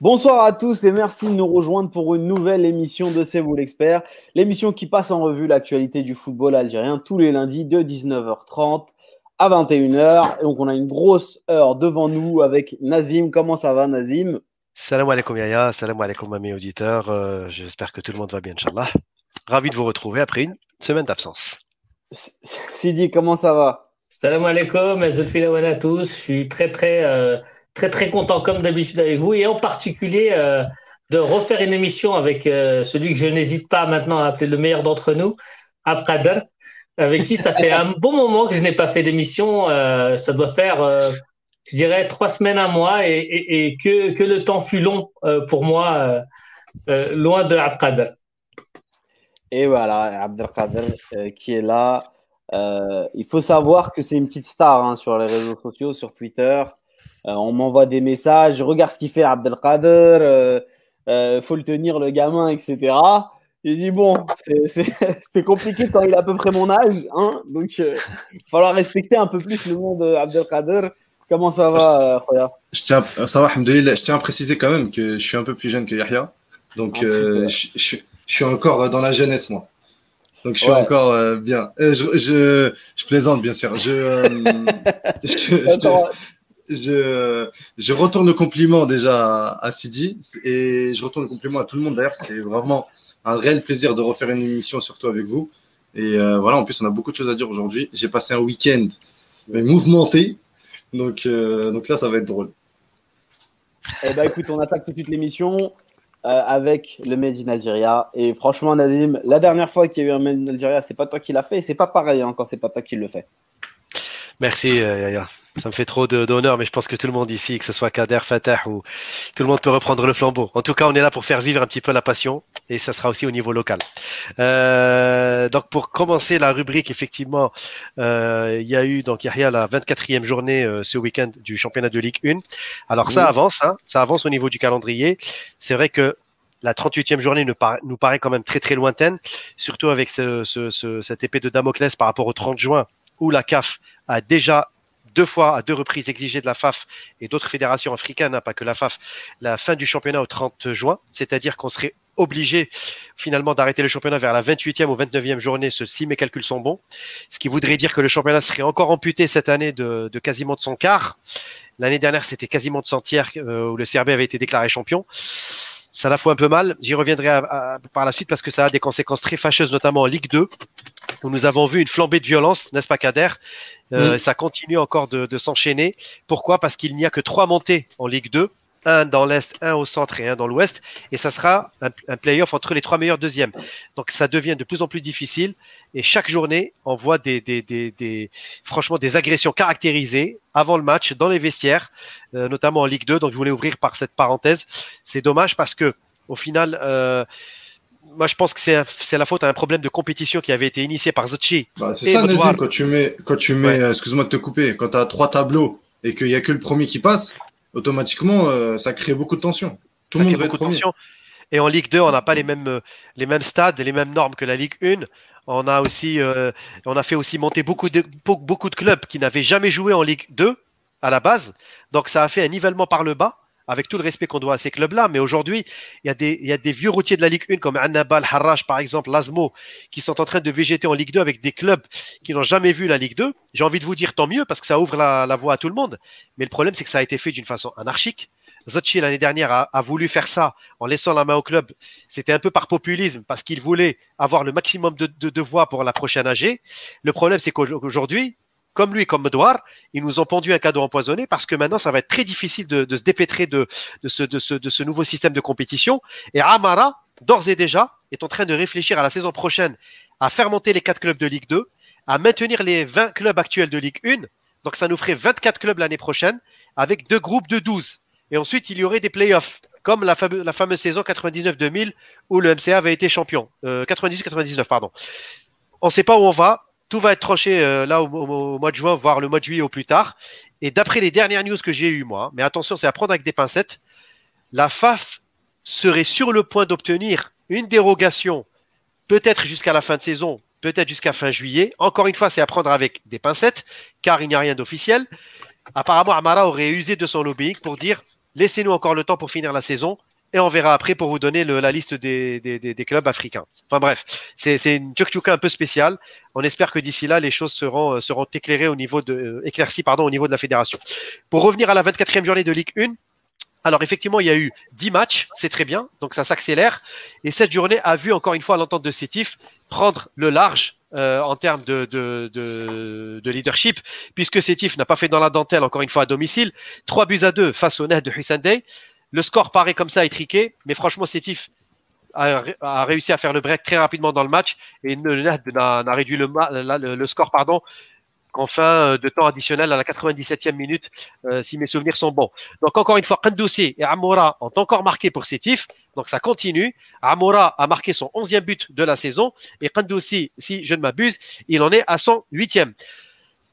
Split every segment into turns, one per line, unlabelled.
Bonsoir à tous et merci de nous rejoindre pour une nouvelle émission de C'est vous l'expert, l'émission qui passe en revue l'actualité du football algérien tous les lundis de 19h30 à 21h. Et donc on a une grosse heure devant nous avec Nazim. Comment ça va Nazim?
Salam alaikum Yaya, salam alaikum à mes auditeurs. Euh, J'espère que tout le monde va bien, Inch'Allah. Ravi de vous retrouver après une semaine d'absence.
Sidi, comment ça va?
Salam alaikum, à tous. Je suis très très euh, très très content comme d'habitude avec vous et en particulier euh, de refaire une émission avec euh, celui que je n'hésite pas maintenant à appeler le meilleur d'entre nous, Abkader, avec qui ça fait un bon moment que je n'ai pas fait d'émission. Euh, ça doit faire, je dirais, trois semaines, un mois et, que, que, le temps fut long pour moi, loin de Abkader.
Et voilà, Abdelkader qui est là. il faut savoir que c'est une petite star hein, sur les réseaux sociaux, sur Twitter. Euh, on m'envoie des messages, regarde ce qu'il fait Abdelkader, euh, euh, faut le tenir le gamin, etc. J'ai dit bon, c'est compliqué quand il a à peu près mon âge, hein, donc il va falloir respecter un peu plus le nom d'Abdelkader. Comment ça va, Khoya?
Je tiens, Ça va, Je tiens à préciser quand même que je suis un peu plus jeune que Yahya, donc ah, je, suis encore dans la jeunesse, moi. Donc je suis encore bien. Je, je, plaisante, bien sûr. Je, je, je, retourne le compliment déjà à, Sidi et je retourne le compliment à tout le monde. D'ailleurs, c'est vraiment un réel plaisir de refaire une émission, surtout avec vous. Et euh, voilà, en plus, on a beaucoup de choses à dire aujourd'hui. J'ai passé un week-end mais mouvementé. Donc, euh, donc là, ça va être drôle.
Eh ben, écoute, on attaque tout de suite l'émission euh, avec le Made in Algeria. Et franchement, Nazim, la dernière fois qu'il y a eu un Made in Algeria, c'est pas toi qui l'as fait et c'est pas pareil hein, quand c'est pas toi qui le fait.
Merci, Yaya. Ça me fait trop d'honneur, mais je pense que tout le monde ici, que ce soit Kader, Fatah ou tout le monde peut reprendre le flambeau. En tout cas, on est là pour faire vivre un petit peu la passion et ça sera aussi au niveau local. Euh, donc, pour commencer la rubrique, effectivement, euh, il y a eu donc Yahya la 24e journée euh, ce week-end du championnat de Ligue 1. Alors, ça avance, hein, ça avance au niveau du calendrier. C'est vrai que la 38e journée nous paraît, nous paraît quand même très très lointaine, surtout avec ce, ce, cette épée de Damoclès par rapport au 30 juin où la CAF a déjà deux fois, à deux reprises, exigé de la FAF et d'autres fédérations africaines, hein, pas que la FAF, la fin du championnat au 30 juin, c'est-à-dire qu'on serait obligé finalement d'arrêter le championnat vers la 28e ou 29e journée, si mes calculs sont bons, ce qui voudrait dire que le championnat serait encore amputé cette année de, quasiment de son quart. L'année dernière, c'était quasiment de son tiers euh, où le CRB avait été déclaré champion. Ça la fout un peu mal. J'y reviendrai par la suite parce que ça a des conséquences très fâcheuses, notamment en Ligue 2, où nous avons vu une flambée de violence, n'est-ce pas, Kader? Euh, Ça continue encore de, s'enchaîner. Pourquoi? Parce qu'il n'y a que trois montées en Ligue 2 un dans l'Est, un au centre et un dans l'Ouest. Et ça sera un, un play-off entre les trois meilleurs deuxièmes. Donc ça devient de plus en plus difficile. Et chaque journée, on voit des, des, des, des franchement des agressions caractérisées avant le match dans les vestiaires, euh, notamment en Ligue 2. Donc je voulais ouvrir par cette parenthèse. C'est dommage parce que au final, euh, moi, je pense que c'est la faute à un problème de compétition qui avait été initié par Zachi.
Bah, c'est ça, Nazim, quand tu mets, quand tu mets, euh, excuse-moi de te couper, quand tu as trois tableaux et qu'il n'y a que le premier qui passe, automatiquement, euh, ça crée beaucoup de tension.
Tout le monde crée beaucoup de tension. Et en Ligue 2, on n'a pas les mêmes, euh, les mêmes stades et les mêmes normes que la Ligue 1. On a aussi, on a fait aussi monter beaucoup de, beaucoup de clubs qui n'avaient jamais joué en Ligue 2 à la base. Donc, ça a fait un nivellement par le bas avec tout le respect qu'on doit à ces clubs-là. Mais aujourd'hui, il y, a des, vieux routiers de la Ligue 1 comme Annabal, Harrach, par exemple, Lasmo, qui sont en train de végéter en Ligue 2 avec des clubs qui n'ont jamais vu la Ligue 2. J'ai envie de vous dire tant mieux parce que ça ouvre la, voie à tout le monde. Mais le problème, c'est que ça a été fait d'une façon anarchique. Zachi, l'année dernière, a, voulu faire ça en laissant la main au club. C'était un peu par populisme parce qu'il voulait avoir le maximum de, de voix pour la prochaine AG. Le problème, c'est qu'aujourd'hui, comme lui, comme Edouard, ils nous ont pendu un cadeau empoisonné parce que maintenant, ça va être très difficile de, se dépêtrer de, ce, nouveau système de compétition. Et Amara, d'ores et déjà, est en train de réfléchir à la saison prochaine à faire monter les quatre clubs de Ligue 2, à maintenir les 20 clubs actuels de Ligue 1. Donc, ça nous ferait 24 clubs l'année prochaine avec deux groupes de 12. Et ensuite, il y aurait des playoffs, comme la, fameuse saison 99-2000 où le MCA avait été champion. 98-99, euh, pardon. On ne sait pas où on va tout va être tranché euh, là au, mois de juin, voire le mois de juillet au plus tard. Et d'après les dernières news que j'ai eues, moi, mais attention, c'est à prendre avec des pincettes, la FAF serait sur le point d'obtenir une dérogation, peut-être jusqu'à la fin de saison, peut-être jusqu'à fin juillet. Encore une fois, c'est à prendre avec des pincettes, car il n'y a rien d'officiel. Apparemment, Amara aurait usé de son lobbying pour dire Laissez-nous encore le temps pour finir la saison et on verra après pour vous donner la liste des, clubs africains. Enfin bref, c'est une Turktuka un peu spéciale. On espère que d'ici là, les choses seront, euh, éclairées au niveau de, euh, éclaircies pardon, au niveau de la fédération. Pour revenir à la 24e journée de Ligue 1, alors effectivement, il y a eu 10 matchs, c'est très bien, donc ça s'accélère. Et cette journée a vu encore une fois l'entente de Sétif prendre le large euh, en termes de, de, de, de, leadership, puisque Sétif n'a pas fait dans la dentelle encore une fois à domicile. 3 buts à 2 face au Net de Hussein. Le score paraît comme ça étriqué, mais franchement, Sétif a, réussi à faire le break très rapidement dans le match et n'a réduit le, score pardon, qu'en fin euh, de temps additionnel à la 97e minute, euh, si mes souvenirs sont bons. Donc encore une fois, Kandoussi et Amoura ont encore marqué pour Sétif, donc ça continue. Amoura a marqué son 11e but de la saison et Kandoussi, si je ne m'abuse, il en est à son 8e.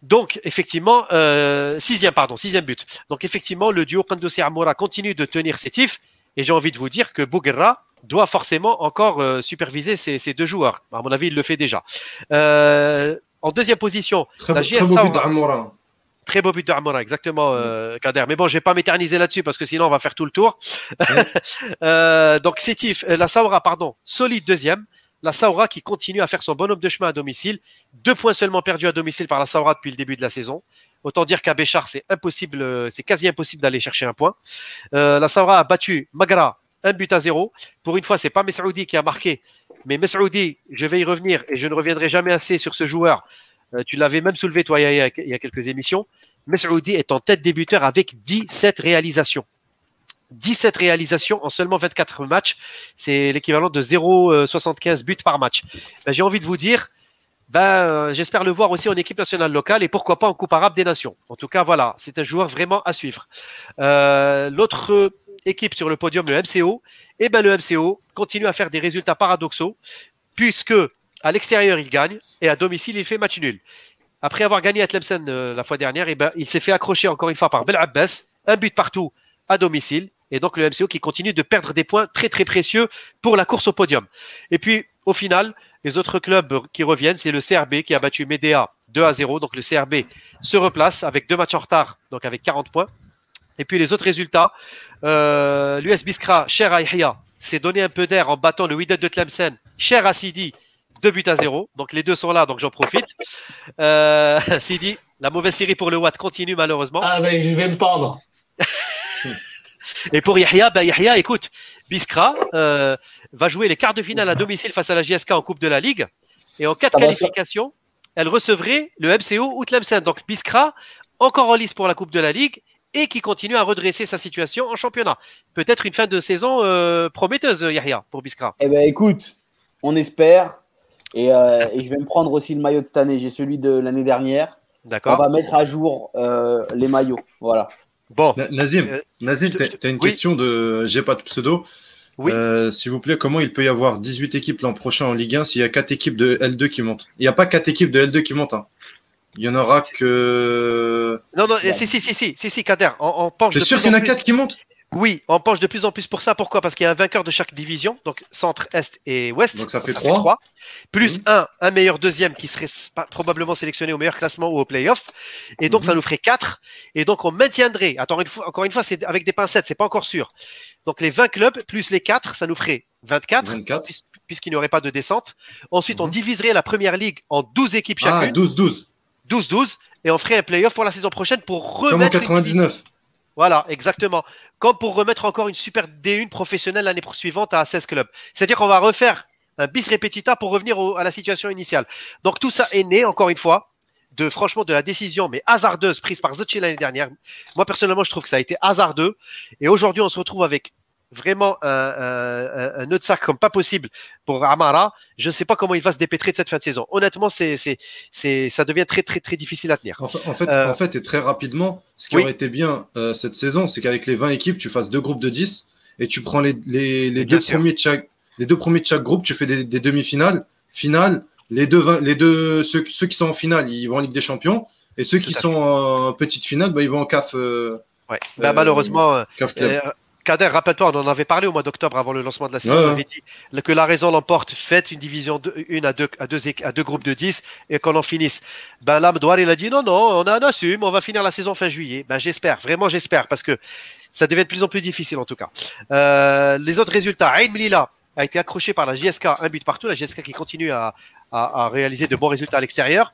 Donc, effectivement, euh, sixième, pardon, sixième but. Donc, effectivement, le duo Kandoussi Amoura continue de tenir ses tifs. Et j'ai envie de vous dire que Bouguerra doit forcément encore euh, superviser ces, deux joueurs. À mon avis, il le fait déjà. Euh, en deuxième position,
très, la GS très beau but d'Amoura.
Très beau but d'Amoura, exactement, euh, Kader. Mais bon, je vais pas m'éterniser là-dessus parce que sinon on va faire tout le tour. euh, donc Sétif, la Saoura, pardon, solide deuxième la Saoura qui continue à faire son bonhomme de chemin à domicile. Deux points seulement perdus à domicile par la Saoura depuis le début de la saison. Autant dire qu'à Béchar, c'est impossible, euh, c'est quasi impossible d'aller chercher un point. Euh, la Saoura a battu Magra un but à zéro. Pour une fois, c'est pas Mesroudi qui a marqué, mais Mesroudi, je vais y revenir et je ne reviendrai jamais assez sur ce joueur. Euh, tu l'avais même soulevé, toi, il y a, quelques émissions. Mesroudi est en tête débuteur avec 17 réalisations. 17 réalisations en seulement 24 matchs. C'est l'équivalent de 0,75 buts par match. Ben, j'ai envie de vous dire, ben, euh, j'espère le voir aussi en équipe nationale locale et pourquoi pas en Coupe arabe des Nations. En tout cas, voilà, c'est un joueur vraiment à suivre. Euh, l'autre équipe sur le podium, le MCO, et eh ben, le MCO continue à faire des résultats paradoxaux puisque à l'extérieur il gagne et à domicile il fait match nul. Après avoir gagné à Tlemcen euh, la fois dernière, eh ben, il s'est fait accrocher encore une fois par Bel Abbas, un but partout à domicile et donc le MCO qui continue de perdre des points très très précieux pour la course au podium. Et puis au final, les autres clubs qui reviennent, c'est le CRB qui a battu Medea 2 à 0. Donc le CRB se replace avec deux matchs en retard, donc avec 40 points. Et puis les autres résultats, euh, l'US Biskra, cher à Yahya, s'est donné un peu d'air en battant le Wydad de Tlemcen, cher à Sidi, 2 buts à 0. Donc les deux sont là, donc j'en profite. Euh, Sidi, la mauvaise série pour le Watt continue malheureusement.
Ah ben je vais me pendre.
Et pour Yahya, ben Yahya, écoute, Biskra euh, va jouer les quarts de finale à domicile face à la JSK en Coupe de la Ligue. Et en cas de qualification, elle recevrait le MCO ou Tlemcen. Donc Biskra, encore en lice pour la Coupe de la Ligue et qui continue à redresser sa situation en championnat. Peut-être une fin de saison euh, prometteuse, Yahya, pour Biskra.
Eh ben écoute, on espère. Et, euh, et, je vais me prendre aussi le maillot de cette année. J'ai celui de l'année dernière.
D'accord.
On va mettre à jour les maillots. Voilà.
Bon. Nazim, euh, Nazim tu as une question de J'ai pas de pseudo. Oui. Euh, S'il vous plaît, comment il peut y avoir 18 équipes l'an prochain en Ligue 1 s'il y a 4 équipes de L2 qui montent? Il n'y a pas 4 équipes de L2 qui montent. Hein. Il y en aura que.
Non, non, si, si, si, si, si, si, Kader. On,
on C'est sûr qu'il y en a 4 qui montent?
Oui, on penche de plus en plus pour ça. Pourquoi? Parce qu'il y a un vainqueur de chaque division, donc centre, est et ouest.
Donc ça fait, 3.
Plus un, un meilleur deuxième qui serait probablement sélectionné au meilleur classement ou au playoff. Et donc ça mhm. nous ferait 4. Et donc on maintiendrait. Attends, une fois, encore une fois, c'est avec des pincettes, c'est pas encore sûr. Donc les 20 clubs plus les 4, ça nous ferait 24, puisqu'il n'y aurait pas de descente. Ensuite, on mhm. diviserait la première ligue en 12 équipes ah, chacune.
Ah, 12-12.
12-12. Et on ferait un playoff pour la saison prochaine pour
remettre. Comme en 99.
Voilà, exactement. Comme pour remettre encore une super D1 professionnelle l'année suivante à 16 clubs. C'est-à-dire qu'on va refaire un bis repetita pour revenir à la situation initiale. Donc tout ça est né, encore une fois, de franchement de la décision, mais hasardeuse prise par Zotchi l'année dernière. Moi personnellement, je trouve que ça a été hasardeux. Et aujourd'hui, on se retrouve avec vraiment un, un, un, nœud de sac comme pas possible pour Amara. Je ne sais pas comment il va se dépêtrer de cette fin de saison. Honnêtement, c'est, c'est, c'est, ça devient très, très, très difficile à tenir.
En fait, en fait, euh, et très rapidement, ce qui aurait été bien euh, cette saison, c'est qu'avec les 20 équipes, tu fasses deux groupes de 10 et tu prends les, les, les deux, premiers de chaque, les deux premiers de chaque groupe, tu fais des, des demi-finales, finales. Les deux, les deux ceux, ceux, qui sont en finale, ils vont en Ligue des Champions. Et ceux qui sont en petite finale, bah, ils vont en CAF. Euh,
ouais. Bah, malheureusement, CAF Kader, rappelle-toi, on en avait parlé au mois d'octobre avant le lancement de la série. On avait dit que la raison l'emporte, faites une division de, une à deux, à deux, à deux groupes de 10 et qu'on en finisse. Ben là, il a dit non, non, on, a, on assume, on va finir la saison fin juillet. Ben j'espère, vraiment j'espère, parce que ça devient de plus en plus difficile en tout cas. Euh, les autres résultats, Ain Melilla a été accroché par la JSK, un but partout, la JSK qui continue à, à, à réaliser de bons résultats à l'extérieur.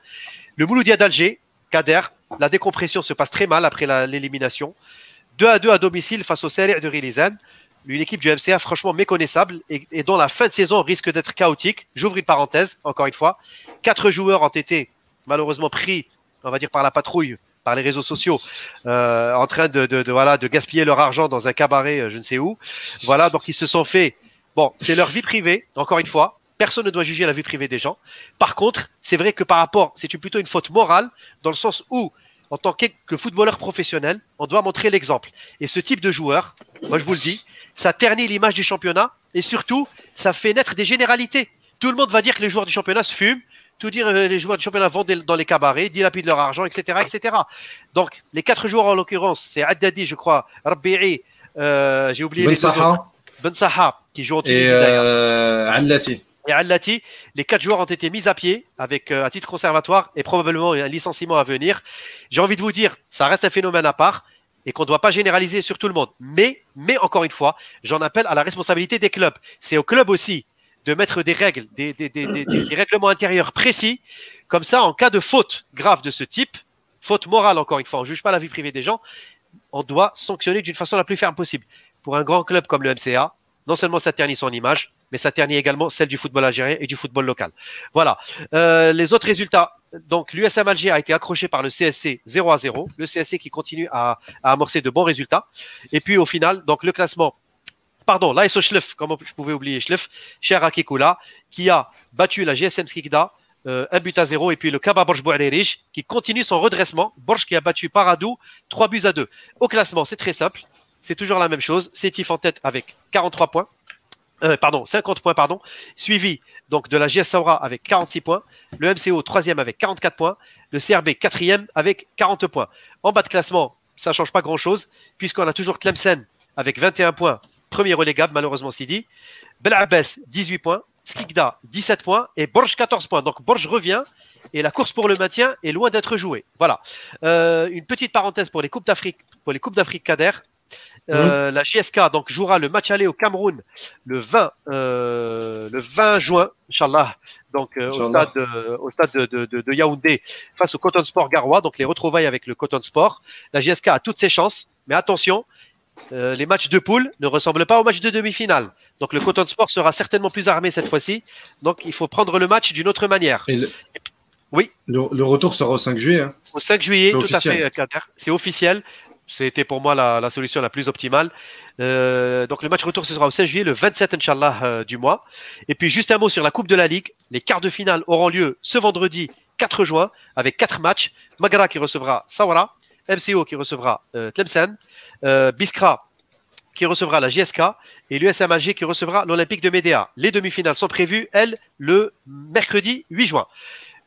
Le Mouloudia d'Alger, Kader, la décompression se passe très mal après l'élimination. 2 à 2 à domicile face au Serie de Rilizan. Une équipe du MCA franchement méconnaissable et, dont la fin de saison risque d'être chaotique. J'ouvre une parenthèse, encore une fois. Quatre joueurs ont été malheureusement pris, on va dire, par la patrouille, par les réseaux sociaux, euh, en train de, de, gaspiller leur argent dans un cabaret, euh, je ne sais où. Voilà, donc ils se sont fait. Bon, c'est leur vie privée, encore une fois. Personne ne doit juger la vie privée des gens. Par contre, c'est vrai que par rapport, c'est plutôt une faute morale, dans le sens où, en tant que que footballeur professionnel, on doit montrer l'exemple. Et ce type de joueur, moi je vous le dis, ça ternit l'image du championnat et surtout, ça fait naître des généralités. Tout le monde va dire que les joueurs du championnat se fument, tout dire euh, les joueurs du championnat vont dans les cabarets, dilapident leur argent, etc., etc. Donc, les quatre joueurs en l'occurrence, c'est Addadi, je crois, Rabbi'i, euh, j'ai oublié
Ben
les deux autres. Ben Saha, qui joue en Tunisie
et
d'ailleurs
euh, Allati.
Et Al-Lati. Les quatre joueurs ont été mis à pied avec euh, à titre conservatoire et probablement un licenciement à venir. J'ai envie de vous dire, ça reste un phénomène à part et qu'on ne doit pas généraliser sur tout le monde. Mais, encore une fois, j'en appelle à la responsabilité des clubs. C'est au club aussi de mettre des règles, des- des règlements intérieurs précis. Comme ça, en cas de faute grave de ce type, faute morale encore une fois, on ne juge pas la vie privée des gens, on doit sanctionner d'une façon la plus ferme possible. Pour un grand club comme le MCA, non seulement ça ternit son image, mais ça ternit également celle du football algérien et du football local. Voilà. Euh, les autres résultats. Donc, l'USM Alger a été accroché par le CSC 0 à 0. Le CSC qui continue à, amorcer de bons résultats. Et puis, au final, donc, le classement. Pardon, l'ASO Schlef, comment je pouvais oublier Schlef, cher Akikoula, qui a battu la GSM Skikda, euh, un but à zéro, et puis le Kaba Borj Bouarerich, qui continue son redressement. Borj qui a battu Paradou, trois buts à deux. Au classement, c'est très simple. C'est toujours la même chose. Sétif en tête avec 43 points. Euh, pardon, 50 points, pardon. Suivi donc de la GS Saoura avec 46 points. Le MCO troisième avec 44 points. Le CRB quatrième avec 40 points. En bas de classement, ça change pas grand chose puisqu'on a toujours Tlemcen avec 21 points. Premier relégable, malheureusement Sidi. Belabès, 18 points. Skikda, 17 points. Et Borj, 14 points. Donc Borj revient. Et la course pour le maintien est loin d'être jouée. Voilà. Euh, une petite parenthèse pour les Coupes d'Afrique, pour les Coupes d'Afrique Kader. Euh, La JSK donc jouera le match aller au Cameroun le 20 euh, le 20 juin, Inch'Allah, donc euh, au stade au stade de, de, de, de Yaoundé face au Coton Sport Garoua, donc les retrouvailles avec le Coton Sport. La JSK a toutes ses chances, mais attention, euh, les matchs de poule ne ressemblent pas aux matchs de demi-finale. Donc le Coton Sport sera certainement plus armé cette fois-ci. Donc il faut prendre le match d'une autre manière.
Et le-
Oui.
Le, le retour sera au 5 juillet. hein.
Au 5 juillet, tout à fait. C'est officiel. C'était pour moi la, la solution la plus optimale. Euh, donc le match retour, ce sera au 5 juillet, le 27, Inch'Allah, euh, du mois. Et puis juste un mot sur la Coupe de la Ligue. Les quarts de finale auront lieu ce vendredi 4 juin avec quatre matchs. Magara qui recevra Sawara, MCO qui recevra euh, Tlemcen, euh, Biskra qui recevra la JSK et l'USM Alger qui recevra l'Olympique de Médéa. Les demi-finales sont prévues, elles, le mercredi 8 juin.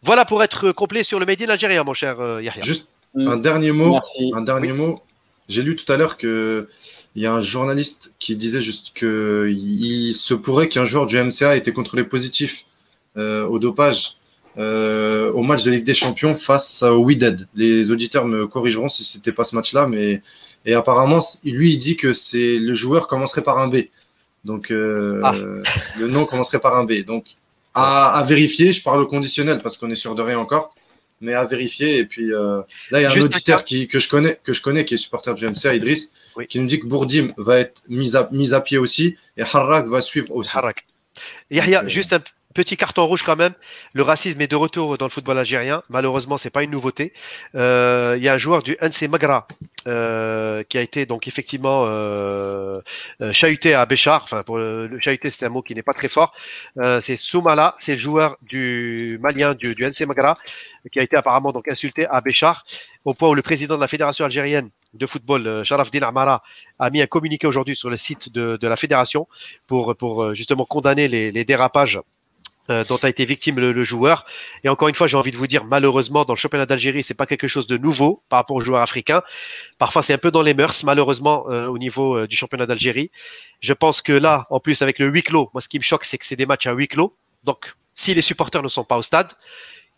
Voilà pour être complet sur le Made in algérien, mon cher euh, Yahya.
Juste un dernier mot.
Merci.
Un dernier mot. J'ai lu tout à l'heure que il y a un journaliste qui disait juste que il se pourrait qu'un joueur du MCA ait été contrôlé positif euh, au dopage euh, au match de Ligue des Champions face au Wydad. Les auditeurs me corrigeront si c'était pas ce match-là, mais et apparemment lui il dit que c'est le joueur commencerait par un B. Donc euh,
Ah.
le nom commencerait par un B. Donc à, à vérifier. Je parle au conditionnel parce qu'on est sûr de rien encore mais à vérifier. Et puis euh, là, il y a un
Juste
auditeur qui, que, je connais, que je connais, qui est supporter du MCA, Idriss,
Oui.
qui nous dit que Bourdim va être mis à, mis à pied aussi et Harrak va suivre aussi.
Harak. Yahya,
euh,
juste un petit carton rouge quand même. Le racisme est de retour dans le football algérien. Malheureusement, c'est pas une nouveauté. Euh, Il y a un joueur du NC Magra euh, qui a été donc effectivement euh, chahuté à Béchar. Enfin, pour le, chahuté, c'est un mot qui n'est pas très fort. C'est Soumala, c'est le joueur du malien du, NC Magra qui a été apparemment donc insulté à Béchar au point où le président de la fédération algérienne de football, euh, Sharafdin Amara, a mis un communiqué aujourd'hui sur le site de, la fédération pour, justement condamner les dérapages euh, dont a été victime le, joueur. Et encore une fois, j'ai envie de vous dire, malheureusement, dans le championnat d'Algérie, c'est pas quelque chose de nouveau par rapport aux joueurs africains. Parfois, c'est un peu dans les mœurs, malheureusement, euh, au niveau euh, du championnat d'Algérie. Je pense que là, en plus, avec le huis clos, moi, ce qui me choque, c'est que c'est des matchs à huis clos. Donc, si les supporters ne sont pas au stade,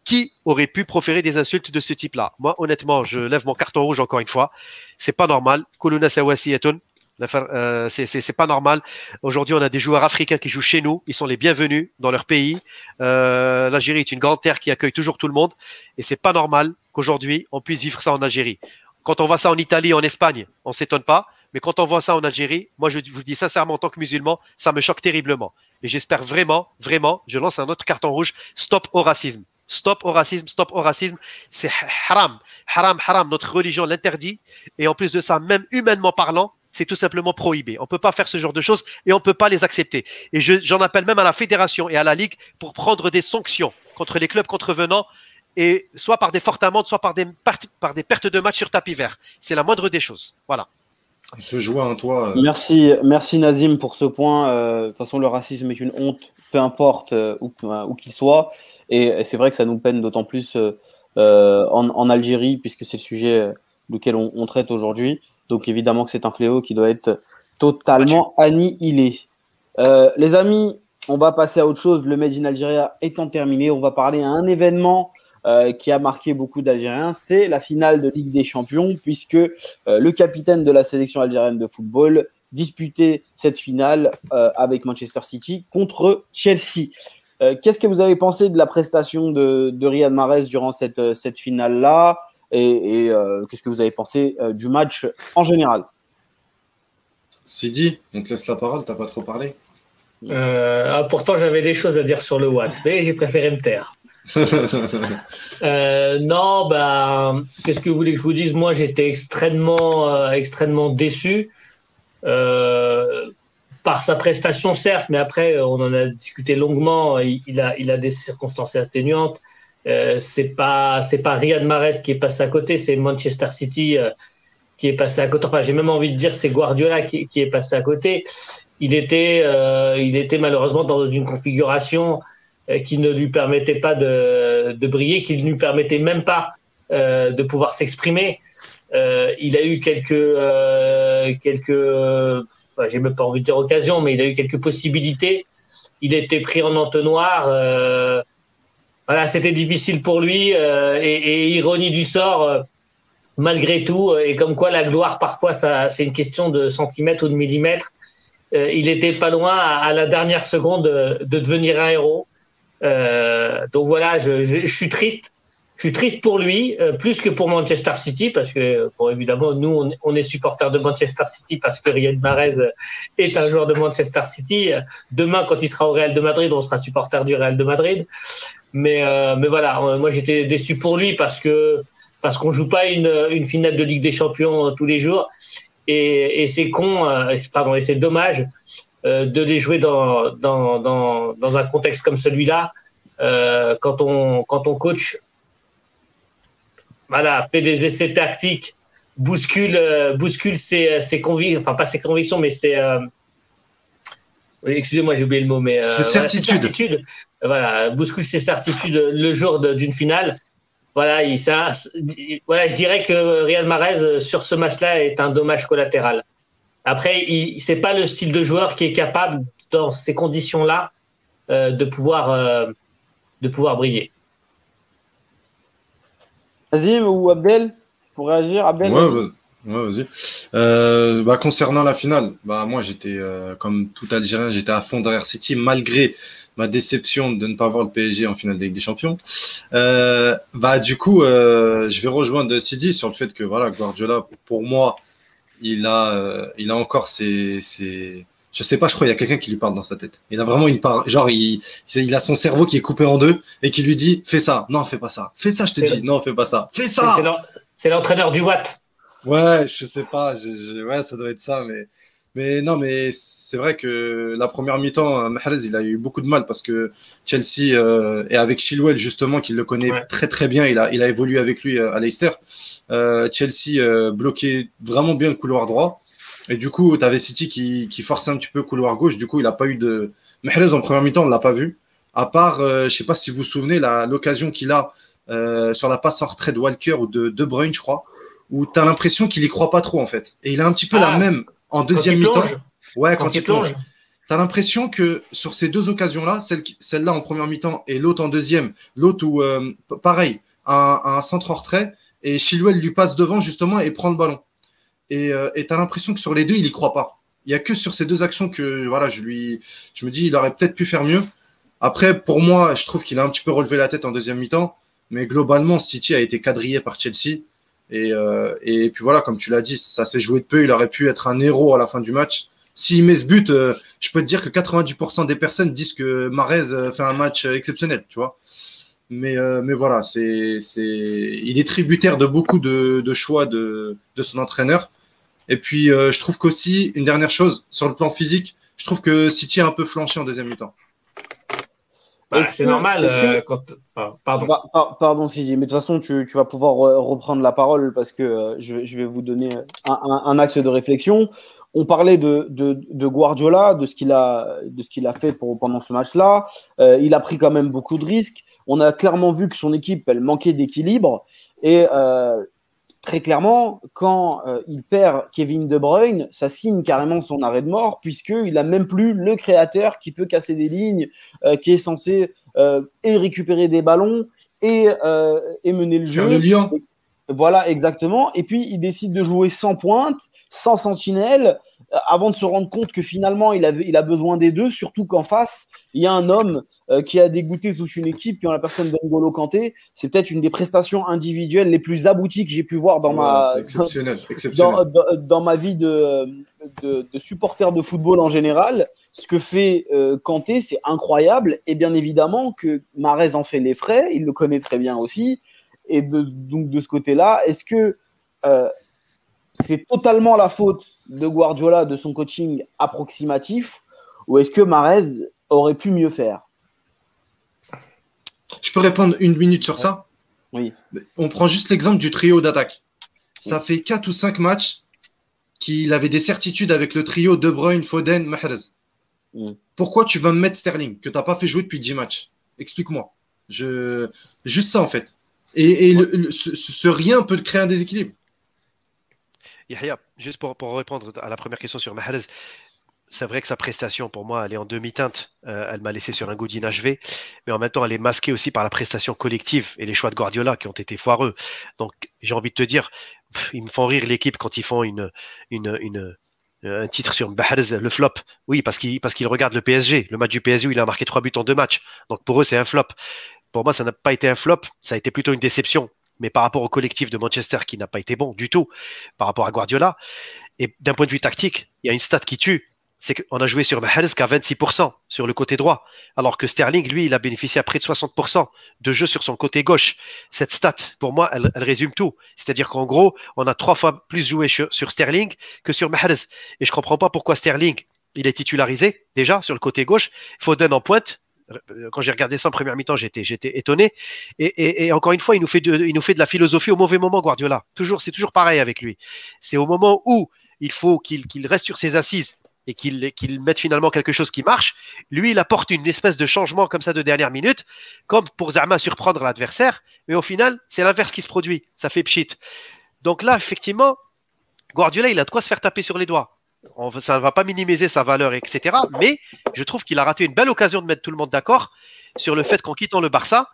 qui aurait pu proférer des insultes de ce type-là? Moi, honnêtement, je lève mon carton rouge encore une fois. C'est pas normal. Kuluna Sawasiyatun. Euh, c'est pas normal. Aujourd'hui, on a des joueurs africains qui jouent chez nous. Ils sont les bienvenus dans leur pays. Euh, L'Algérie est une grande terre qui accueille toujours tout le monde. Et c'est pas normal qu'aujourd'hui, on puisse vivre ça en Algérie. Quand on voit ça en Italie, en Espagne, on s'étonne pas. Mais quand on voit ça en Algérie, moi, je vous dis sincèrement, en tant que musulman, ça me choque terriblement. Et j'espère vraiment, vraiment, je lance un autre carton rouge, stop au racisme. Stop au racisme, stop au racisme. C'est haram, haram, haram. Notre religion l'interdit. Et en plus de ça, même humainement parlant, c'est tout simplement prohibé. On ne peut pas faire ce genre de choses et on ne peut pas les accepter. Et j'en appelle même à la fédération et à la ligue pour prendre des sanctions contre les clubs contrevenants et soit par des fortes amendes, soit par des, par des pertes de match sur tapis vert. C'est la moindre des choses. Voilà.
Se joint à toi.
Euh. Merci, merci Nazim pour ce point. Euh, de toute façon, le racisme est une honte, peu importe euh, où, qu'il soit. Et, c'est vrai que ça nous peine d'autant plus en, Algérie, puisque c'est le sujet duquel on, traite aujourd'hui. Donc évidemment que c'est un fléau qui doit être totalement annihilé. les amis, on va passer à autre chose. Le Made in Algérie étant terminé, on va parler à un événement euh, qui a marqué beaucoup d'Algériens, c'est la finale de Ligue des Champions, puisque euh, le capitaine de la sélection algérienne de football disputait cette finale euh, avec Manchester City contre Chelsea. Qu'est-ce que vous avez pensé de la prestation de, de Riyad Mahrez durant cette, cette finale-là? Et, qu'est-ce que vous avez pensé du match en général?
Sidi, on te laisse la parole, t'as pas trop parlé.
Ah, pourtant, j'avais des choses à dire sur le Watt, mais j'ai préféré me taire. Euh, non, bah, qu'est-ce que vous voulez que je vous dise? Moi, j'étais extrêmement, euh, extrêmement déçu euh, par sa prestation, certes, mais après, on en a discuté longuement. Il, a, il a des circonstances atténuantes. C'est pas, c'est pas Riyad Mahrez qui est passé à côté, c'est Manchester City qui est passé à côté. Enfin, j'ai même envie de dire c'est Guardiola qui, qui, est passé à côté. Il était, il était malheureusement dans une configuration euh, qui ne lui permettait pas de, de briller, qui ne lui permettait même pas euh, de pouvoir s'exprimer. Euh, il a eu quelques, euh, quelques, enfin, j'ai même pas envie de dire occasion, mais il a eu quelques possibilités. Il était pris en entonnoir. Euh, voilà, c'était difficile pour lui. Et, et, ironie du sort, malgré tout, et comme quoi la gloire parfois, ça, c'est une question de centimètres ou de millimètres. il était pas loin à, la dernière seconde de, de devenir un héros. Euh, donc voilà, je, suis triste. Je suis triste pour lui, euh, plus que pour Manchester City, parce que, bon, évidemment, nous, on, on est supporters de Manchester City parce que Riyad Mahrez est un joueur de Manchester City. Demain, quand il sera au Real de Madrid, on sera supporter du Real de Madrid. Mais, euh, mais voilà, moi, j'étais déçu pour lui parce que parce qu'on joue pas une, une finale de Ligue des Champions tous les jours. Et, et c'est con, pardon, et c'est dommage euh, de les jouer dans, dans, dans, dans un contexte comme celui-là, euh, quand, on, quand on coach, voilà, fait des essais tactiques, bouscule, euh, bouscule ses, ses convictions, enfin pas ses convictions, mais ses. Excusez-moi, j'ai oublié le mot, mais.
ses certitudes.
Voilà, bouscule ses certitudes le jour d'une finale. Voilà, il, ça, voilà, je dirais que Riyad Mahrez, sur ce match-là, est un dommage collatéral. Après, ce n'est pas le style de joueur qui est capable, dans ces conditions-là, euh, de, pouvoir, euh, de pouvoir briller.
Azim ou Abdel pour réagir Abdel
Ouais, vas-y. Euh, bah, concernant la finale, bah, moi j'étais comme tout Algérien, j'étais à fond derrière City malgré ma déception de ne pas voir le PSG en finale de Ligue des Champions. bah du coup, je vais rejoindre Sidi sur le fait que voilà Guardiola, pour moi, il a, euh, il a encore ses, ses, je sais pas, je crois il y a quelqu'un qui lui parle dans sa tête. Il a vraiment une part, genre il, il a son cerveau qui est coupé en deux et qui lui dit fais ça, non fais pas ça, fais ça, je te dis, non fais pas ça, fais ça.
C'est l'entraîneur du Watt.
Ouais, je sais pas, ouais ça doit être ça, mais mais non, mais c'est vrai que la première mi-temps, euh, Mahrez, il a eu beaucoup de mal parce que Chelsea, euh, et avec Chilwell, justement, qui le connaît très très bien, il a, il a évolué avec lui euh, à Leicester. Euh, Chelsea euh, bloquait vraiment bien le couloir droit. Et du coup, tu avais City qui, qui forçait un petit peu couloir gauche. Du coup, il n'a pas eu de. Mahrez, en première mi-temps, on ne l'a pas vu. À part, je sais pas si vous vous souvenez, l'occasion qu'il a sur la passe en retrait de Walker ou de De Bruyne, je crois, où tu as l'impression qu'il y croit pas trop, en fait. Et il a un petit peu la ah. même en deuxième mi-temps. Ouais, quand, il plonge. tu as l'impression que sur ces deux occasions-là, celle-là en première mi-temps et l'autre en deuxième, l'autre où, euh, pareil, un, un centre en retrait, et Chilwell lui passe devant justement et prend le ballon. Et euh, tu as l'impression que sur les deux, il y croit pas. Il y a que sur ces deux actions que voilà, je lui, je me dis, il aurait peut-être pu faire mieux. Après, pour moi, je trouve qu'il a un petit peu relevé la tête en deuxième mi-temps, mais globalement, City a été quadrillé par Chelsea. Et, euh, et puis voilà, comme tu l'as dit, ça s'est joué de peu. Il aurait pu être un héros à la fin du match. S'il met ce but, euh, je peux te dire que 90% des personnes disent que Marez euh, fait un match exceptionnel, tu vois. Mais, euh, mais voilà, c'est, c'est, il est tributaire de beaucoup de, de choix de, de son entraîneur. Et puis, euh, je trouve qu'aussi, une dernière chose, sur le plan physique, je trouve que City a un peu flanché en deuxième mi-temps.
Bah, c'est normal. Euh, quand... pardon.
Bah, pardon, Sidi, mais de toute façon, tu, tu, vas pouvoir reprendre la parole parce que euh, je, je, vais vous donner un, un, un, axe de réflexion. On parlait de, de, de Guardiola, de ce qu'il a, de ce qu'il a fait pour, pendant ce match-là. Euh, il a pris quand même beaucoup de risques. On a clairement vu que son équipe, elle manquait d'équilibre. Et euh, très clairement, quand euh, il perd Kevin De Bruyne, ça signe carrément son arrêt de mort, puisqu'il n'a même plus le créateur qui peut casser des lignes, euh, qui est censé euh, et récupérer des ballons et, et mener le jeu.
Le lion.
Voilà, exactement. Et puis, il décide de jouer sans pointe, sans sentinelle, avant de se rendre compte que finalement, il, a besoin des deux, surtout qu'en face, il y a un homme euh, qui a dégoûté toute une équipe, qui en la personne d'Angolo Kanté. C'est peut-être une des prestations individuelles les plus abouties que j'ai pu voir dans,
Ouais,
ma,
exceptionnel.
dans, dans, dans ma vie de, de, de supporter de football en général. Ce que fait euh, Kanté, c'est incroyable. Et bien évidemment que Marez en fait les frais, il le connaît très bien aussi. Et de, donc de ce côté-là, est-ce que euh, c'est totalement la faute de Guardiola, de son coaching approximatif, ou est-ce que Marez aurait pu mieux faire?
Je peux répondre une minute sur ça?
Oui.
On prend juste l'exemple du trio d'attaque. Ça fait 4 ou 5 matchs qu'il avait des certitudes avec le trio De Bruyne, Foden, Mahrez.
Mm.
Pourquoi tu vas me mettre Sterling que tu n'as pas fait jouer depuis 10 matchs? Explique-moi. Je... Juste ça en fait. Et, et le, le- ce, ce rien peut créer un déséquilibre.
Yahya, juste pour, pour répondre à la première question sur Mahrez, c'est vrai que sa prestation, pour moi, elle est en demi-teinte. Euh, elle m'a laissé sur un goût d'inachevé, mais en même temps, elle est masquée aussi par la prestation collective et les choix de Guardiola qui ont été foireux. Donc, j'ai envie de te dire, ils me font rire l'équipe quand ils font une, une, une, euh, un titre sur Mahrez, le flop. Oui, parce qu'ils parce le PSG. Le match du PSG il a marqué trois buts en deux matchs. Donc, pour eux, c'est un flop. Pour moi, ça n'a pas été un flop, ça a été plutôt une déception. Mais par rapport au collectif de Manchester qui n'a pas été bon du tout, par rapport à Guardiola, et d'un point de vue tactique, il y a une stat qui tue. C'est qu'on a joué sur Mahrez qu'à 26% sur le côté droit, alors que Sterling, lui, il a bénéficié à près de 60% de jeu sur son côté gauche. Cette stat, pour moi, elle, résume tout. C'est-à-dire qu'en gros, on a trois fois plus joué sur, Sterling que sur Mahrez. Et je comprends pas pourquoi Sterling, il est titularisé déjà sur le côté gauche. Foden en pointe. Quand j'ai regardé ça en première mi-temps, j'étais, j'étais étonné. Et, encore une fois, il nous fait de, il nous fait de la philosophie au mauvais moment, Guardiola. Toujours, c'est toujours pareil avec lui. C'est au moment où il faut qu'il, reste sur ses assises et qu'il qu'il mette finalement quelque chose qui marche, lui, il apporte une espèce de changement comme ça de dernière minute, comme pour Zama surprendre l'adversaire, mais au final, c'est l'inverse qui se produit. Ça fait pchit. Donc là, effectivement, Guardiola, il a de quoi se faire taper sur les doigts. Ça ne va pas minimiser sa valeur, etc. Mais je trouve qu'il a raté une belle occasion de mettre tout le monde d'accord sur le fait qu'en quittant le Barça,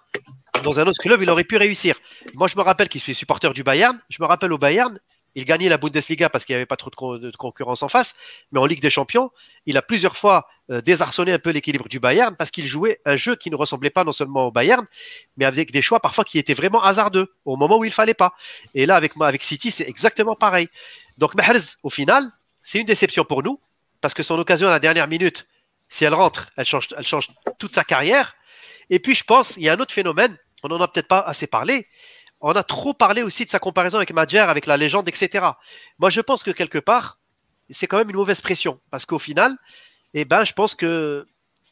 dans un autre club, il aurait pu réussir. Moi, je me rappelle qu'il suis supporter du Bayern. Je me rappelle au Bayern, il gagnait la Bundesliga parce qu'il n'y avait pas trop de, concurrence en face. Mais en Ligue des Champions, il a plusieurs fois euh, désarçonné un peu l'équilibre du Bayern parce qu'il jouait un jeu qui ne ressemblait pas non seulement au Bayern, mais avec des choix parfois qui étaient vraiment hasardeux au moment où il fallait pas. Et là, avec, avec City, c'est exactement pareil. Donc Mahrez, au final, c'est une déception pour nous parce que son occasion à la dernière minute, si elle rentre, elle change, elle change toute sa carrière. Et puis, je pense, il y a un autre phénomène, on n'en a peut-être pas assez parlé, on a trop parlé aussi de sa comparaison avec Madjer, avec la légende, etc. Moi, je pense que quelque part, c'est quand même une mauvaise pression. Parce qu'au final, eh ben, je pense que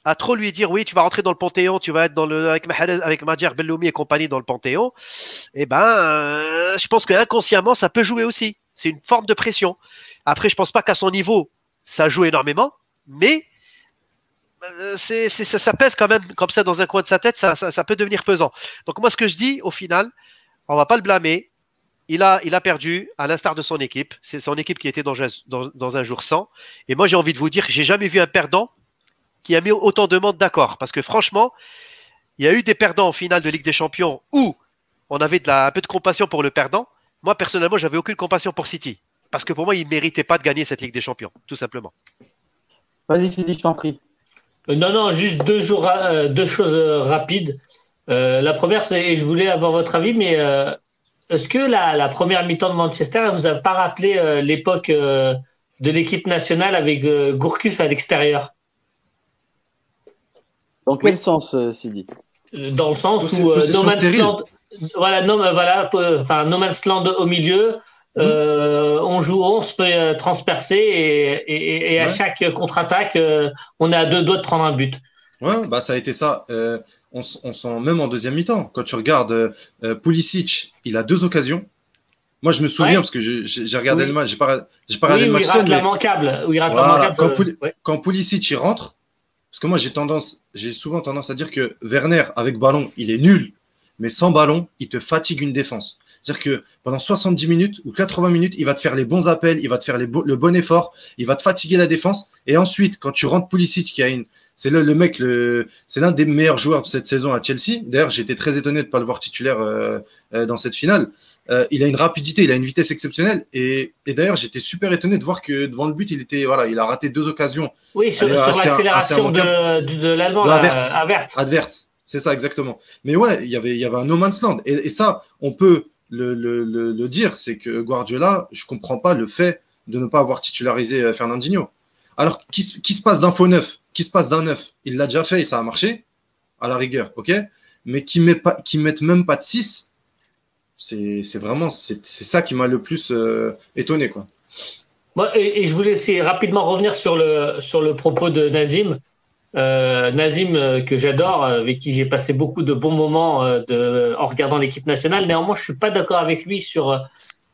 à trop lui dire oui, tu vas rentrer dans le Panthéon, tu vas être dans le avec Mahrez, avec et compagnie dans le Panthéon, eh ben, euh, je pense que inconsciemment, ça peut jouer aussi. C'est une forme de pression. Après, je pense pas qu'à son niveau, ça joue énormément, mais euh, c'est, ça, pèse quand même comme ça dans un coin de sa tête, ça, peut devenir pesant. Donc moi, ce que je dis au final, on va pas le blâmer. Il a, perdu, à l'instar de son équipe. C'est son équipe qui était dans un, jour sans. Et moi, j'ai envie de vous dire, j'ai jamais vu un perdant qui a mis autant de monde d'accord. Parce que franchement, il y a eu des perdants en finale de Ligue des Champions où on avait un peu de compassion pour le perdant. Moi, personnellement, j'avais aucune compassion pour City. Parce que pour moi, il ne méritait pas de gagner cette Ligue des Champions, tout simplement.
Vas-y, Sidi, je t'en prie.
Euh, non, non, juste deux, jours, euh, deux choses euh, rapides. la première, c'est, et je voulais avoir votre avis, mais est-ce que la, première mi-temps de Manchester vous a pas rappelé l'époque de l'équipe nationale avec Gourcuff à l'extérieur?
Dans quel sens, Sidi?
Dans le sens où No Man's Land, voilà, no, voilà, enfin, no Man's Land au milieu, euh, on joue, on se fait euh, transpercer et, et, à chaque contre-attaque, euh, on est à deux doigts de prendre un but.
Ouais, bah ça a été ça. on, sent même en deuxième mi-temps. Quand tu regardes Pulisic, il a deux occasions. Moi, je me souviens parce que j'ai regardé le match. J'ai pas, pas regardé le match.
il rate la manquable. il rate la
manquable. Quand, Pulisic il rentre, parce que moi j'ai tendance, j'ai souvent tendance à dire que Werner avec ballon, il est nul, mais sans ballon, il te fatigue une défense. C'est-à-dire que pendant 70 minutes ou 80 minutes, il va te faire les bons appels, il va te faire le bon effort, il va te fatiguer la défense. Et ensuite, quand tu rentres Pulisic, qui a une, c'est le, le, mec, le, c'est l'un des meilleurs joueurs de cette saison à Chelsea. D'ailleurs, j'étais très étonné de ne pas le voir titulaire euh, euh, dans cette finale. Euh, il a une rapidité, il a une vitesse exceptionnelle. Et, et d'ailleurs, j'étais super étonné de voir que devant le but, il était, voilà, il a raté deux occasions.
Oui, sur, l'accélération de, de, l'allemand,
Advert. C'est ça, exactement. Mais ouais, il y avait, il y avait un no man's land. Et, ça, on peut, le, dire, c'est que Guardiola, je comprends pas le fait de ne pas avoir titularisé euh, Fernandinho. Alors, qui, qui se passe d'un faux neuf Qui se passe d'un neuf Il l'a déjà fait et ça a marché, à la rigueur, ok? Mais qui met pas, qui mettent même pas de 6, c'est vraiment, c'est ça qui m'a le plus euh, étonné, quoi.
et, et, je voulais rapidement revenir sur le propos de Nazim. Euh, Nazim, euh, que j'adore, euh, avec qui j'ai passé beaucoup de bons moments de, en regardant l'équipe nationale. Néanmoins, je suis pas d'accord avec lui sur,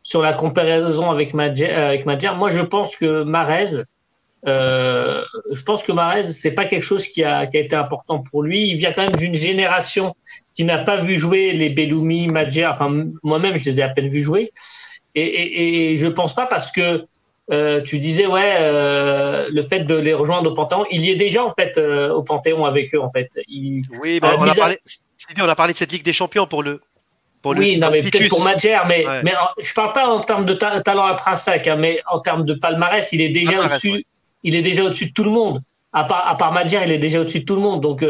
sur la comparaison avec Madjer. Avec Moi, je pense que Marez, euh, je pense que Marez, c'est pas quelque chose qui a, qui a été important pour lui. Il vient quand même d'une génération qui n'a pas vu jouer les Belloumi, Madjer. Enfin, moi-même, je les ai à peine vus jouer. Et, et, et je pense pas parce que euh, tu disais ouais euh, le fait de les rejoindre au Panthéon il y est déjà en fait euh, au Panthéon avec eux en fait.
Oui bah, on, a parlé, on, a parlé, de cette Ligue des Champions pour le
pour oui non mais peut-être pour Madjer mais mais je parle pas en termes de talent intrinsèque hein, mais en termes de palmarès il est déjà au-dessus il est déjà au-dessus de tout le monde. À part à part Madjer il est déjà au-dessus de tout le monde. Donc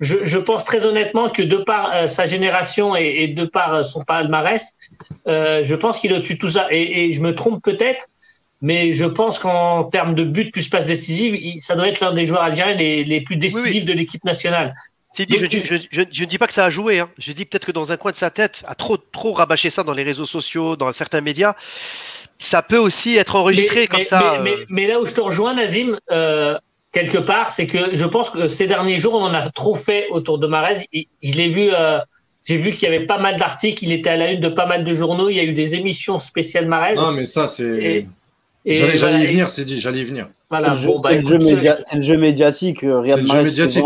je, je, pense très honnêtement que de par sa génération et, et, de par son palmarès, je pense qu'il est au-dessus de tout ça. Et, et je me trompe peut-être, mais je pense qu'en termes de but plus passe décisive, ça doit être l'un des joueurs algériens les, les plus décisifs de l'équipe nationale.
je, je, ne dis pas que ça a joué. Hein. Je dis peut-être que dans un coin de sa tête, à trop, trop rabâcher ça dans les réseaux sociaux, dans certains médias, ça peut aussi être enregistré comme
ça. Euh. Mais, là où je te rejoins, Nazim, euh, quelque part, c'est que je pense que ces derniers jours, on en a trop fait autour de Marez. Je l'ai vu. Euh, j'ai vu qu'il y avait pas mal d'articles, il était à la une de pas mal de journaux, il y a eu des émissions spéciales Marez.
Non, mais ça, c'est. J'allais y venir, c'est dit, j'allais y venir.
Voilà, c'est bon, bah, le, le, jeu médiatique. Euh,
Riyad
le jeu
médiatique.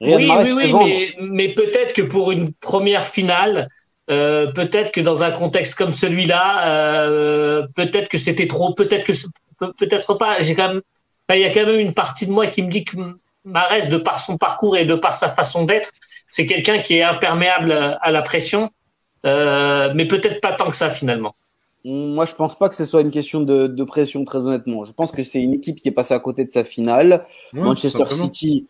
oui, oui, oui, mais, mais peut-être que pour une première finale, euh, peut-être que dans un contexte comme celui-là, euh, peut-être que c'était trop, peut-être que peut-être pas. J'ai quand même, il y a quand même une partie de moi qui me dit que Marès, de par son parcours et de par sa façon d'être, c'est quelqu'un qui est imperméable à la pression, euh, mais peut-être pas tant que ça finalement.
Moi, je pense pas que ce soit une question de, pression, très honnêtement. Je pense que c'est une équipe qui est passée à côté de sa finale. Manchester City,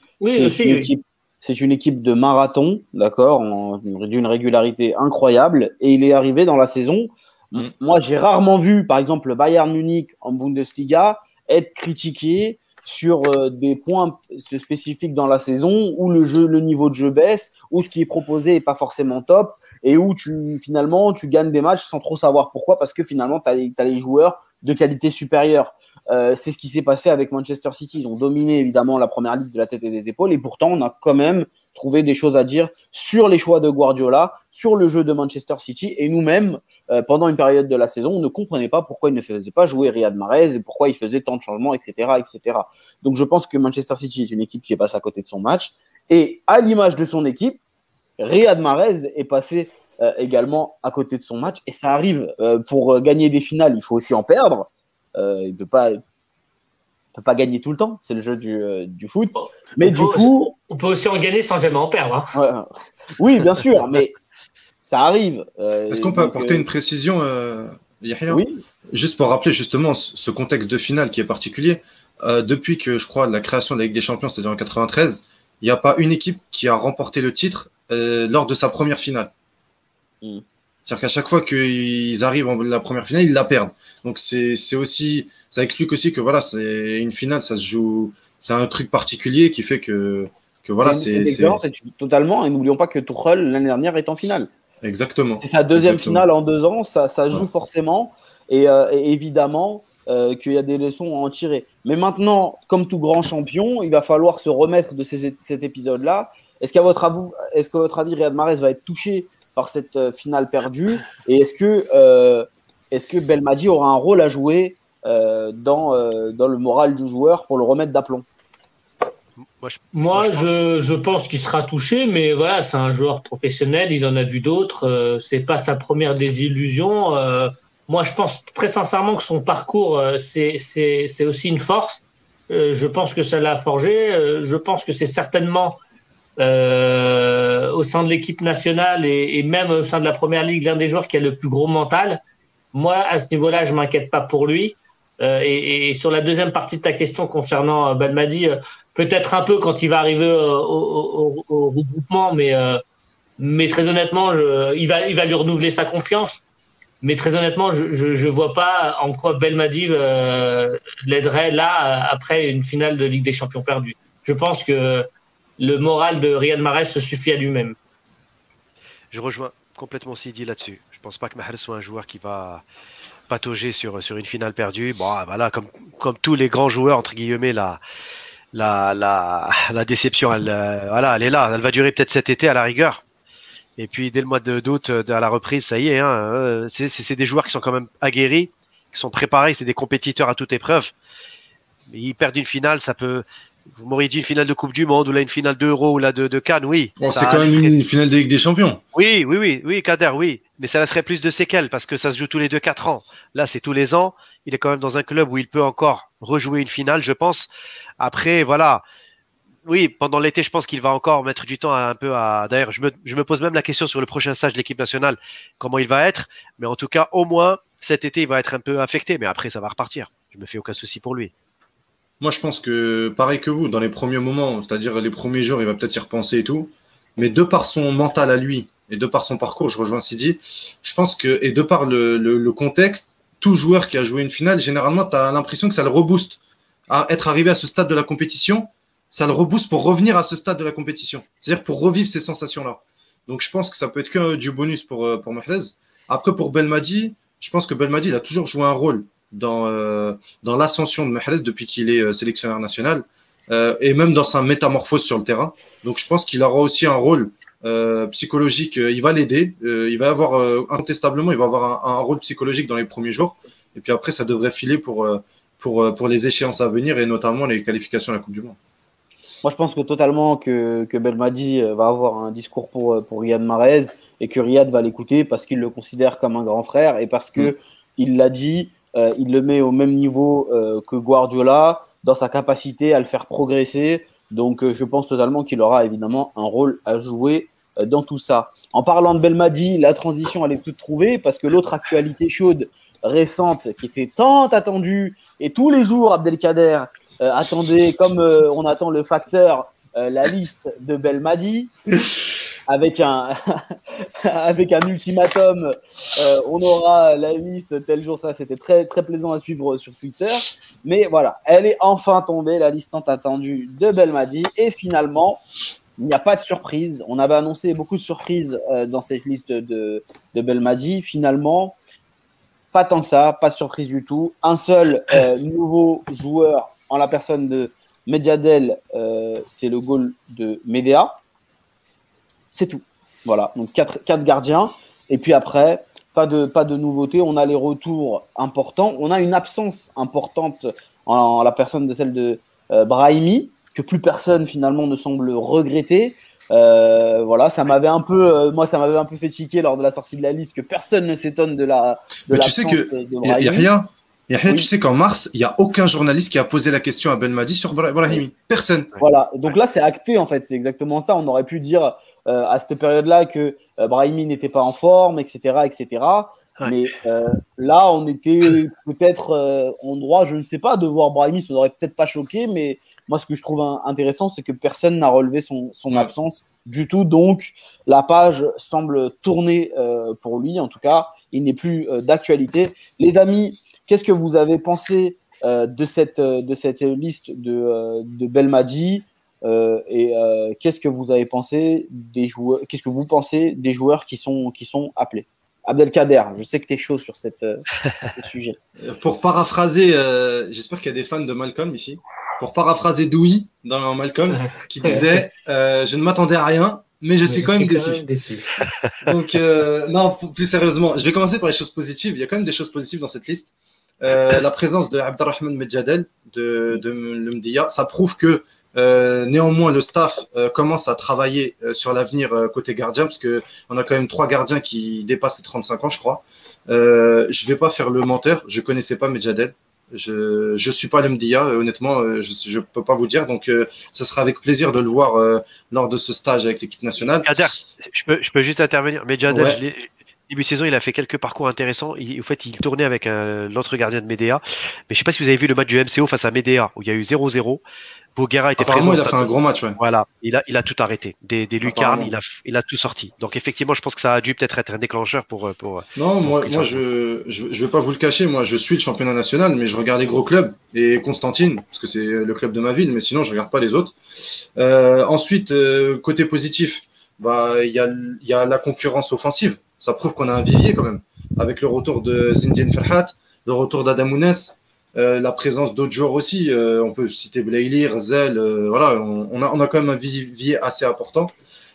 c'est une, équipe de marathon, d'accord, d'une régularité incroyable. Et il est arrivé dans la saison. Mm. Moi, j'ai rarement vu, par exemple, le Bayern Munich en Bundesliga être critiqué sur euh, des points spécifiques dans la saison où le jeu, le niveau de jeu baisse, où ce qui est proposé est pas forcément top et où tu finalement tu gagnes des matchs sans trop savoir pourquoi parce que finalement tu as, les joueurs de qualité supérieure. Euh, c'est ce qui s'est passé avec Manchester City. Ils ont dominé évidemment la première ligue de la tête et des épaules et pourtant on a quand même trouvé des choses à dire sur les choix de Guardiola, sur le jeu de Manchester City et nous-mêmes euh, pendant une période de la saison on ne comprenait pas pourquoi il ne faisait pas jouer Riyad Mahrez et pourquoi il faisait tant de changements etc etc. Donc je pense que Manchester City est une équipe qui est passée à côté de son match et à l'image de son équipe Riyad Mahrez est passé euh, également à côté de son match. Et ça arrive, euh, pour gagner des finales, il faut aussi en perdre. Euh, il ne peut pas, peut pas gagner tout le temps, c'est le jeu du, euh, du foot. Mais du coup.
On peut aussi en gagner sans jamais en perdre.
Hein. Oui, bien sûr, mais ça arrive.
Euh, Est-ce qu'on peut apporter une précision, Yahya? Oui. Juste pour rappeler justement ce contexte de finale qui est particulier. depuis que je crois la création de la Ligue des Champions, c'est-à-dire en 93, il n'y a pas une équipe qui a remporté le titre lors de sa première finale. Hmm. C'est-à-dire qu'à chaque fois qu'ils arrivent en la première finale, ils la perdent. Donc c'est aussi, ça explique aussi que voilà, c'est une finale, ça se joue, c'est un truc particulier qui fait que, que voilà, c'est
totalement. Et n'oublions pas que Tuchel l'année dernière est en finale.
Exactement.
C'est sa deuxième finale en deux ans, ça, ça joue forcément. Et, euh, évidemment euh, qu'il y a des leçons à en tirer. Mais maintenant, comme tout grand champion, il va falloir se remettre de cet épisode-là. Est-ce qu'à votre, est qu'à votre avis, Riyad Mahrez va être touché par cette euh, finale perdue? Et est-ce que, euh, est-ce que Belmadi aura un rôle à jouer euh, dans, dans le moral du joueur pour le remettre d'aplomb?
Moi, je, je, pense, qu'il sera touché, mais voilà, c'est un joueur professionnel, il en a vu d'autres, c'est pas sa première désillusion. Moi, je pense très sincèrement que son parcours, c'est aussi une force. je pense que ça l'a forgé. je pense que c'est certainement euh, au sein de l'équipe nationale et, même au sein de la première ligue, l'un des joueurs qui a le plus gros mental. Moi, à ce niveau-là, je m'inquiète pas pour lui. Euh, et, sur la deuxième partie de ta question concernant euh, euh, peut-être un peu quand il va arriver au, regroupement, mais, mais très honnêtement, il, va, il va lui renouveler sa confiance. Mais très honnêtement, je ne vois pas en quoi Belmadi l'aiderait là après une finale de Ligue des Champions perdue. Je pense que le moral de Riyad Mahrez se suffit à lui-même.
Je rejoins complètement Sidi là-dessus. Je ne pense pas que Mahrez soit un joueur qui va patauger sur, sur une finale perdue. Bon, voilà, comme, comme tous les grands joueurs, entre guillemets, la, la, la, déception, elle, euh, voilà, elle est là. Elle va durer peut-être cet été à la rigueur. Et puis dès le mois d'août, euh, à la reprise, ça y est, hein, euh, c'est des joueurs qui sont quand même aguerris, qui sont préparés, c'est des compétiteurs à toute épreuve. Ils perdent une finale, ça peut, vous m'auriez dit une finale de Coupe du Monde ou là une finale d'Euro ou là de, de Cannes, oui.
c'est quand même une finale de Ligue des Champions.
Oui, oui, oui, oui, Kader, oui. Mais ça laisserait plus de séquelles parce que ça se joue tous les deux quatre ans. Là, c'est tous les ans. Il est quand même dans un club où il peut encore rejouer une finale, je pense. Après, voilà. Oui, pendant l'été, je pense qu'il va encore mettre du temps un peu à. D'ailleurs, je me, je me pose même la question sur le prochain stage de l'équipe nationale, comment il va être. Mais en tout cas, au moins, cet été, il va être un peu affecté. Mais après, ça va repartir. Je me fais aucun souci pour lui.
Moi, je pense que pareil que vous, dans les premiers moments, c'est-à-dire les premiers jours, il va peut-être y repenser et tout. Mais de par son mental à lui et de par son parcours, je rejoins Sidi, je pense que, et de par le, le, contexte, tout joueur qui a joué une finale, généralement, tu as l'impression que ça le rebooste. À être arrivé à ce stade de la compétition, ça le rebooste pour revenir à ce stade de la compétition. C'est-à-dire pour revivre ces sensations-là. Donc je pense que ça peut être que du bonus pour, euh, pour Mahrez. Après, pour Belmadi, je pense que Belmadi, il a toujours joué un rôle dans, euh, dans l'ascension de Mahrez depuis qu'il est euh, sélectionneur national euh, et même dans sa métamorphose sur le terrain. Donc je pense qu'il aura aussi un rôle psychologique. Il va l'aider. il va avoir incontestablement, il va avoir un, rôle psychologique dans les premiers jours. Et puis après, ça devrait filer pour, pour, pour les échéances à venir et notamment les qualifications à la Coupe du Monde.
Moi, je pense que totalement que, que Belmadi va avoir un discours pour, pour Riyad Mahrez et que Riyad va l'écouter parce qu'il le considère comme un grand frère et parce que mm. il l'a dit, euh, il le met au même niveau euh, que Guardiola dans sa capacité à le faire progresser. Donc, euh, je pense totalement qu'il aura évidemment un rôle à jouer dans tout ça. En parlant de Belmadi, la transition elle est toute trouvée parce que l'autre actualité chaude récente qui était tant attendue et tous les jours Abdelkader attendait comme on attend le facteur la liste de Belmadi avec un, avec un ultimatum. Euh, on aura la liste tel jour. Ça, c'était très, très plaisant à suivre sur Twitter. Mais voilà, elle est enfin tombée, la liste tant attendue de Belmadi. Et finalement, il n'y a pas de surprise. On avait annoncé beaucoup de surprises euh, dans cette liste de, de Belmadi. Finalement, pas tant que ça, pas de surprise du tout. Un seul euh, nouveau joueur en la personne de Mediadel, c'est le goal de Medea. C'est tout. Voilà, donc quatre, gardiens. Et puis après, pas de, pas de nouveauté. On a les retours importants. On a une absence importante en, la personne de celle de euh, Brahimi, que plus personne finalement ne semble regretter. Euh, voilà, ça m'avait un peu, euh, moi, ça m'avait un peu fait chiquer lors de la sortie de la liste que personne ne s'étonne de la.
De Mais tu sais que il y, a rien. Tu sais qu'en mars, il n'y a aucun journaliste qui a posé la question à Ben Madi sur Brahimi. Personne.
Voilà. Donc là, c'est acté, en fait. C'est exactement ça. On aurait pu dire euh, à cette période-là que euh, Brahimi n'était pas en forme, etc. etc. Mais euh, là, on était peut-être en droit, je ne sais pas, de voir Brahimi. Ça n'aurait peut-être pas choqué. Mais moi, ce que je trouve intéressant, c'est que personne n'a relevé son, son absence du tout. Donc, la page semble tourner pour lui. En tout cas, il n'est plus d'actualité. Les amis, Qu'est-ce que vous avez pensé euh, de, cette, euh, de cette liste de, euh, de Belmadi et qu'est-ce que vous avez pensé des joueurs Qu'est-ce que vous pensez des joueurs qui sont, qui sont appelés? Abdelkader, je sais que tu es chaud sur cette, ce sujet.
Pour paraphraser, j'espère qu'il y a des fans de Malcolm ici. Pour paraphraser Dewey dans Malcolm, qui disait Je ne m'attendais à rien, mais je suis quand, même, déçu. Donc, non, plus sérieusement, je vais commencer par les choses positives. Il y a quand même des choses positives dans cette liste. Euh, la présence de Abdelrahman Medjadel de, de l'Umdiya, ça prouve que euh, néanmoins le staff euh, commence à travailler euh, sur l'avenir euh, côté gardien parce que on a quand même trois gardiens qui dépassent les 35 ans, je crois. je vais pas faire le menteur, je connaissais pas Medjadel. Je je suis pas l'Umdiya, honnêtement, je je peux pas vous dire. Donc ça sera avec plaisir de le voir lors de ce stage avec l'équipe nationale.
je peux je peux juste intervenir. Medjadel, je début de saison, il a fait quelques parcours intéressants. Il, en fait, il tournait avec l'autre gardien de Médéa. Mais je sais pas si vous avez vu le match du MCO face à Médéa, où il y a eu 0-0. Boguera était présent.
il a fait un gros match. Ouais.
Voilà, il a, il a tout arrêté. Des, des lucarnes, il a, il a tout sorti. Donc effectivement, je pense que ça a dû peut-être être un déclencheur pour. pour
non, moi, moi je, je, je vais pas vous le cacher. Moi, je suis le championnat national, mais je regarde les gros clubs et Constantine, parce que c'est le club de ma ville. Mais sinon, je regarde pas les autres. Euh, ensuite, euh, côté positif, bah, il y a, il y a la concurrence offensive ça prouve qu'on a un vivier quand même. Avec le retour de Zinedine Ferhat, le retour d'Adamounes, euh, la présence d'autres joueurs aussi. Euh, on peut citer Blaili, Zel. Euh, voilà, on, a, on a quand même un vivier assez important.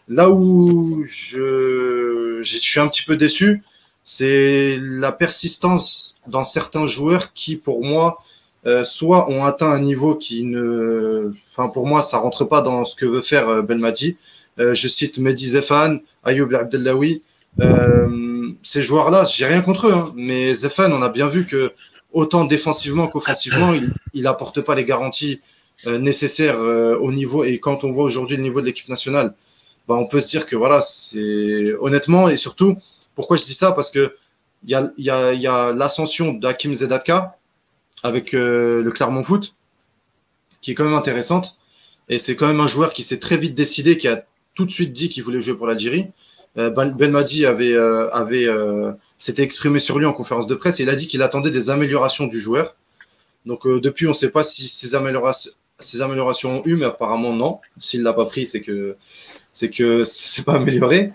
Là où je, je suis un petit peu déçu, c'est la persistance dans certains joueurs qui, pour moi, euh, soit ont atteint un niveau qui ne, enfin pour moi, ça rentre pas dans ce que veut faire Belmadi. Euh, je cite Mehdi Zefan, Ayoub Abdellaoui. Euh, ces joueurs-là, j'ai rien contre eux, hein, mais Zefan, on a bien vu que autant défensivement qu'offensivement, il, il apporte pas les garanties euh, nécessaires euh, au niveau. Et quand on voit aujourd'hui le niveau de l'équipe nationale, bah, on peut se dire que voilà, c'est honnêtement et surtout, pourquoi je dis ça? Parce que il y a l'ascension d'Hakim Zedatka avec le Clermont Foot, qui est quand même intéressante. Et c'est quand même un joueur qui s'est très vite décidé, qui a tout de suite dit qu'il voulait jouer pour l'Algérie. Euh, Belmadi avait, euh, avait euh, s'était exprimé sur lui en conférence de presse et il a dit qu'il attendait des améliorations du joueur. Donc depuis, on ne sait pas si ces améliorations, ont eu, mais apparemment non. S'il l'a pas pris, c'est que c'est que c'est pas amélioré.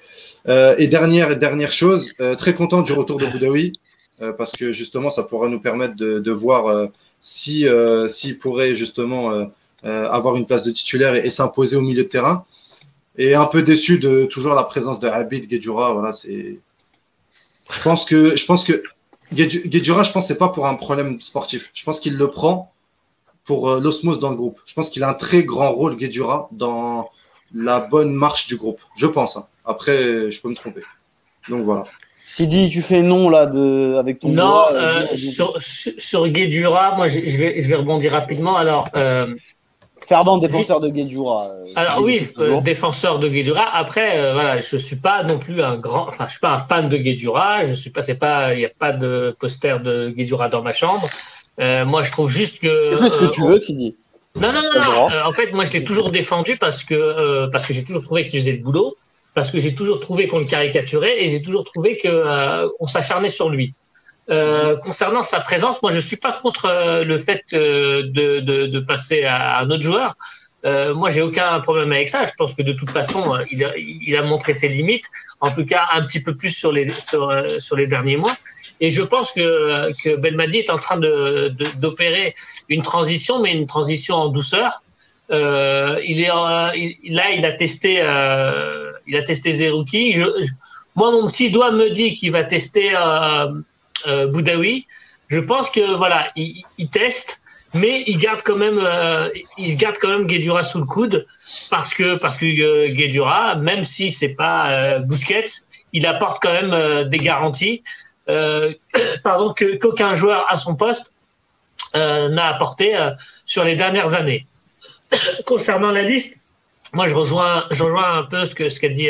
et dernière dernière chose, très content du retour de Boudaoui parce que justement, ça pourra nous permettre de, de voir si s'il pourrait justement avoir une place de titulaire et s'imposer au milieu de terrain. Et un peu déçu de toujours la présence de Habib Guedjura. Voilà, c'est. Je pense que je pense que Guedjura, je pense c'est pas pour un problème sportif. Je pense qu'il le prend pour euh, l'osmose dans le groupe. Je pense qu'il a un très grand rôle Guedjura dans la bonne marche du groupe. Je pense. Hein. Après, je peux me tromper. Donc voilà.
Sidi, tu fais non là de, avec ton.
Non, euh, sur, sur Guedjura, moi je, vais, je vais rebondir rapidement. Alors, euh,
Fervent défenseur de Guedjura.
Euh, Alors oui, euh, défenseur de Guedjura. Après, euh, voilà, je suis pas non plus un grand, enfin, je suis pas un fan de Guedjura. Je suis pas, c'est pas, il n'y a pas de poster de Guedjura dans ma chambre. moi, je trouve juste que.
Fais ce que tu veux, Sidi.
Non, non, non. en fait, moi, je l'ai toujours défendu parce que parce que j'ai toujours trouvé qu'il faisait le boulot, parce que j'ai toujours trouvé qu'on le caricaturait et j'ai toujours trouvé que on s'acharnait sur lui. Euh, concernant sa présence, moi je suis pas contre euh, le fait euh, de, de, de, passer à un autre joueur. Euh, moi j'ai aucun problème avec ça. Je pense que de toute façon il a, il a montré ses limites, en tout cas un petit peu plus sur les sur, sur les derniers mois. Et je pense que que Belmadi est en train de d'opérer une transition, mais une transition en douceur. Euh, il est il, là il a testé il a testé Zerouki. Je, moi mon petit doigt me dit qu'il va tester euh, Boudaoui, je pense que voilà, il, teste, mais il garde quand même, euh, il garde quand même Guedjura sous le coude parce que parce que euh, même si c'est pas Busquets, il apporte quand même des garanties. pardon, que qu'aucun joueur à son poste n'a apporté sur les dernières années. Concernant la liste, moi je rejoins, je un peu ce que ce qu'a dit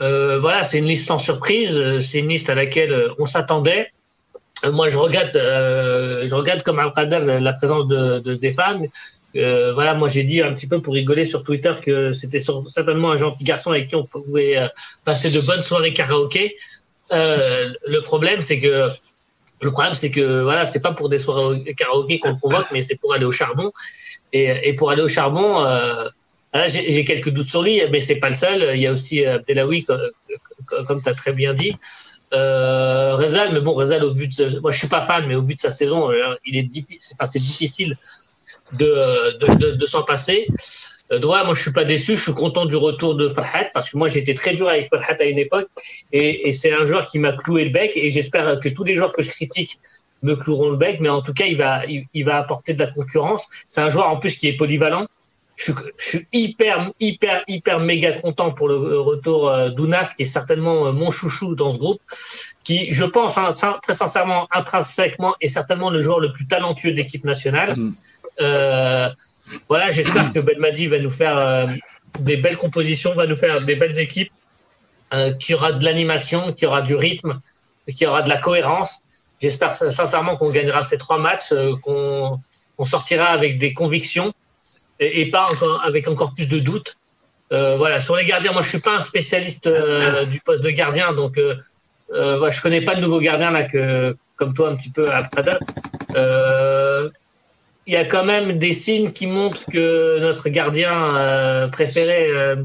Abkader. voilà, c'est une liste sans surprise, c'est une liste à laquelle on s'attendait. Moi, je regarde, je regarde comme Abkader la présence de, de Zéphane, euh, voilà, moi j'ai dit un petit peu pour rigoler sur Twitter que c'était certainement un gentil garçon avec qui on pouvait euh, passer de bonnes soirées karaoké. Euh, le problème, c'est que le problème, c'est que voilà, c'est pas pour des soirées karaoké qu'on le convoque, mais c'est pour aller au charbon. Et, pour aller au charbon, j'ai quelques doutes sur lui, mais c'est pas le seul. Il y a aussi Abdelawi, comme, tu as très bien dit. Rezal, mais bon, Rezal, au vu de, moi je suis pas fan, mais au vu de sa saison, il est c'est difficile de, de, de, s'en passer. Euh, moi, je suis pas déçu. Je suis content du retour de Farhat parce que moi, j'étais très dur avec Farhat à une époque et, et c'est un joueur qui m'a cloué le bec et j'espère que tous les joueurs que je critique me cloueront le bec. Mais en tout cas, il va, il, va apporter de la concurrence. C'est un joueur en plus qui est polyvalent. Je, je, suis hyper, hyper, hyper méga content pour le retour euh, d'Ounas, qui est certainement euh, mon chouchou dans ce groupe, qui, je pense, hein, très sincèrement, intrinsèquement, est certainement le joueur le plus talentueux de l'équipe nationale. Mm. Euh, voilà, j'espère que Belmadi va nous faire euh, des belles compositions, va nous faire des belles équipes, euh, qui aura de l'animation, qui aura du rythme, qui aura de la cohérence. J'espère sincèrement qu'on gagnera ces trois matchs, qu'on sortira avec des convictions et, pas encore, avec encore plus de doutes. voilà, sur les gardiens, moi je suis pas un spécialiste du poste de gardien, donc euh, voilà, je connais pas le nouveau gardien là que, comme toi un petit peu à Prada. Euh, il y a quand même des signes qui montrent que notre gardien euh, préféré, euh,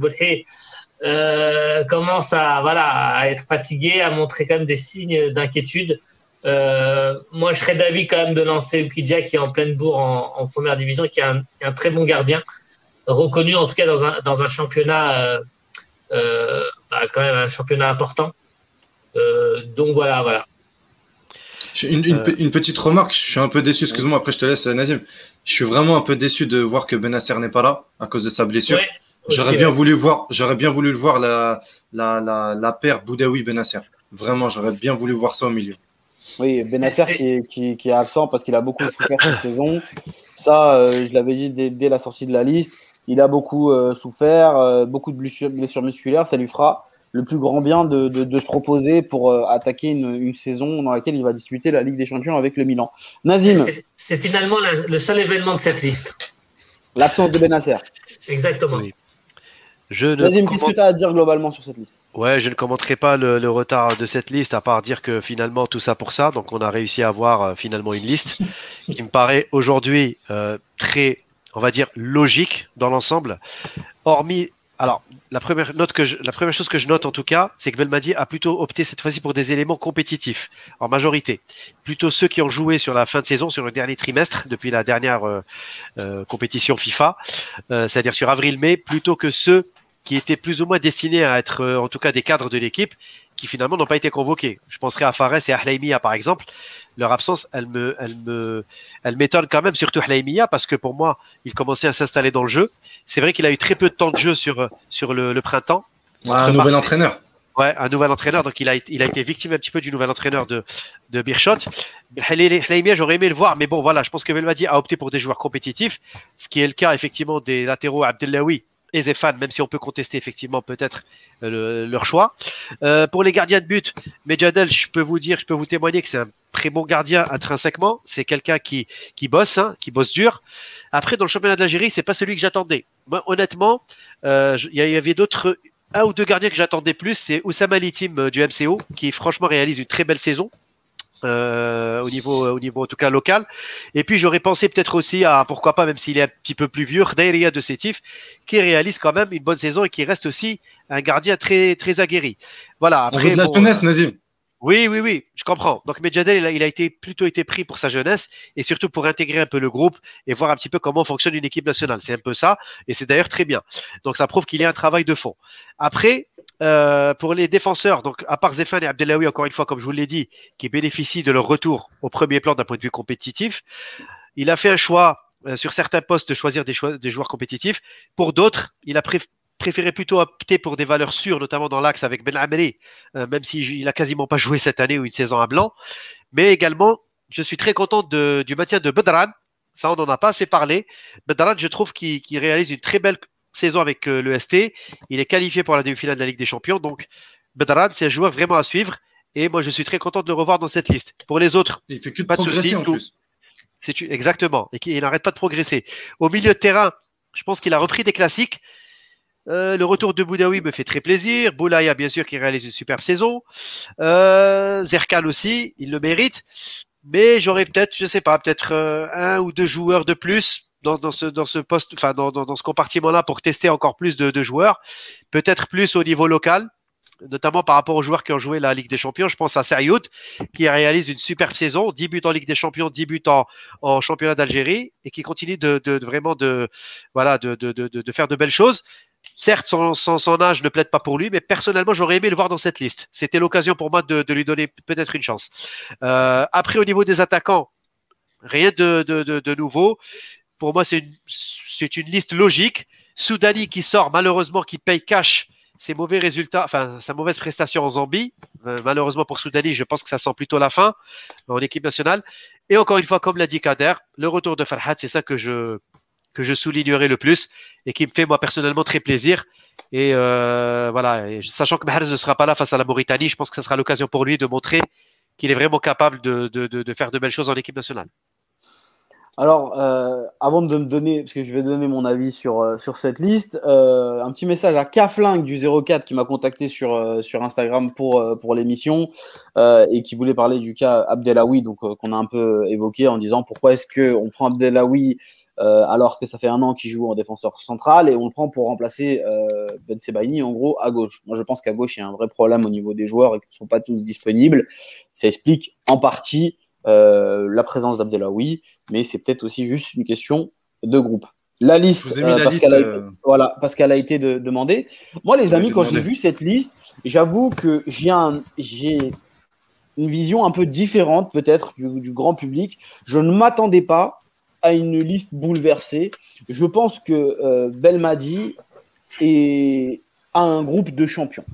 euh, commence à, voilà, à être fatigué, à montrer quand même des signes d'inquiétude. Euh, moi, je serais d'avis quand même de lancer Ukidja qui est en pleine bourre en, en première division, qui est, un, qui est, un, très bon gardien, reconnu en tout cas dans un, dans un championnat, euh, bah, quand même un championnat important. donc voilà, voilà.
Une, une, euh. une, petite remarque, je suis un peu déçu, excuse-moi, après je te laisse Nazim. Je suis vraiment un peu déçu de voir que Benasser n'est pas là à cause de sa blessure. j'aurais bien voulu voir, j'aurais bien voulu le voir la, la, la, la paire Boudaoui Benasser. Vraiment, j'aurais bien voulu voir ça au milieu.
Oui, Benasser qui, qui, qui, est absent parce qu'il a beaucoup souffert cette saison. Ça, euh, je l'avais dit dès, dès, la sortie de la liste. Il a beaucoup euh, souffert, euh, beaucoup de blessures, blessures musculaires. Ça lui fera le plus grand bien de, de, de se reposer pour euh, attaquer une, une, saison dans laquelle il va disputer la Ligue des Champions avec le Milan. Nazim.
C'est finalement le seul événement de cette liste.
L'absence de Benasser.
Exactement.
Je Nazim, qu'est-ce que tu as à dire globalement sur cette liste?
Ouais, je ne commenterai pas le, le, retard de cette liste, à part dire que finalement tout ça pour ça. Donc on a réussi à avoir euh, finalement une liste qui me paraît aujourd'hui euh, très, on va dire, logique dans l'ensemble. Hormis alors, la première, note que la première chose que je note en tout cas, c'est que Belmadi a plutôt opté cette fois-ci pour des éléments compétitifs, en majorité. Plutôt ceux qui ont joué sur la fin de saison, sur le dernier trimestre, depuis la dernière euh, compétition FIFA, c'est-à-dire sur avril-mai, plutôt que ceux qui étaient plus ou moins destinés à être en tout cas des cadres de l'équipe, qui finalement n'ont pas été convoqués. Je penserai à Fares et à Hlaimia par exemple, leur absence, elle me, elle me, elle m'étonne quand même, surtout Hlaimia, parce que pour moi, il commençait à s'installer dans le jeu. C'est vrai qu'il a eu très peu de temps de jeu sur, sur le, le printemps.
un nouvel entraîneur.
Ouais, un nouvel entraîneur. Donc, il a, il a été victime un petit peu du nouvel entraîneur de, de Birchot. Hlaimia, j'aurais aimé le voir, mais bon, voilà, je pense que Belmadi a opté pour des joueurs compétitifs, ce qui est le cas, effectivement, des latéraux Abdellaoui et Zéphane, même si on peut contester effectivement peut-être euh, leur choix. Euh, pour les gardiens de but, Medjadel, je peux vous dire, je peux vous témoigner que c'est un très bon gardien intrinsèquement. C'est quelqu'un qui, qui bosse, hein, qui bosse dur. Après, dans le championnat de l'Algérie, c'est pas celui que j'attendais. Moi, honnêtement, euh, il y avait d'autres, un ou deux gardiens que j'attendais plus. C'est Oussama Litim euh, du MCO, qui franchement réalise une très belle saison. Euh, au niveau au niveau en tout cas local et puis j'aurais pensé peut-être aussi à pourquoi pas même s'il est un petit peu plus vieux Khdaïria de Sétif qui réalise quand même une bonne saison et qui reste aussi un gardien très très aguerri voilà
après de la jeunesse Nazim
oui, oui, oui, je comprends. Donc Medjadel, il a, il a été plutôt été pris pour sa jeunesse et surtout pour intégrer un peu le groupe et voir un petit peu comment fonctionne une équipe nationale. C'est un peu ça et c'est d'ailleurs très bien. Donc ça prouve qu'il y a un travail de fond. Après, euh, pour les défenseurs, donc à part Zéphane et Abdelawi, encore une fois, comme je vous l'ai dit, qui bénéficient de leur retour au premier plan d'un point de vue compétitif, il a fait un choix euh, sur certains postes de choisir des, des joueurs compétitifs. Pour d'autres, il a préféré plutôt opter pour des valeurs sûres, notamment dans l'axe avec Ben Amri, euh, même s'il a quasiment pas joué cette année ou une saison à blanc. Mais également, je suis très content de, du maintien de Bedran. Ça, on n'en a pas assez parlé. Bedran, je trouve qu'il réalise une très belle saison avec euh, le ST. Il est qualifié pour la demi-finale de la Ligue des Champions. Donc, Bedran, c'est un joueur vraiment à suivre. Et moi, je suis très content de le revoir dans cette liste. Pour les autres,
Il fait que de
pas de souci. c'est exactement. Et qu'il il n'arrête pas de progresser. Au milieu de terrain, je pense qu'il a repris des classiques. Euh, le retour de Boudaoui me fait très plaisir. Boulaya, bien sûr, qui réalise une superbe saison. Euh, Zerkan aussi, il le mérite. Mais j'aurais peut-être, je sais pas, peut-être euh, un ou deux joueurs de plus dans, ce dans ce poste, enfin dans, dans, ce compartiment-là pour tester encore plus de, joueurs. Peut-être plus au niveau local, notamment par rapport aux joueurs qui ont joué la Ligue des Champions. Je pense à Seriout, qui réalise une superbe saison, 10 buts en Ligue des Champions, 10 buts en, en championnat d'Algérie et qui continue de, de, vraiment de voilà de, de, faire de belles choses. Certes, son, son, âge ne plaide pas pour lui, mais personnellement, j'aurais aimé le voir dans cette liste. C'était l'occasion pour moi de, lui donner peut-être une chance. Euh, après, au niveau des attaquants, rien de, de nouveau. Pour moi, c'est une, liste logique. Soudani qui sort, malheureusement, qui paye cash ses mauvais résultats, enfin sa mauvaise prestation en Zambie. Euh, malheureusement pour Soudani, je pense que ça sent plutôt la fin en équipe nationale. Et encore une fois, comme l'a dit Kader, le retour de Farhat, c'est ça que je soulignerai le plus et qui me fait moi personnellement très plaisir. Et euh, voilà, sachant que Mahrez ne sera pas là face à la Mauritanie, je pense que ce sera l'occasion pour lui de montrer qu'il est vraiment capable de faire de belles choses en équipe nationale.
Alors, euh, avant de me donner, parce que je vais donner mon avis sur, euh, sur cette liste, euh, un petit message à Kafling du 04 qui m'a contacté sur, euh, sur Instagram pour, euh, pour l'émission euh, et qui voulait parler du cas Abdelawi, donc qu'on a un peu évoqué en disant pourquoi est-ce qu'on prend Abdelawi alors que ça fait un an qu'il joue en défenseur central et on le prend pour remplacer Ben Sebaini en gros à gauche. Moi, je pense qu'à gauche, il y a un vrai problème au niveau des joueurs et qu'ils ne sont pas tous disponibles. Ça explique en partie la présence d'Abdelawi, mais c'est peut-être aussi juste une question de groupe. La liste,
vous ai mis
euh,
la
parce qu'elle a été,
euh,
voilà, parce qu'elle a été de- demandée. Moi, les amis,
été
quand j'ai vu cette liste, j'avoue que j'ai un, j'ai une vision un peu différente peut-être du, du grand public. Je ne m'attendais pas à une liste bouleversée. Je pense que euh, Belmadi est a un groupe de champions.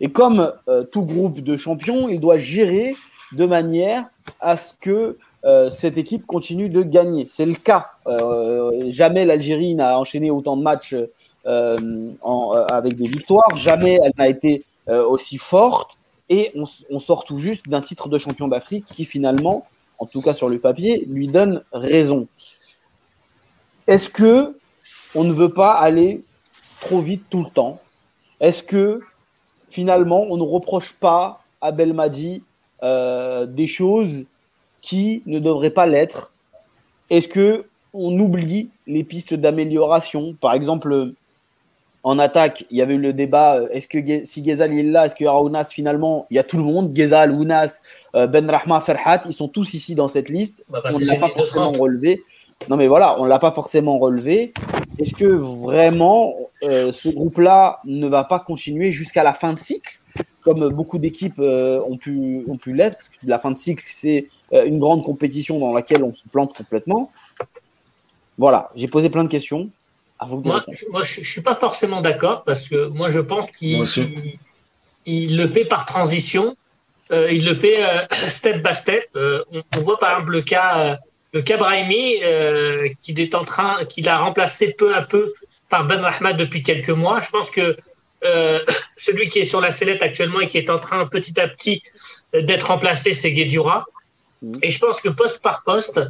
Et comme euh, tout groupe de champions, il doit gérer de manière à ce que euh, cette équipe continue de gagner. C'est le cas. Euh, jamais l'Algérie n'a enchaîné autant de matchs euh, avec des victoires. Jamais elle n'a été aussi forte. Et on sort tout juste d'un titre de champion d'Afrique qui finalement, en tout cas sur le papier, lui donne raison. Est-ce que on ne veut pas aller trop vite tout le temps? Est-ce que finalement on ne reproche pas à Belmadi euh, des choses qui ne devraient pas l'être Est-ce que on oublie les pistes d'amélioration? Par exemple, en attaque, il y avait eu le débat euh, est-ce que si Ghezal est là, est-ce qu'il y aura Ounas finalement Il y a tout le monde? Ghezal, Ounas, euh, Ben Rahma, Ferhat, ils sont tous ici dans cette liste.
Bah,
on ne l'a pas forcément
30.
relevé. Non, mais voilà, on ne l'a pas forcément relevé. Est-ce que vraiment euh, ce groupe-là ne va pas continuer jusqu'à la fin de cycle, comme beaucoup d'équipes euh, ont pu, ont pu l'être parce que La fin de cycle, c'est euh, une grande compétition dans laquelle on se plante complètement. Voilà, j'ai posé plein de questions. À vous de
Moi, je- moi, je ne suis pas forcément d'accord parce que moi, je pense qu'il il- il le fait par transition. Euh, il le fait euh, step by step. Euh, on, on voit par exemple le cas, le cas Brahimi euh, qu'il est en train, qu'il a remplacé peu à peu par Ben Rahmat depuis quelques mois. Je pense que euh, celui qui est sur la sellette actuellement et qui est en train petit à petit euh, d'être remplacé, c'est Guedjura.
Mhm.
Et je pense que poste par poste,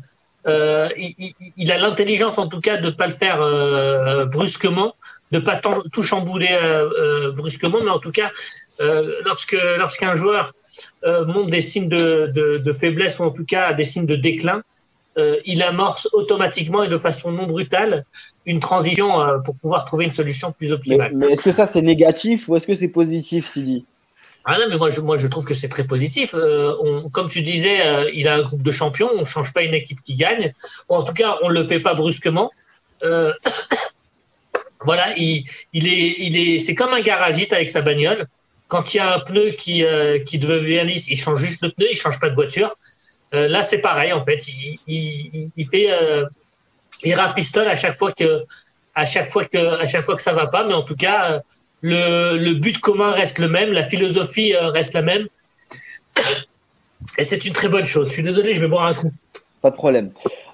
euh, il, a l'intelligence en tout cas de ne pas le faire euh, brusquement, de ne pas tout chambouler brusquement, mais en tout cas, lorsque lorsqu'un joueur montre des signes de, de, de faiblesse ou en tout cas des signes de déclin, euh, il amorce automatiquement et de façon non brutale une transition euh, pour pouvoir trouver une solution plus optimale.
mais est-ce que ça c'est négatif ou est-ce que c'est positif, Sidi?
Ah non, mais moi je, moi, je trouve que c'est très positif. Euh, on, comme tu disais, il a un groupe de champions, on ne change pas une équipe qui gagne. Ou en tout cas, on ne le fait pas brusquement. Voilà, il, il est, il est, c'est comme un garagiste avec sa bagnole. Quand il y a un pneu qui, qui devient lisse, il change juste le pneu, il change pas de voiture. Euh, là, c'est pareil en fait. Il, il, il fait, euh, il rapistole à chaque fois que, à chaque fois que, à chaque fois que ça va pas. Mais en tout cas, euh, le, le but commun reste le même, la philosophie euh, reste la même. Et c'est une très bonne chose. Je suis désolé, je vais boire un coup.
Pas de problème.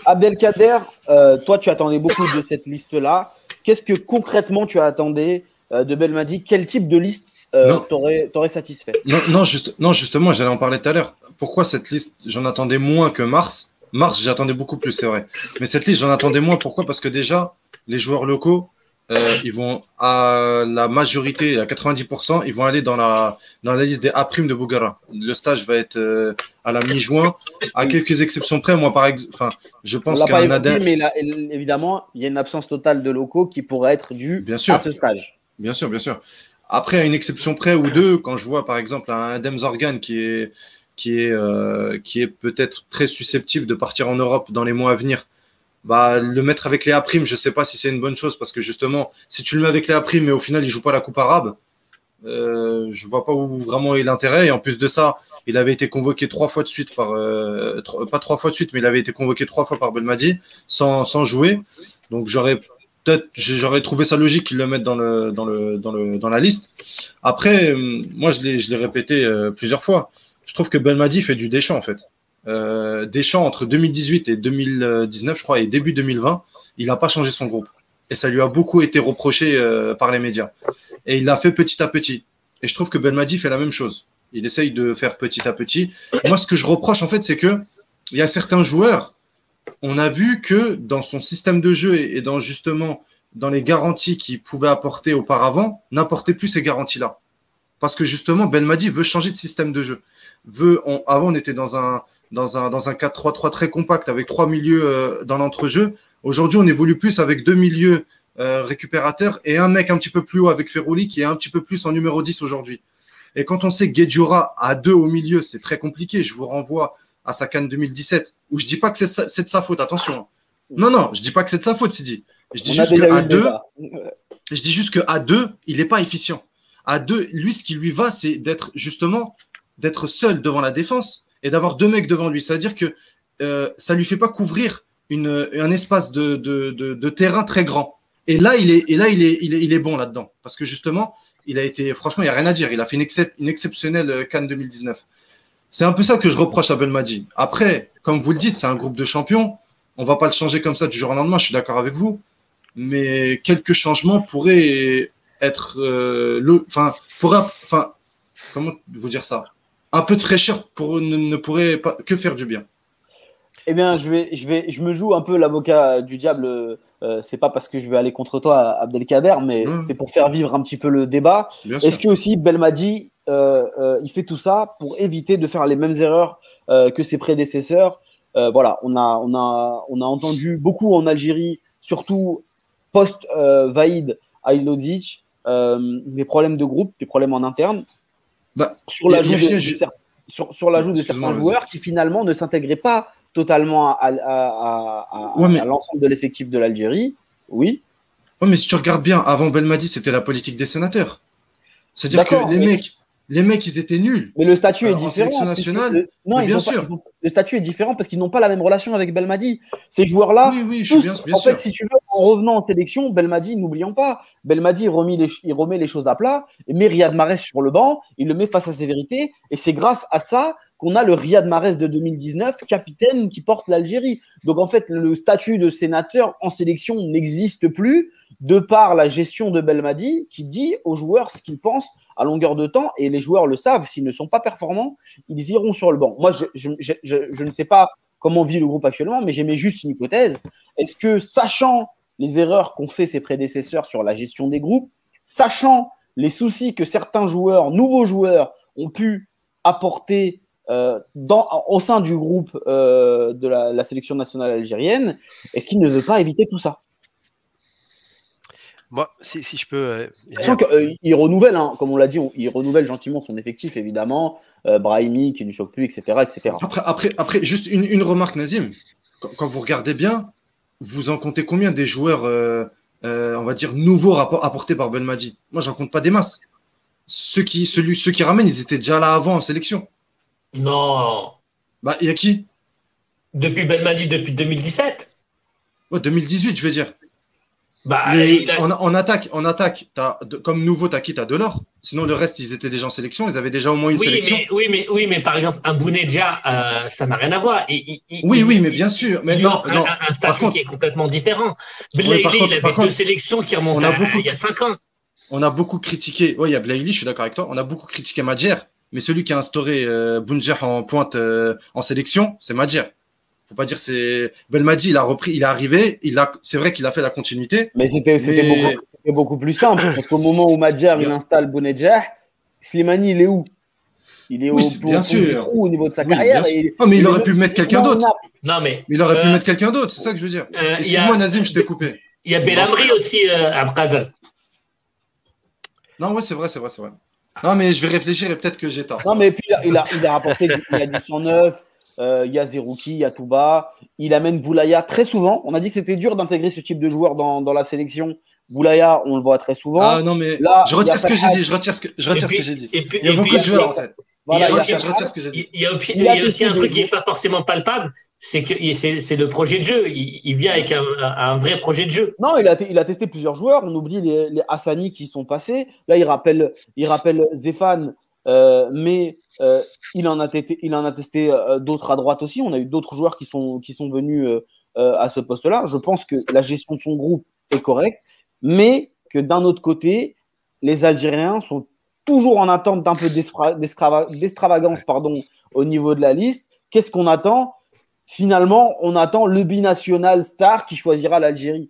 Abdelkader, euh, toi, tu attendais beaucoup de cette liste-là. Qu'est-ce que concrètement tu attendais euh, de Belmadi? Quel type de liste euh, t'aurais t'aurais satisfait?
Non, non, juste, non, justement, j'allais en parler tout à l'heure. Pourquoi cette liste, j'en attendais moins que Mars Mars, j'attendais beaucoup plus, c'est vrai. Mais cette liste, j'en attendais moins. Pourquoi? Parce que déjà, les joueurs locaux, euh, ils vont à la majorité, à 90%, ils vont aller dans la, dans la liste des A' de Bougara. Le stage va être euh, à la mi-juin. À quelques exceptions près, moi, par exemple, enfin, je pense qu'un Adem.
mais là, évidemment, il y a une absence totale de locaux qui pourrait être due
Bien sûr.
à ce stage.
Bien sûr, bien sûr. Après, à une exception près ou deux, quand je vois par exemple un Adem Zorgan qui est, qui est, euh, est peut-être très susceptible de partir en Europe dans les mois à venir, bah, le mettre avec les A', je sais pas si c'est une bonne chose parce que justement, si tu le mets avec les A', mais au final il joue pas la Coupe arabe, euh, je vois pas où vraiment est l'intérêt. Et en plus de ça, il avait été convoqué trois fois de suite par, euh, pas trois fois de suite, mais il avait été convoqué trois fois par Belmadi sans, sans jouer. Donc j'aurais peut-être, j'aurais trouvé ça logique qu'ils le mettent dans le, dans le, dans le, dans la liste. Après, euh, moi je l'ai, répété plusieurs fois. Je trouve que Belmadi fait du Deschamps en fait. Euh, Deschamps entre 2018 et 2019, je crois, et début 2020, il n'a pas changé son groupe. Et ça lui a beaucoup été reproché euh, par les médias. Et il l'a fait petit à petit. Et je trouve que Belmadi fait la même chose. Il essaye de faire petit à petit. Moi, ce que je reproche, en fait, c'est que il y a certains joueurs, on a vu que dans son système de jeu et dans justement dans les garanties qu'il pouvait apporter auparavant, n'apportait plus ces garanties-là. Parce que justement, Belmadi veut changer de système de jeu. Veut, on- avant, on était dans un, dans un, dans un 4-3-3 très compact avec trois milieux euh, dans l'entrejeu. Aujourd'hui, on évolue plus avec deux milieux euh, récupérateurs et un mec un petit peu plus haut avec Ferrouli qui est un petit peu plus en numéro 10 aujourd'hui. Et quand on sait que Guedjura à deux au milieu, c'est très compliqué. Je vous renvoie à sa canne 2017, où je dis pas que c'est de sa faute, attention. hein. Non, non, je dis pas que c'est de sa faute, Sidi. Je dis
On
juste deux,
débat.
je dis juste qu'à deux, il n'est pas efficient. À deux, lui, ce qui lui va, c'est d'être justement d'être seul devant la défense et d'avoir deux mecs devant lui. C'est-à-dire que euh, ça lui fait pas couvrir un espace de, terrain très grand. Et là, il est, bon là-dedans. Parce que justement, il a été, franchement, il n'y a rien à dire. Il a fait une, excep- une exceptionnelle euh, Cannes 2019. C'est un peu ça que je reproche à Belmadi. Après, comme vous le dites, c'est un groupe de champions. On va pas le changer comme ça du jour au lendemain. Je suis d'accord avec vous. Mais quelques changements pourraient être, euh, comment vous dire ça? Un peu de fraîcheur pour, ne, ne pourrait pas que faire du bien.
Eh bien, je, vais, je, vais, je me joue un peu l'avocat du diable. Euh, c'est pas parce que je vais aller contre toi, Abdelkader, mais
Mmh.
c'est pour faire vivre un petit peu le débat. Est-ce que aussi Belmadi, euh, euh, il fait tout ça pour éviter de faire les mêmes erreurs euh, que ses prédécesseurs? Voilà, on a, on, a, on a entendu beaucoup en Algérie, surtout post-Vaïd Aïlodzic, des problèmes de groupe, des problèmes en interne,
Bah,
sur l'ajout de,
rien,
de
je-
cer- sur, sur l'ajout de
Excuse-moi,
certains joueurs qui finalement ne s'intégraient pas totalement à, à- à- à-
Ouais, mais-
à l'ensemble de l'effectif de l'Algérie. Oui,
Ouais, mais si tu regardes bien, avant Belmadi, c'était la politique des sénateurs. C'est-à-dire que les
mais-
mecs, les mecs, ils étaient nuls.
Mais le statut est
en
différent.
sélection
puisque
nationale,
le- non,
bien
pas-
sûr.
ont- le statut est différent parce qu'ils n'ont pas la même relation avec Belmadi. Ces joueurs-là,
oui, oui, je suis
tous,
bien, bien
en
sûr.
fait, si tu veux, en revenant en sélection, Belmadi, n'oublions pas, Belmadi remet, les, il remet les choses à plat, et met Riyad Mahrez sur le banc, il le met face à ses vérités, et c'est grâce à ça qu'on a le Riyad Mahrez de 2019, capitaine qui porte l'Algérie. Donc en fait, le statut de sénateur en sélection n'existe plus de par la gestion de Belmadi qui dit aux joueurs ce qu'ils pensent à longueur de temps, et les joueurs le savent, s'ils ne sont pas performants, ils iront sur le banc. Moi, je, ne sais pas comment vit le groupe actuellement, mais j'aimais juste une hypothèse. Est-ce que, sachant les erreurs qu'ont fait ses prédécesseurs sur la gestion des groupes, sachant les soucis que certains joueurs, nouveaux joueurs, ont pu apporter euh, au sein du groupe euh, de la, la sélection nationale algérienne, est-ce qu'il ne veut pas éviter tout ça?
Moi, si, si je peux. euh,
Sachant qu'il renouvelle, hein, comme on l'a dit, on- il renouvelle gentiment son effectif, évidemment. Euh, Brahimi qui ne choque plus, etc. etc.
Après, après, après juste une, une remarque, Nazim. Quand, quand vous regardez bien, vous en comptez combien des joueurs, euh, euh, on va dire, nouveaux apportés par Belmadi Moi, j'en compte pas des masses. Ceux qui, celui, ceux qui ramènent, ils étaient déjà là avant en sélection.
Non.
Bah, il y a qui?
Depuis Belmadi, depuis 2017.
Ouais, 2018, je veux dire.
Bah,
Les-
il a-
en, en attaque, en attaque de- comme nouveau, t'as qui? T'as Delors. Sinon, le reste, ils étaient déjà en sélection. Ils avaient déjà au moins une
oui,
sélection.
mais, oui, mais, oui, mais par exemple, un Bounedja, euh, ça n'a rien à voir. Il- il- il-
Oui,
il-
oui, mais bien sûr. Mais
il
non, non.
un- un statut
contre-
qui est complètement différent.
Contre-
il avait deux sélections qui remontent
on a
à-
beaucoup-
il y a cinq ans.
On a beaucoup critiqué. Oui, il y a Blaili, je suis d'accord avec toi. On a beaucoup critiqué Madjer. Mais celui qui a instauré euh, Bounjer en pointe euh, en sélection, c'est Madjer. Faut pas dire c'est Belmadi, il a repris, il est arrivé, il a c'est vrai qu'il a fait la continuité.
Mais c'était
Mais-
beaucoup, c'était beaucoup plus simple parce qu'au moment où Madjer il installe Bounedjah, Slimani il est où? Il est
Oui,
au,
c'est-
au
bien
du
sûr.
trou au niveau de sa
Oui,
carrière. et-
Oh, mais il aurait pu mettre quelqu'un d'autre.
non,
mais
Il aurait pu
Euh,
mettre quelqu'un d'autre, c'est ça que je veux dire.
euh,
Excuse-moi
a,
Nazim, je t'ai coupé.
il y a Belhamri aussi, euh, Abdelkader.
Non, ouais, c'est vrai, c'est vrai, c'est vrai. Non, mais je vais réfléchir et peut-être que j'ai tort.
Non, mais puis il a, il a, il a rapporté, il a du 109, euh, il y a Zerouki, il y a Touba. Il amène Boulaya très souvent. On a dit que c'était dur d'intégrer ce type de joueur dans, dans la sélection. Boulaya, on le voit très souvent.
Ah non, mais
Là,
je retire ce que j'ai dit, je retire ce que, je
Et
retire ce
puis-
que j'ai dit.
et puis-
Il y a
et
beaucoup
puis,
de joueurs en fait.
Voilà,
il y a-
retire, je retire ce que j'ai dit.
Il y a, aussi-
Il a
il y a aussi
testé
un truc qui n'est pas forcément palpable, c'est que c'est c'est le projet de jeu. Il, il vient avec un, un vrai projet de jeu.
Non, il a, il a testé plusieurs joueurs. On oublie les, les Hassani qui sont passés. Là, il rappelle, il rappelle Zéphane, euh, mais euh, il, en a testé, il en a testé euh, d'autres à droite aussi. On a eu d'autres joueurs qui sont, qui sont venus à ce poste-là. Je pense que la gestion de son groupe est correcte, mais que d'un autre côté, les Algériens sont toujours en attente d'un peu d'extravagance pardon, au niveau de la liste. Qu'est-ce qu'on attend? Finalement, on attend le binational star qui choisira l'Algérie.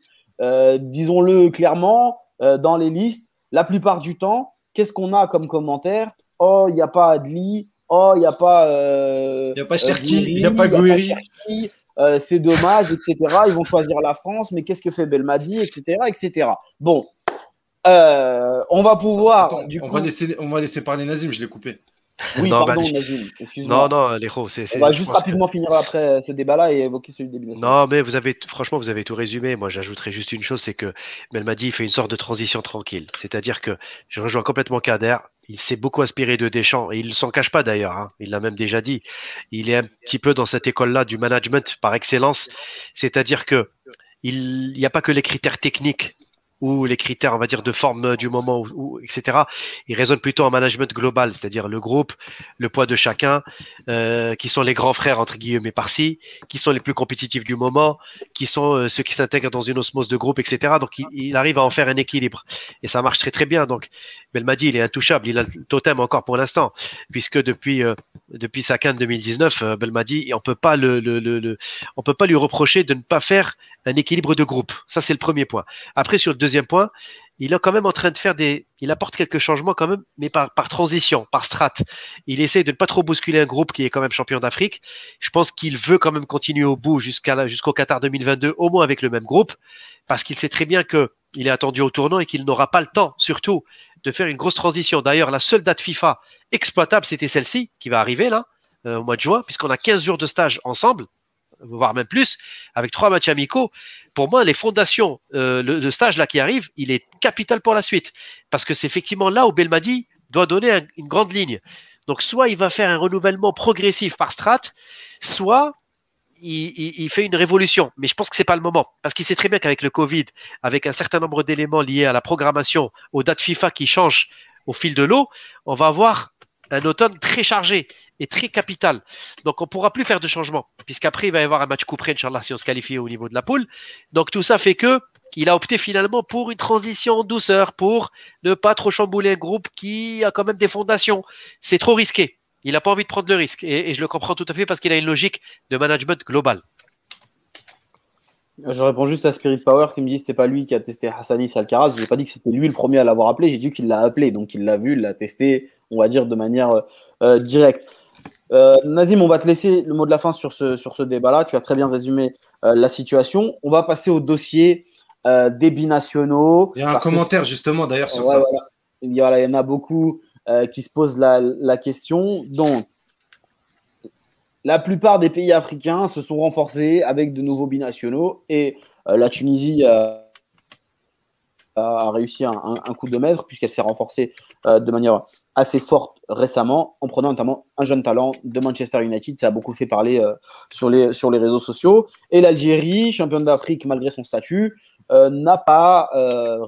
Disons-le clairement, dans les listes, la plupart du temps, qu'est-ce qu'on a comme commentaire? Oh, il n'y a pas Adli, oh, il n'y a pas. euh,
Il n'y a pas
euh,
Cherki, il n'y a pas Gouiri.
Euh, c'est dommage, etc. Ils vont choisir la France, mais qu'est-ce que fait Belmadi, etc., etc. Bon, euh, on va pouvoir.
Attends,
du
on,
coup,
va laisser, on va laisser parler Nazim, je l'ai coupé.
oui,
Non,
pardon,
bah,
Nazim, excuse-moi.
Non, non, Léro, c'est. c'est-
on va juste
que-
rapidement finir après ce débat-là et évoquer celui des binationaux.
Non, mais vous avez, franchement, vous avez tout résumé. Moi, j'ajouterais juste une chose, c'est que Belmadi il fait une sorte de transition tranquille. C'est-à-dire que je rejoins complètement Kader. Il s'est beaucoup inspiré de Deschamps et il ne s'en cache pas d'ailleurs. hein. Il l'a même déjà dit. Il est un petit peu dans cette école-là du management par excellence. C'est-à-dire que il n'y a pas que les critères techniques ou les critères, on va dire, de forme du moment, ou- etc. Il raisonne plutôt en management global, c'est-à-dire le groupe, le poids de chacun, euh, qui sont les grands frères, entre guillemets, par-ci, qui sont les plus compétitifs du moment, qui sont euh, ceux qui s'intègrent dans une osmose de groupe, etc. Donc, il, il arrive à en faire un équilibre. Et ça marche très, très bien. Donc, Belmadi, il est intouchable. Il a le totem encore pour l'instant, puisque depuis, euh, depuis sa canne 2019, euh, Belmadi, on peut pas le, le, le, on peut pas lui reprocher de ne pas faire un équilibre de groupe. Ça, c'est le premier point. Après, sur le deuxième point, il est quand même en train de faire des, il apporte quelques changements quand même, mais par, par transition, par strat. Il essaie de ne pas trop bousculer un groupe qui est quand même champion d'Afrique. Je pense qu'il veut quand même continuer au bout jusqu'à jusqu'au Qatar 2022, au moins avec le même groupe, parce qu'il sait très bien que il est attendu au tournant et qu'il n'aura pas le temps, surtout, de faire une grosse transition. D'ailleurs, la seule date FIFA exploitable, c'était celle-ci, qui va arriver là, euh, au mois de juin, puisqu'on a 15 jours de stage ensemble, voire même plus, avec trois matchs amicaux. Pour moi, les fondations, euh, le, stage là qui arrive, il est capital pour la suite, parce que c'est effectivement là où Belmadi doit donner un- une grande ligne. Donc, soit il va faire un renouvellement progressif par strat, soit il, fait une révolution. Mais je pense que c'est pas le moment, parce qu'il sait très bien qu'avec le Covid, avec un certain nombre d'éléments liés à la programmation, aux dates FIFA qui changent au fil de l'eau, on va avoir un automne très chargé et très capital. Donc, on pourra plus faire de changements, puisqu'après, il va y avoir un match couperé, Inch'Allah, si on se qualifie au niveau de la poule. Donc, tout ça fait que il a opté finalement pour une transition en douceur, pour ne pas trop chambouler un groupe qui a quand même des fondations. C'est trop risqué. Il n'a pas envie de prendre le risque. Et, et je le comprends tout à fait parce qu'il a une logique de management global.
Je réponds juste à Spirit Power qui me dit que c'est pas lui qui a testé Hassanis Alcaraz. J'ai pas dit que c'était lui le premier à l'avoir appelé, j'ai dit qu'il l'a appelé, donc il l'a vu, il l'a testé, on va dire de manière euh, directe. Euh, Nazim, on va te laisser le mot de la fin sur ce, sur ce débat-là. Tu as très bien résumé euh, la situation. On va passer au dossier euh, des binationaux.
Il y a un commentaire justement d'ailleurs sur
Ouais,
ça.
voilà. Il, y a, il y en a beaucoup euh, qui se posent la, question. Donc, la plupart des pays africains se sont renforcés avec de nouveaux binationaux et euh, la Tunisie a, a réussi un, coup de maître puisqu'elle s'est renforcée euh, de manière assez forte récemment en prenant notamment un jeune talent de Manchester United. Ça a beaucoup fait parler euh, sur, les, sur les réseaux sociaux. Et l'Algérie, championne d'Afrique malgré son statut, n'a pas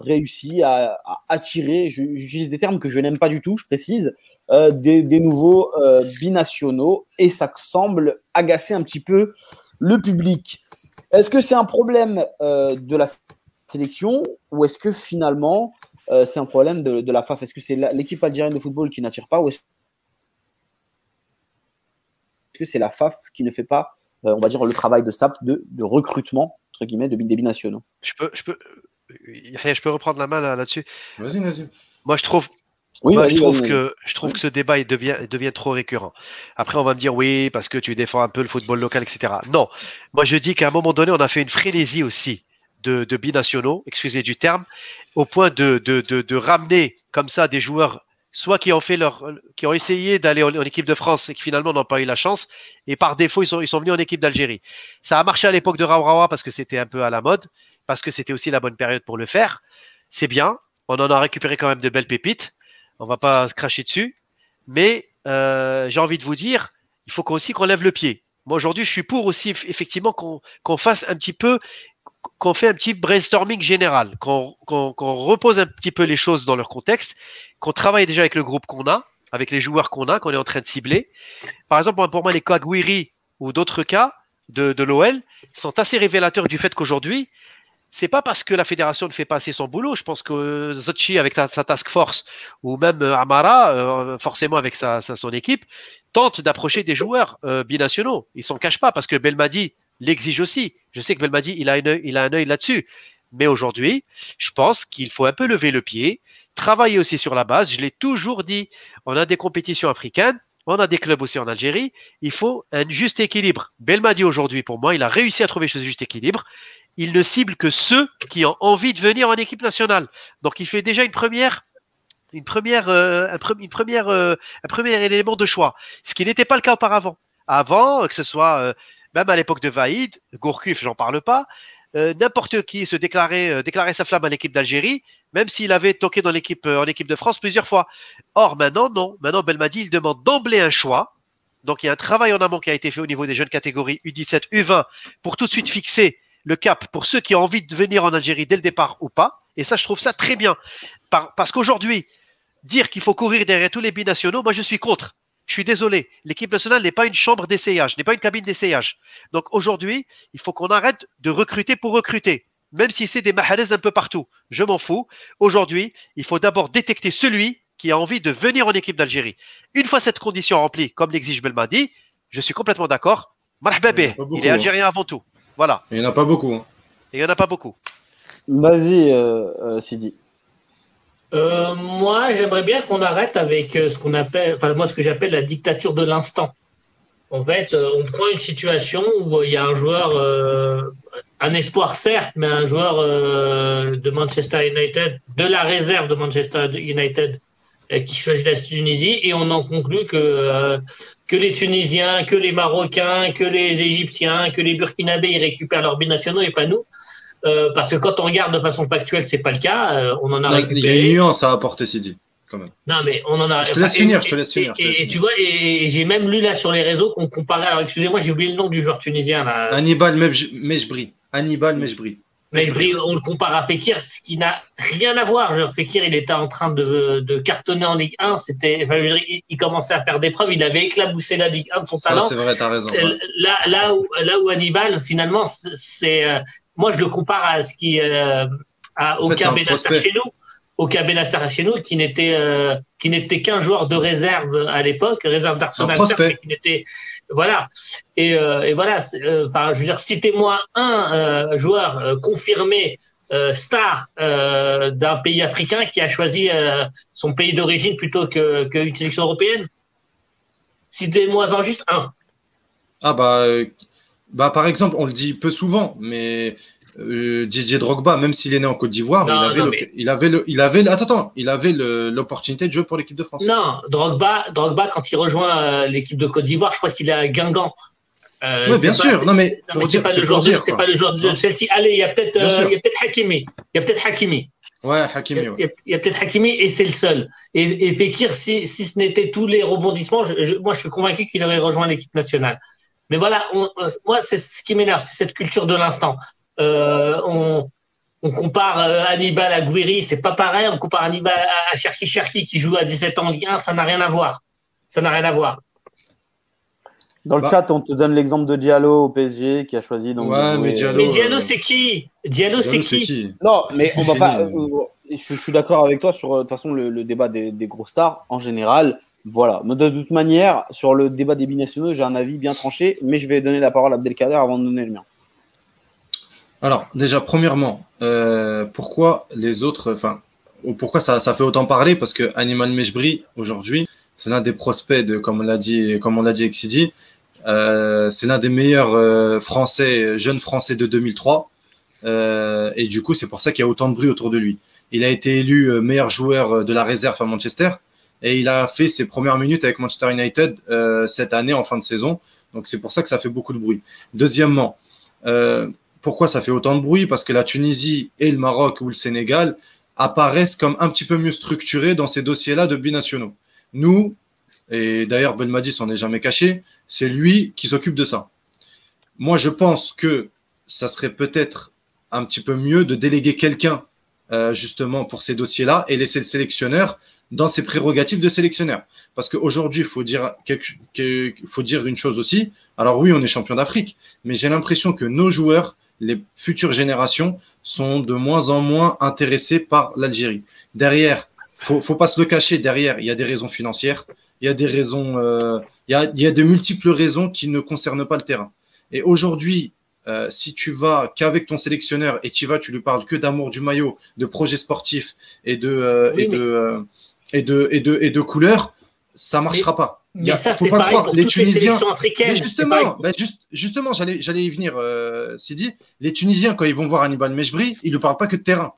réussi à, attirer, j'utilise des termes que je n'aime pas du tout, je précise, des, des, nouveaux binationaux et ça semble agacer un petit peu le public. Est-ce que c'est un problème de la sélection ou est-ce que finalement c'est un problème de, la FAF Est-ce que c'est l'équipe algérienne de football qui n'attire pas ou est-ce que c'est la FAF qui ne fait pas, euh, on va dire, le travail de SAP de, recrutement, entre guillemets, de des binationaux
je peux, je, peux, je peux reprendre la main là-dessus?
Vas-y, vas-y.
Moi, je trouve, oui, je, trouve que, je trouve que ce débat il devient, devient trop récurrent. Après, on va me dire oui, parce que tu défends un peu le football local, etc. Non, moi je dis qu'à un moment donné, on a fait une frénésie aussi de, de binationaux, excusez du terme, au point de, de, de, ramener comme ça des joueurs soit qui ont essayé d'aller en, équipe de France et qui finalement n'ont pas eu la chance, et par défaut ils sont, venus en équipe d'Algérie. Ça a marché à l'époque de Raourawa parce que c'était un peu à la mode, parce que c'était aussi la bonne période pour le faire. C'est bien, on en a récupéré quand même de belles pépites. On va pas se cracher dessus, mais euh, j'ai envie de vous dire, il faut aussi qu'on lève le pied. Moi aujourd'hui, je suis pour aussi effectivement qu'on fasse un petit peu qu'on fait un petit brainstorming général, qu'on repose un petit peu les choses dans leur contexte, qu'on travaille déjà avec le groupe qu'on a, avec les joueurs qu'on a, qu'on est en train de cibler. Par exemple, pour moi, les cas ou d'autres cas de, de l'OL sont assez révélateurs du fait qu'aujourd'hui, c'est pas parce que la fédération ne fait pas assez son boulot. Je pense que Zotchi avec sa, task force ou même euh, Amara, euh, forcément avec sa, son équipe, tente d'approcher des joueurs euh, binationaux. Ils s'en cachent pas parce que Belmadi l'exige aussi. Je sais que Belmadi, il a, un œil, il a un œil là-dessus. Mais aujourd'hui, je pense qu'il faut un peu lever le pied, travailler aussi sur la base. Je l'ai toujours dit, on a des compétitions africaines, on a des clubs aussi en Algérie. Il faut un juste équilibre. Belmadi, aujourd'hui, pour moi, il a réussi à trouver ce juste équilibre. Il ne cible que ceux qui ont envie de venir en équipe nationale. Donc, il fait déjà une première une euh, euh, un premier élément de choix, ce qui n'était pas le cas auparavant. Avant, que ce soit euh, même à l'époque de Vaïd, Gourcuff, j'en parle pas, euh, n'importe qui se déclarait, euh, déclarait sa flamme à l'équipe d'Algérie, même s'il avait toqué dans l'équipe, euh, en équipe de France plusieurs fois. Or, maintenant, non. Maintenant, Belmadi, il demande d'emblée un choix. Donc, il y a un travail en amont qui a été fait au niveau des jeunes catégories U17, U20 pour tout de suite fixer le cap pour ceux qui ont envie de venir en Algérie dès le départ ou pas. Et ça, je trouve ça très bien. parce qu'aujourd'hui, dire qu'il faut courir derrière tous les binationaux, moi, je suis contre. Je suis désolé, l'équipe nationale n'est pas une chambre d'essayage, n'est pas une cabine d'essayage. Donc aujourd'hui, il faut qu'on arrête de recruter pour recruter, même si c'est des mahalaises un peu partout. Je m'en fous. Aujourd'hui, il faut d'abord détecter celui qui a envie de venir en équipe d'Algérie. Une fois cette condition remplie, comme l'exige Belmadi, je suis complètement d'accord. Marhbabé, il est hein. algérien avant tout. Voilà.
Il n'y en a pas beaucoup. Hein.
Il n'y en a pas beaucoup.
Vas-y, euh, euh, Sidi.
Euh, moi, j'aimerais bien qu'on arrête avec euh, ce qu'on appelle, enfin moi, ce que j'appelle la dictature de l'instant. En fait, euh, on prend une situation où il y a un joueur, un espoir certes, mais un joueur de Manchester United, de la réserve de Manchester United, qui choisit la Tunisie, et on en conclut que les Tunisiens, que les Marocains, que les Égyptiens, que les Burkinabés, ils récupèrent leurs binationaux et pas nous. Euh, parce que quand on regarde de façon factuelle, c'est pas le cas. Euh, on en a récupéré.
Il y a une nuance à apporter, Sidi. Quand même.
Non, mais on en a.
Je te laisse finir, je te laisse finir.
Et, tu vois, et, j'ai même lu là sur les réseaux qu'on comparait. Alors, excusez-moi, j'ai oublié le nom du joueur tunisien là.
Hannibal Mejbri. Hannibal Mejbri.
Mejbri, on le compare à Fekir, ce qui n'a rien à voir. Genre, Fekir, il était en train de, de cartonner en Ligue 1. C'était, enfin, il, commençait à faire des preuves. Il avait éclaboussé la Ligue 1 de son talent.
C'est vrai, t'as raison.
Là, là, où, là où Hannibal, finalement, c'est, euh, moi, je le compare à ce qui, euh, à, au cas chez nous, au cas chez nous, qui n'était, euh, qui n'était qu'un joueur de réserve à l'époque, réserve d'Arsenal, qui n'était, voilà. Et, euh, et voilà. Enfin, je veux dire, citez-moi un joueur confirmé star d'un pays africain qui a choisi son pays d'origine plutôt que qu'une sélection européenne. Citez-moi en juste un.
Ah bah bah, par exemple, on le dit peu souvent, mais euh, Didier Drogba, même s'il est né en Côte d'Ivoire, il, avait il avait le, il avait, attends, attends, il avait l'opportunité de jouer pour l'équipe de France.
Non, Drogba, Drogba, quand il rejoint euh, l'équipe de Côte d'Ivoire, je crois qu'il est à Guingamp.
Euh, oui, bien sûr. Non, mais,
c'est pas, le joueur de, c'est pas le joueur de Chelsea. Allez, il y a peut-être, il y a peut-être Hakimi. Il y a peut-être Hakimi.
Ouais, Hakimi.
Il y a, peut-être Hakimi et c'est le seul. Et, et Fekir, si, si ce n'était tous les rebondissements, je, moi, je suis convaincu qu'il aurait rejoint l'équipe nationale. Mais voilà, euh, moi, c'est ce qui m'énerve, c'est cette culture de l'instant. Euh, on, On compare euh, Hannibal à Guiri, c'est pas pareil. On compare Hannibal à Cherki Cherki qui joue à 17 ans en Ligue 1, ça n'a rien à voir. Ça n'a rien à voir.
Dans le
Bah.
chat, on te donne l'exemple de Diallo au PSG qui a choisi. Donc,
Ouais, mais Diallo-
Mais
euh,
c'est qui? Diallo, c'est
Diallo, c'est
qui?
qui?
Non, mais on va pas. euh, je, je suis d'accord avec toi sur de toute façon le, le débat des, des gros stars en général. Voilà. Mais de toute manière, sur le débat des binationaux, j'ai un avis bien tranché, mais je vais donner la parole à Abdelkader avant de donner le mien.
Alors, déjà, premièrement, euh, pourquoi les autres, enfin, ou pourquoi ça, fait autant parler? Parce que Animal Mejbri, aujourd'hui, c'est l'un des prospects comme on l'a dit, comme on l'a dit avec Sidi, euh, c'est l'un des meilleurs euh, Français, jeunes Français de 2003. Euh, et du coup, c'est pour ça qu'il y a autant de bruit autour de lui. Il a été élu meilleur joueur de la réserve à Manchester et il a fait ses premières minutes avec Manchester United euh, cette année en fin de saison. Donc c'est pour ça que ça fait beaucoup de bruit. Deuxièmement, euh, pourquoi ça fait autant de bruit? Parce que la Tunisie et le Maroc ou le Sénégal apparaissent comme un petit peu mieux structurés dans ces dossiers-là de binationaux. Nous, et d'ailleurs Belmadi s'en est jamais caché, c'est lui qui s'occupe de ça. Moi, je pense que ça serait peut-être un petit peu mieux de déléguer quelqu'un euh, justement pour ces dossiers-là et laisser le sélectionneur dans ses prérogatives de sélectionneur. Parce qu'aujourd'hui, il faut dire, quelque, que- faut dire une chose aussi. Alors oui, on est champion d'Afrique, mais j'ai l'impression que nos joueurs, les futures générations, sont de moins en moins intéressés par l'Algérie. Derrière, faut, faut pas se le cacher, derrière, il y a des raisons financières, il y a des raisons, euh, il, y a, il y a de multiples raisons qui ne concernent pas le terrain. Et aujourd'hui, euh, si tu vas qu'avec ton sélectionneur et tu vas, tu lui parles que d'amour du maillot, de projets sportifs et de, euh,
Oui,
et, de euh, et de et de et de couleurs, ça marchera pas. Il
Mais
a-
ça,
faut
c'est
pas
pareil
croire,
pour
les
toutes les
Tunisiens-
sélections africaines.
Mais justement,
pour-
bah juste, justement, j'allais, j'allais y venir, euh, Sidi. Les Tunisiens, quand ils vont voir Hannibal Mejbri, ils ne parlent pas que de terrain.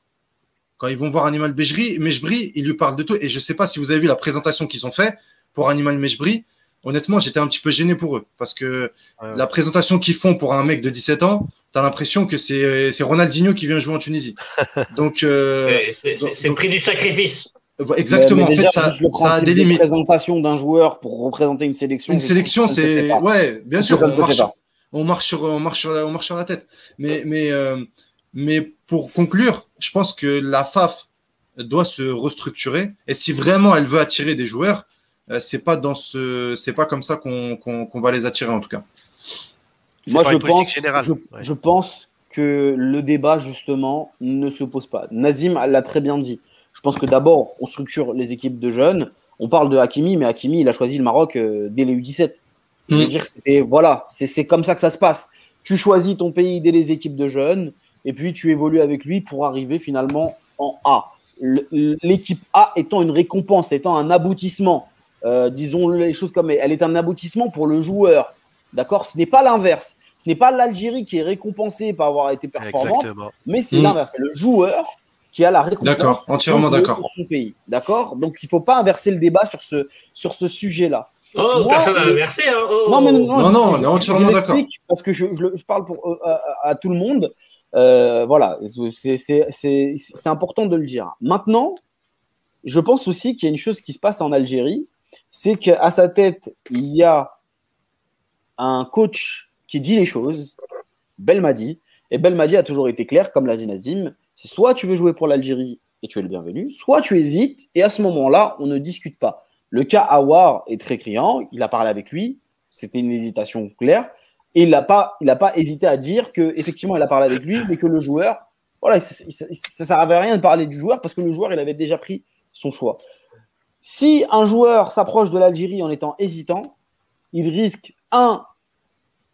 Quand ils vont voir Hannibal Mejbri, Mejbri, ils lui parlent de tout. Et je ne sais pas si vous avez vu la présentation qu'ils ont fait pour Hannibal Mejbri. Honnêtement, j'étais un petit peu gêné pour eux. Parce que
Ouais.
la présentation qu'ils font pour un mec de 17 ans, tu as l'impression que c'est, c'est Ronaldinho qui vient jouer en Tunisie. Donc, euh,
C'est- c'est- c'est c'est le prix du sacrifice.
Exactement.
Mais- mais
en fait, ça,
le
ça a des
de
limites.
présentation d'un joueur pour représenter une sélection.
Une sélection, c'est ouais, bien sûr, on marche, on marche sur, on marche sur, la, on marche sur la tête. Mais, mais, euh, mais pour conclure, je pense que la FAF doit se restructurer. Et si vraiment elle veut attirer des joueurs, euh, c'est pas dans ce, c'est pas comme ça qu'on qu'on qu'on va les attirer en tout cas.
Moi,
pas
je pense,
générale.
je,
Ouais.
je pense que le débat, justement, ne se pose pas. Nazim l'a très bien dit. Je pense que d'abord, on structure les équipes de jeunes. On parle de Hakimi, mais Hakimi, il a choisi le Maroc euh, dès les U17. Je veux
Mm.
dire, c'était voilà, c'est comme ça que ça se passe. Tu choisis ton pays dès les équipes de jeunes, et puis tu évolues avec lui pour arriver finalement en A. L'équipe A étant une récompense, étant un aboutissement. Euh, disons les choses comme elle est un aboutissement pour le joueur. D'accord? Ce n'est pas l'inverse. Ce n'est pas l'Algérie qui est récompensée par avoir été performante,
Exactement.
mais c'est
Mm.
l'inverse. C'est le joueur qui a la récompense
D'accord, entièrement
pour-
d'accord.
pour son pays. D'accord? Donc il ne faut pas inverser le débat sur ce, sur ce sujet-là.
Oh,
Moi,
personne n'a inversé. Hein. Oh.
Non, mais non,
Non, non,
je-
on est entièrement d'accord.
Parce que je, je le- je parle pour, euh, à, à tout le monde. Euh, voilà, c'est- important de le dire. Maintenant, je pense aussi qu'il y a une chose qui se passe en Algérie, c'est qu'à sa tête, il y a un coach qui dit les choses, Belmadi, et Belmadi a toujours été clair, comme l'a dit Nazim, c'est soit tu veux jouer pour l'Algérie et tu es le bienvenu, soit tu hésites, et à ce moment-là, on ne discute pas. Le cas Awar est très criant, il a parlé avec lui, c'était une hésitation claire, et il n'a pas, hésité à dire que effectivement il a parlé avec lui, mais que le joueur, voilà, ça ne servait à rien de parler du joueur parce que le joueur il avait déjà pris son choix. Si un joueur s'approche de l'Algérie en étant hésitant, il risque un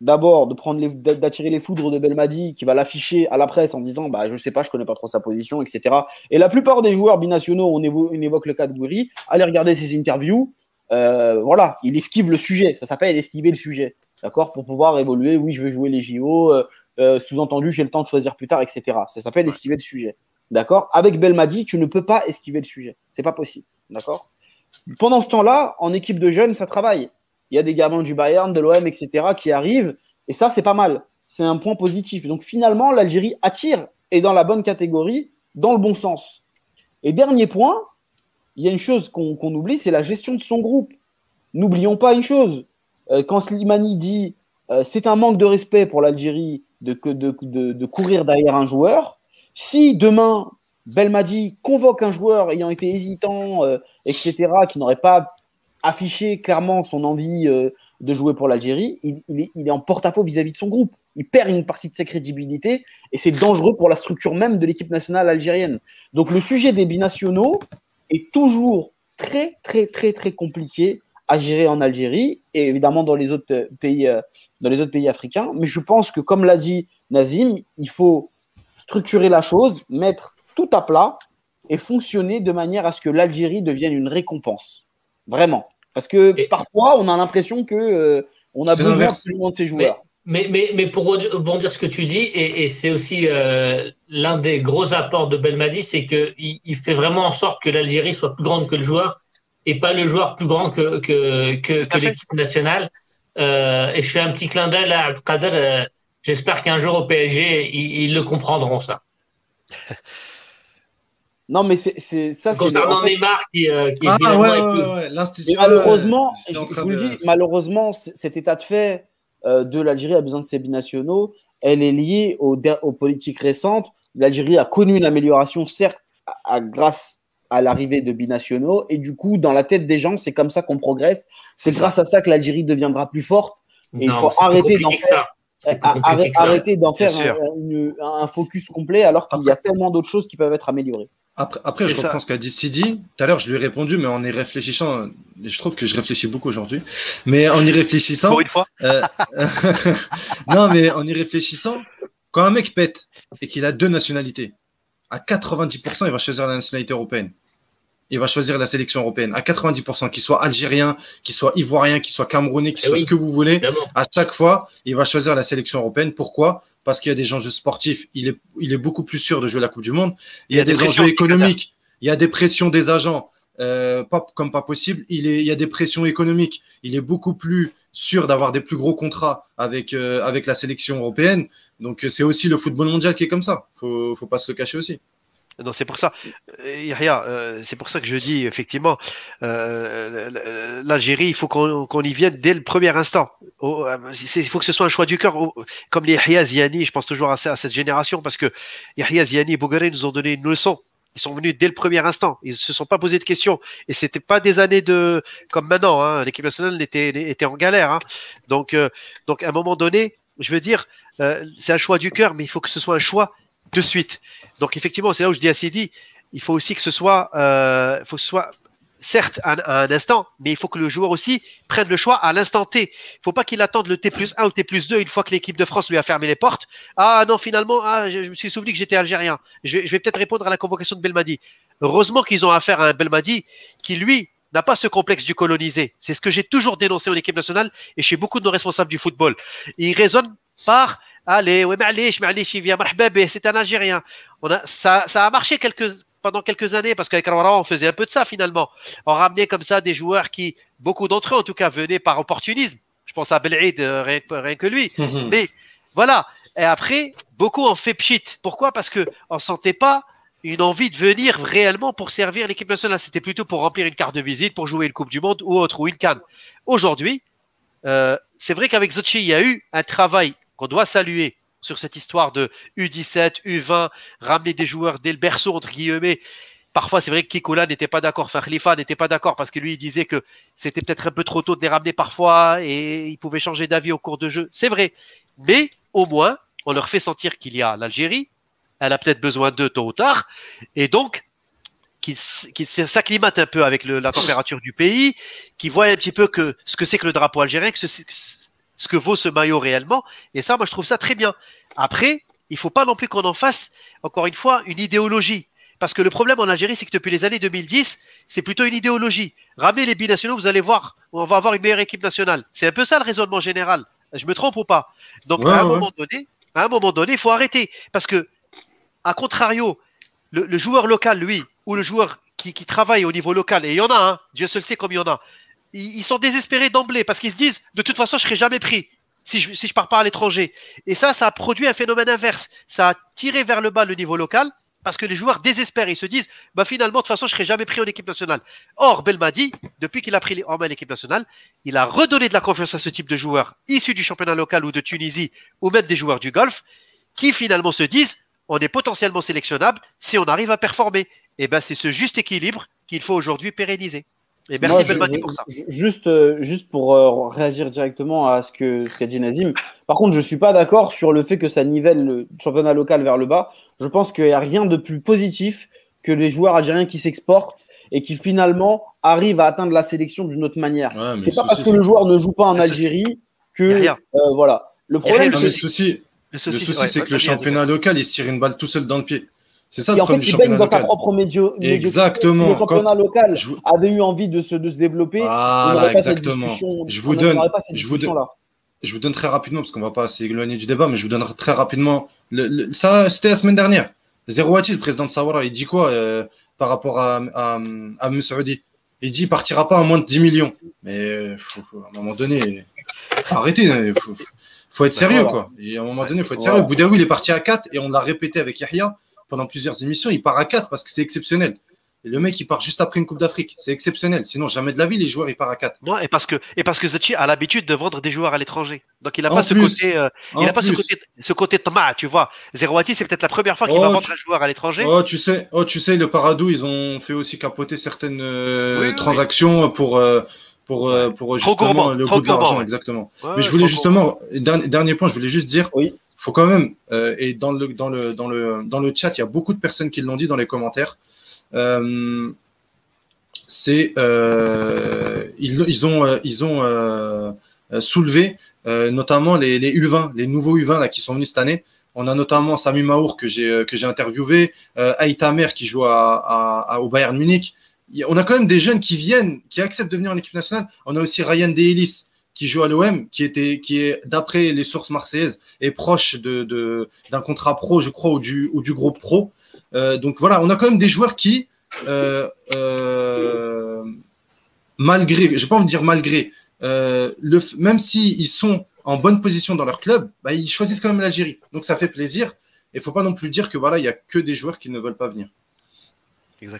d'abord de prendre les- d'attirer les foudres de Belmadi qui va l'afficher à la presse en disant bah je sais pas je connais pas trop sa position etc et la plupart des joueurs binationaux on évoque, on évoque le cas de Gouiri allez regarder ses interviews. Euh, voilà il esquive le sujet. Ça s'appelle esquiver le sujet. D'accord? Pour pouvoir évoluer. Oui je veux jouer les JO euh, euh, sous-entendu j'ai le temps de choisir plus tard etc ça s'appelle esquiver le sujet. D'accord? Avec Belmadi tu ne peux pas esquiver le sujet. C'est pas possible. D'accord? Pendant ce temps-là en équipe de jeunes ça travaille il y a des gamins du Bayern, de l'OM, etc., qui arrivent. Et ça, c'est pas mal. C'est un point positif. Donc finalement, l'Algérie attire et dans la bonne catégorie, dans le bon sens. Et dernier point, il y a une chose qu'on oublie, c'est la gestion de son groupe. N'oublions pas une chose. Euh, quand Slimani dit euh, c'est un manque de respect pour l'Algérie de courir derrière un joueur, Si demain, Belmadi convoque un joueur ayant été hésitant, euh, etc., qui n'aurait pas affiché clairement son envie euh, de jouer pour l'Algérie, il, est, en porte-à-faux vis-à-vis de son groupe. Il perd une partie de sa crédibilité et c'est dangereux pour la structure même de l'équipe nationale algérienne. Donc le sujet des binationaux est toujours très, très, très, très compliqué à gérer en Algérie et évidemment dans les autres pays, euh, dans les autres pays africains. Mais je pense que, comme l'a dit Nazim, il faut structurer la chose, mettre tout à plat et fonctionner de manière à ce que l'Algérie devienne une récompense. Vraiment. Parce que parfois, on a l'impression que euh, on a besoin absolument de ces joueurs.
Mais, mais, mais, pour rebondir ce que tu dis, et, et c'est aussi euh, l'un des gros apports de Belmadi, c'est qu'il il fait vraiment en sorte que l'Algérie soit plus grande que le joueur et pas le joueur plus grand que, que, que, que l'équipe nationale. Euh, et je fais un petit clin d'œil à Abdelkader. Euh, J'espère qu'un jour au PSG, ils, ils, le comprendront, ça.
Non, mais c'est ça.
Concernant en fait, Neymar qui, euh, qui
ah, ouais, ouais, ouais,
Malheureusement, je, vous le dis, malheureusement, cet état de fait euh, de l'Algérie a besoin de ses binationaux. Elle est liée aux, aux politiques récentes. L'Algérie a connu une amélioration, certes, à, grâce à l'arrivée de binationaux. Et du coup, dans la tête des gens, c'est comme ça qu'on progresse. C'est grâce à ça que l'Algérie deviendra plus forte. Et il faut arrêter d'en faire. Arrêter d'en faire un, un, focus complet alors qu'il y a tellement d'autres choses qui peuvent être améliorées.
Après, après je reprends ce qu'a dit Sidi. Tout à l'heure, je lui ai répondu, mais en y réfléchissant, je trouve que je réfléchis beaucoup aujourd'hui. Mais en y réfléchissant.
Pour une fois.
Euh, non, mais en y réfléchissant, quand un mec pète et qu'il a deux nationalités, à 90%, il va choisir la nationalité européenne. Il va choisir la sélection européenne. À 90%, qu'il soit algérien, qu'il soit ivoirien, qu'il soit camerounais, qu'il eh soit ce que vous voulez, à chaque fois, il va choisir la sélection européenne. Pourquoi? Parce qu'il y a des enjeux sportifs, il est, il est beaucoup plus sûr de jouer la Coupe du Monde. Il, y a, des, enjeux économiques, il y a des pressions des agents, euh, pas, comme pas possible. Il, est, il y a des pressions économiques. Il est beaucoup plus sûr d'avoir des plus gros contrats avec, euh, avec la sélection européenne. Donc c'est aussi le football mondial qui est comme ça. Faut, faut pas se le cacher aussi.
Non, c'est pour ça, euh, euh, c'est pour ça que je dis effectivement, euh, l'Algérie, il faut qu'on y vienne dès le premier instant. il faut que ce soit un choix du cœur, comme les Yahya Ziani, je pense toujours à, cette génération, parce que Yahya Ziani et Bougaré nous ont donné une leçon. Ils sont venus dès le premier instant. Ils se sont pas posé de questions. Et c'était pas des années de comme maintenant. Hein. L'équipe nationale était, était en galère. Hein. Donc, donc à un moment donné, je veux dire, c'est un choix du cœur, mais il faut que ce soit un choix de suite. Donc effectivement, c'est là où je dis à Sidi, il faut aussi que ce soit, euh, faut soit certes à, un instant, mais il faut que le joueur aussi prenne le choix à l'instant T. Il faut pas qu'il attende le T plus 1 ou T plus 2 une fois que l'équipe de France lui a fermé les portes. Ah non, finalement, ah, je, me suis souvenu que j'étais algérien. Je, vais peut-être répondre à la convocation de Belmadi. Heureusement qu'ils ont affaire à un Belmadi qui, lui, n'a pas ce complexe du colonisé. C'est ce que j'ai toujours dénoncé en équipe nationale et chez beaucoup de nos responsables du football. Il raisonne par Allez, oui, معليش معليش il vient c'est un Algérien. On a, ça, ça a marché quelques, pendant quelques années parce qu'avec Rawara, on faisait un peu de ça finalement. On ramenait comme ça des joueurs qui, beaucoup d'entre eux en tout cas, venaient par opportunisme. Je pense à Belhaid, euh, rien, rien, que lui. Mhm. Mais voilà. Et après, beaucoup ont fait pchit. Pourquoi Parce que on sentait pas une envie de venir réellement pour servir l'équipe nationale. C'était plutôt pour remplir une carte de visite, pour jouer une Coupe du Monde ou autre, ou une canne. Aujourd'hui, euh, c'est vrai qu'avec Zotchi, il y a eu un travail qu'on doit saluer sur cette histoire de U17, U20, ramener des joueurs dès le berceau, entre guillemets. Parfois, c'est vrai que Kikola n'était pas d'accord, enfin Khalifa n'était pas d'accord parce que lui, il disait que c'était peut-être un peu trop tôt de les ramener parfois et il pouvait changer d'avis au cours de jeu. C'est vrai. Mais au moins, on leur fait sentir qu'il y a l'Algérie. Elle a peut-être besoin d'eux tôt ou tard. Et donc, qui, s'acclimate un peu avec la température du pays, qui voit un petit peu que ce que c'est que le drapeau algérien, ce que vaut ce maillot réellement. Et ça, moi, je trouve ça très bien. Après, il faut pas non plus qu'on en fasse, encore une fois, une idéologie. Parce que le problème en Algérie, c'est que depuis les années 2010, c'est plutôt une idéologie. Ramenez les binationaux, vous allez voir, on va avoir une meilleure équipe nationale. C'est un peu ça le raisonnement général. Je me trompe ou pas? Donc, à un moment donné, à un moment donné, il faut arrêter. Parce que, à contrario, le, joueur local, lui, ou le joueur qui, qui, travaille au niveau local, et il y en a, hein, Dieu seul sait comme il y en a, ils, sont désespérés d'emblée parce qu'ils se disent de toute façon je serai jamais pris si je si pars pas à l'étranger. Et ça, ça a produit un phénomène inverse. Ça a tiré vers le bas le niveau local parce que les joueurs désespèrent. Ils se disent, bah finalement, de toute façon, je serai jamais pris en équipe nationale. Or, Belmadi, depuis qu'il a pris en main l'équipe nationale, il a redonné de la confiance à ce type de joueurs issus du championnat local ou de Tunisie ou même des joueurs du golf qui finalement se disent, on est potentiellement sélectionnable si on arrive à performer. Et ben c'est ce juste équilibre qu'il faut aujourd'hui pérenniser. Et merci Belmadi pour ça.
Juste, euh, juste pour euh, réagir directement à ce que qu'a dit Nazim. Par contre, je suis pas d'accord sur le fait que ça nivelle le championnat local vers le bas. Je pense qu'il n'y a rien de plus positif que les joueurs algériens qui s'exportent et qui finalement arrivent à atteindre la sélection d'une autre manière. c'est pas parce que le joueur ne joue pas en Algérie que euh, voilà.
Le problème, c'est le souci. Le souci, c'est que le championnat local, il se tire une balle tout seul dans le pied. C'est ça
et en fait, il baigne dans sa propre médio.
Exactement.
Si le championnat local avait eu envie de se, de se développer,
on n'aurait pas cette discussion. Je vous donne, je vous donne, je vous donne très rapidement, parce qu'on va pas s'éloigner du débat, mais je vous donne très rapidement. Le, ça, c'était la semaine dernière. Zéro le président de Sawara, il dit quoi euh, par rapport à, à, à Il dit il partira pas à moins de 10 millions. Mais faut, à un moment donné, faut arrêter. Il faut, faut, être bah, sérieux, quoi. Et à un moment donné, il faut être sérieux. Boudaoui, il est parti à 4 et on l'a répété avec Yahya pendant plusieurs émissions, il part à 4 parce que c'est exceptionnel. Et le mec, il part juste après une Coupe d'Afrique. C'est exceptionnel. Sinon, jamais de la vie, les joueurs, ils partent à 4.
Non, et parce que, et parce que Zachi a l'habitude de vendre des joueurs à l'étranger. Donc, il n'a pas, ce côté, euh, il a pas ce côté, ce côté tama, tu vois. Zerouati, c'est peut-être la première fois qu'il va oh, vendre un joueur à l'étranger.
Oh, tu sais, oh, tu sais, le Paradou, ils ont fait aussi capoter certaines euh, transactions pour, euh, pour, pour justement le goût de l'argent, exactement. Mais je voulais justement, dernier, point, je voulais juste dire, oui faut quand même, euh, et dans le, dans, le, dans, le, dans le chat, il y a beaucoup de personnes qui l'ont dit dans les commentaires. Euh, c'est euh, ils, ils, ont, ils ont soulevé notamment les, les, U20, les nouveaux U20 là, qui sont venus cette année. On a notamment Sami Maour que j'ai que j'ai interviewé, qui joue au Bayern Munich. On a quand même des jeunes qui viennent, qui acceptent de venir en équipe nationale. On a aussi Ryan Deelis qui joue à l'OM, qui était, qui est d'après les sources marseillaises, est proche de d'un contrat pro, je crois, ou du ou du groupe pro. Euh, donc voilà, on a quand même des joueurs qui, euh, euh, malgré, je vais pas envie dire malgré, euh, le, même s'ils ils sont en bonne position dans leur club, bah, ils choisissent quand même l'Algérie. Donc ça fait plaisir. Il faut pas non plus dire que voilà, il y a que des joueurs qui ne veulent pas venir.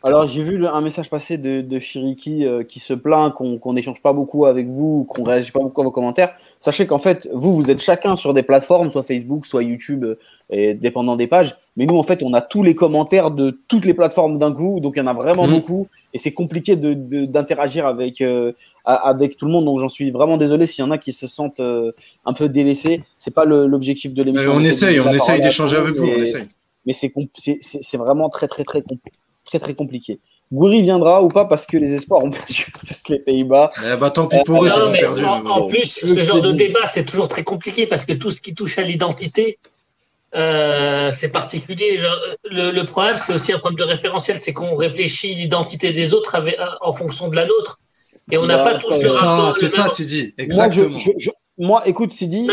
Alors j'ai vu un message passer de, de Chiriki euh, qui se plaint qu'on n'échange pas beaucoup avec vous, qu'on réagit pas beaucoup à vos commentaires. Sachez qu'en fait, vous, vous êtes chacun sur des plateformes, soit Facebook, soit YouTube, euh, et dépendant des pages. Mais nous, en fait, on a tous les commentaires de toutes les plateformes d'un coup, donc il y en a vraiment mmh. beaucoup, et c'est compliqué d'interagir avec, euh, avec tout le monde. Donc j'en suis vraiment désolé s'il y en a qui se sentent un peu délaissés. C'est pas l'objectif de l'émission.
On, essaye, on essaye d'échanger avec vous, on essaye.
Mais c'est vraiment très, très, très compliqué très très compliqué. Goury viendra ou pas parce que les espoirs ont perdu les Pays-Bas.
Eh bah, tant pis pour eux, ils ont perdu.
En, plus, ce genre de débat, c'est toujours très compliqué parce que tout ce qui touche à l'identité, euh, c'est particulier. Le, problème, c'est aussi un problème de référentiel, c'est qu'on réfléchit l'identité des autres avec, euh, en fonction de la nôtre. Et on n'a bah, pas tous
C'est ça, c'est ça, Sidi. Exactement.
Moi, écoute, Sidi,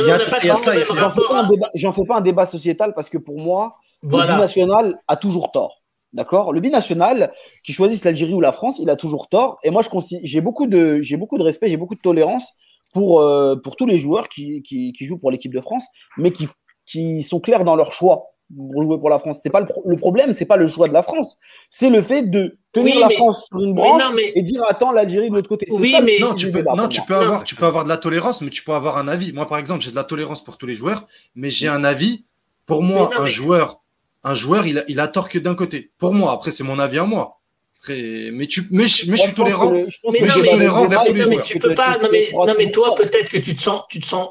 j'en fais, pas un débat sociétal parce que pour moi, le national a toujours tort. D'accord? Le binational, qui choisisse l'Algérie ou la France, il a toujours tort. Et moi, j'ai beaucoup, de, beaucoup de respect, j'ai beaucoup de tolérance pour, euh, pour tous les joueurs qui, qui, jouent pour l'équipe de France, mais qui, qui sont clairs dans leur choix pour jouer pour la France. C'est pas le, le problème, c'est pas le choix de la France, c'est le fait de tenir la France sur une branche et dire attends l'Algérie de l'autre côté.
Oui, mais non, tu peux, non, tu peux avoir, tu peux avoir de la tolérance, mais tu peux avoir un avis. Moi, par exemple, j'ai de la tolérance pour tous les joueurs, mais j'ai un avis. Pour moi, un joueur un joueur, il a, il a tort que d'un côté. Pour moi, après, c'est mon avis à moi. mais, tu, mais, je suis tolérant. mais,
je suis tolérant vers tous les joueurs. Tu peux pas, non, mais, non, mais toi, peut-être que tu te sens, tu te sens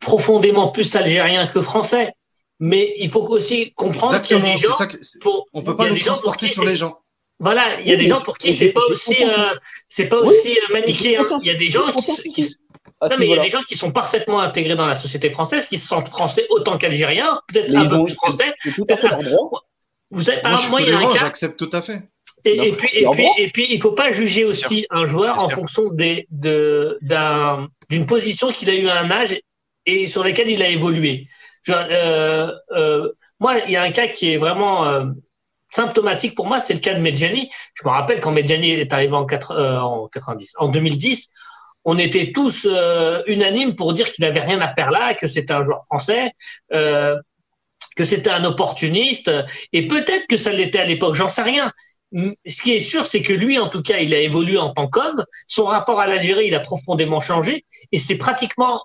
profondément plus algérien que français. Mais il faut aussi comprendre qu'il y a des gens.
pour, on peut pas nous transporter sur les gens.
Voilà, il y a des gens pour qui c'est pas aussi, euh, c'est pas aussi euh, manichéen. Il y a des gens qui, non, mais il y a des gens qui sont parfaitement intégrés dans la société française, qui se sentent français autant qu'algériens, peut-être un peu plus français.
tout à fait
Vous avez, par moi, il y a un cas.
J'accepte tout à fait.
Et, et, puis, et, puis, et puis, il faut pas juger aussi un joueur en fonction des, de, d'une position qu'il a eu à un âge et sur laquelle il a évolué. Euh, euh, moi, il y a un cas qui est vraiment euh, symptomatique pour moi, c'est le cas de Medjani. Je me rappelle quand Medjani est arrivé en, 4, en 90, en 2010, on était tous euh, unanimes pour dire qu'il n'avait rien à faire là, que c'était un joueur français, euh, que c'était un opportuniste, et peut-être que ça l'était à l'époque, j'en sais rien. Ce qui est sûr, c'est que lui, en tout cas, il a évolué en tant qu'homme. Son rapport à l'Algérie, il a profondément changé, et c'est pratiquement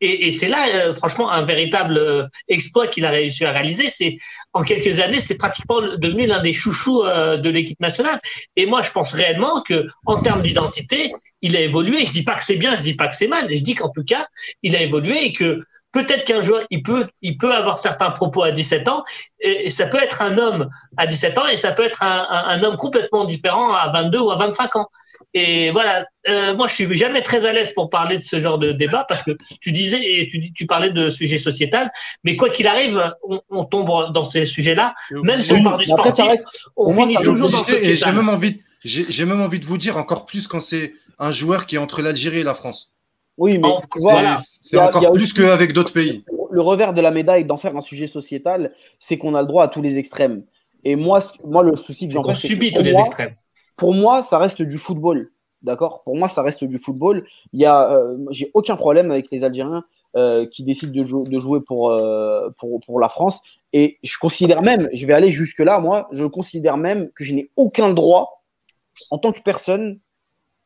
et, c'est là, euh, franchement, un véritable euh, exploit qu'il a réussi à réaliser. C'est en quelques années, c'est pratiquement devenu l'un des chouchous euh, de l'équipe nationale. Et moi, je pense réellement que, en termes d'identité, il a évolué. Je dis pas que c'est bien, je dis pas que c'est mal. Je dis qu'en tout cas, il a évolué et que peut-être qu'un joueur, il peut, il peut avoir certains propos à 17 ans, et, ça peut être un homme à 17 ans, et ça peut être un, un, homme complètement différent à 22 ou à 25 ans. Et voilà, euh, moi je suis jamais très à l'aise pour parler de ce genre de débat parce que tu disais et tu, tu parlais de sujets sociétal, mais quoi qu'il arrive, on, on, tombe dans ces sujets-là, même si on parle du sportif, on finit toujours dans ce
J'ai même envie, j'ai même envie de vous dire encore plus quand c'est un joueur qui est entre l'Algérie et la France.
Oui, mais
voilà, c'est encore plus qu'avec d'autres pays.
Le revers de la médaille d'en faire un sujet sociétal, c'est qu'on a le droit à tous les extrêmes. Et moi, moi le souci que j'en
On subit tous les extrêmes.
Pour moi, ça reste du football. D'accord? Pour moi, ça reste du football. Il y a, euh, j'ai aucun problème avec les Algériens euh, qui décident de, de jouer pour, euh, pour, pour, la France. Et je considère même, je vais aller jusque-là, moi, je considère même que je n'ai aucun droit, en tant que personne,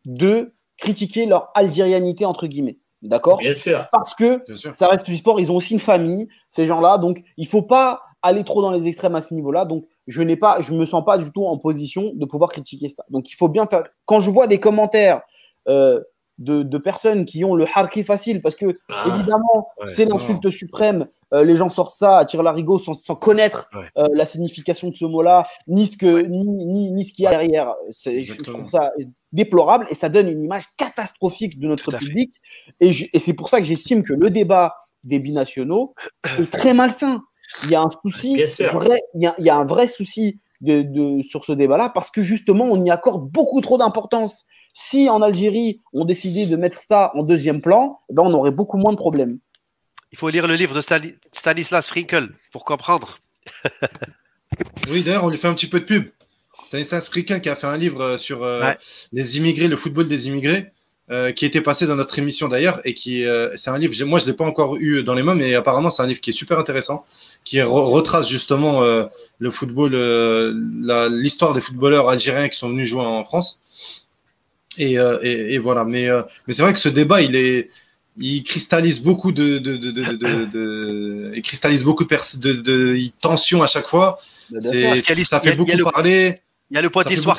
de critiquer leur algérianité, entre guillemets. D'accord
Bien sûr.
Parce que ça reste du sport, ils ont aussi une famille, ces gens-là. Donc, il ne faut pas aller trop dans les extrêmes à ce niveau-là. Donc, je n'ai pas, je me sens pas du tout en position de pouvoir critiquer ça. Donc, il faut bien faire. Quand je vois des commentaires euh, de, personnes qui ont le harki facile, parce que ah. évidemment, c'est l'insulte suprême. Euh, les gens sortent ça à la larigot sans, sans connaître euh, la signification de ce mot-là, ni ce que, ni, ni, ce qu'il y a derrière. Je trouve ça déplorable et ça donne une image catastrophique de notre public. Et, et c'est pour ça que j'estime que le débat des binationaux est très malsain. Il y a un souci, vrai, il, y a, il y a un vrai souci de, de, sur ce débat-là parce que justement, on y accorde beaucoup trop d'importance. Si en Algérie, on décidait de mettre ça en deuxième plan, ben on aurait beaucoup moins de problèmes.
Il faut lire le livre de Stanislas Frinkel pour comprendre.
oui, d'ailleurs, on lui fait un petit peu de pub. Stanislas Frinkel qui a fait un livre euh, sur euh, les immigrés, le football des immigrés, euh, qui était passé dans notre émission d'ailleurs, et qui c'est un livre, moi je ne l'ai pas encore eu dans les mains, mais apparemment c'est un livre qui est super intéressant, qui retrace justement le football, l'histoire des footballeurs algériens qui sont venus jouer en France. Et, et, et voilà, mais, mais c'est vrai que ce débat, il est, il cristallise beaucoup de, de, de, de il cristallise beaucoup de, de, tension à chaque fois. C'est, ça fait beaucoup parler.
Il y a le poids de l'histoire,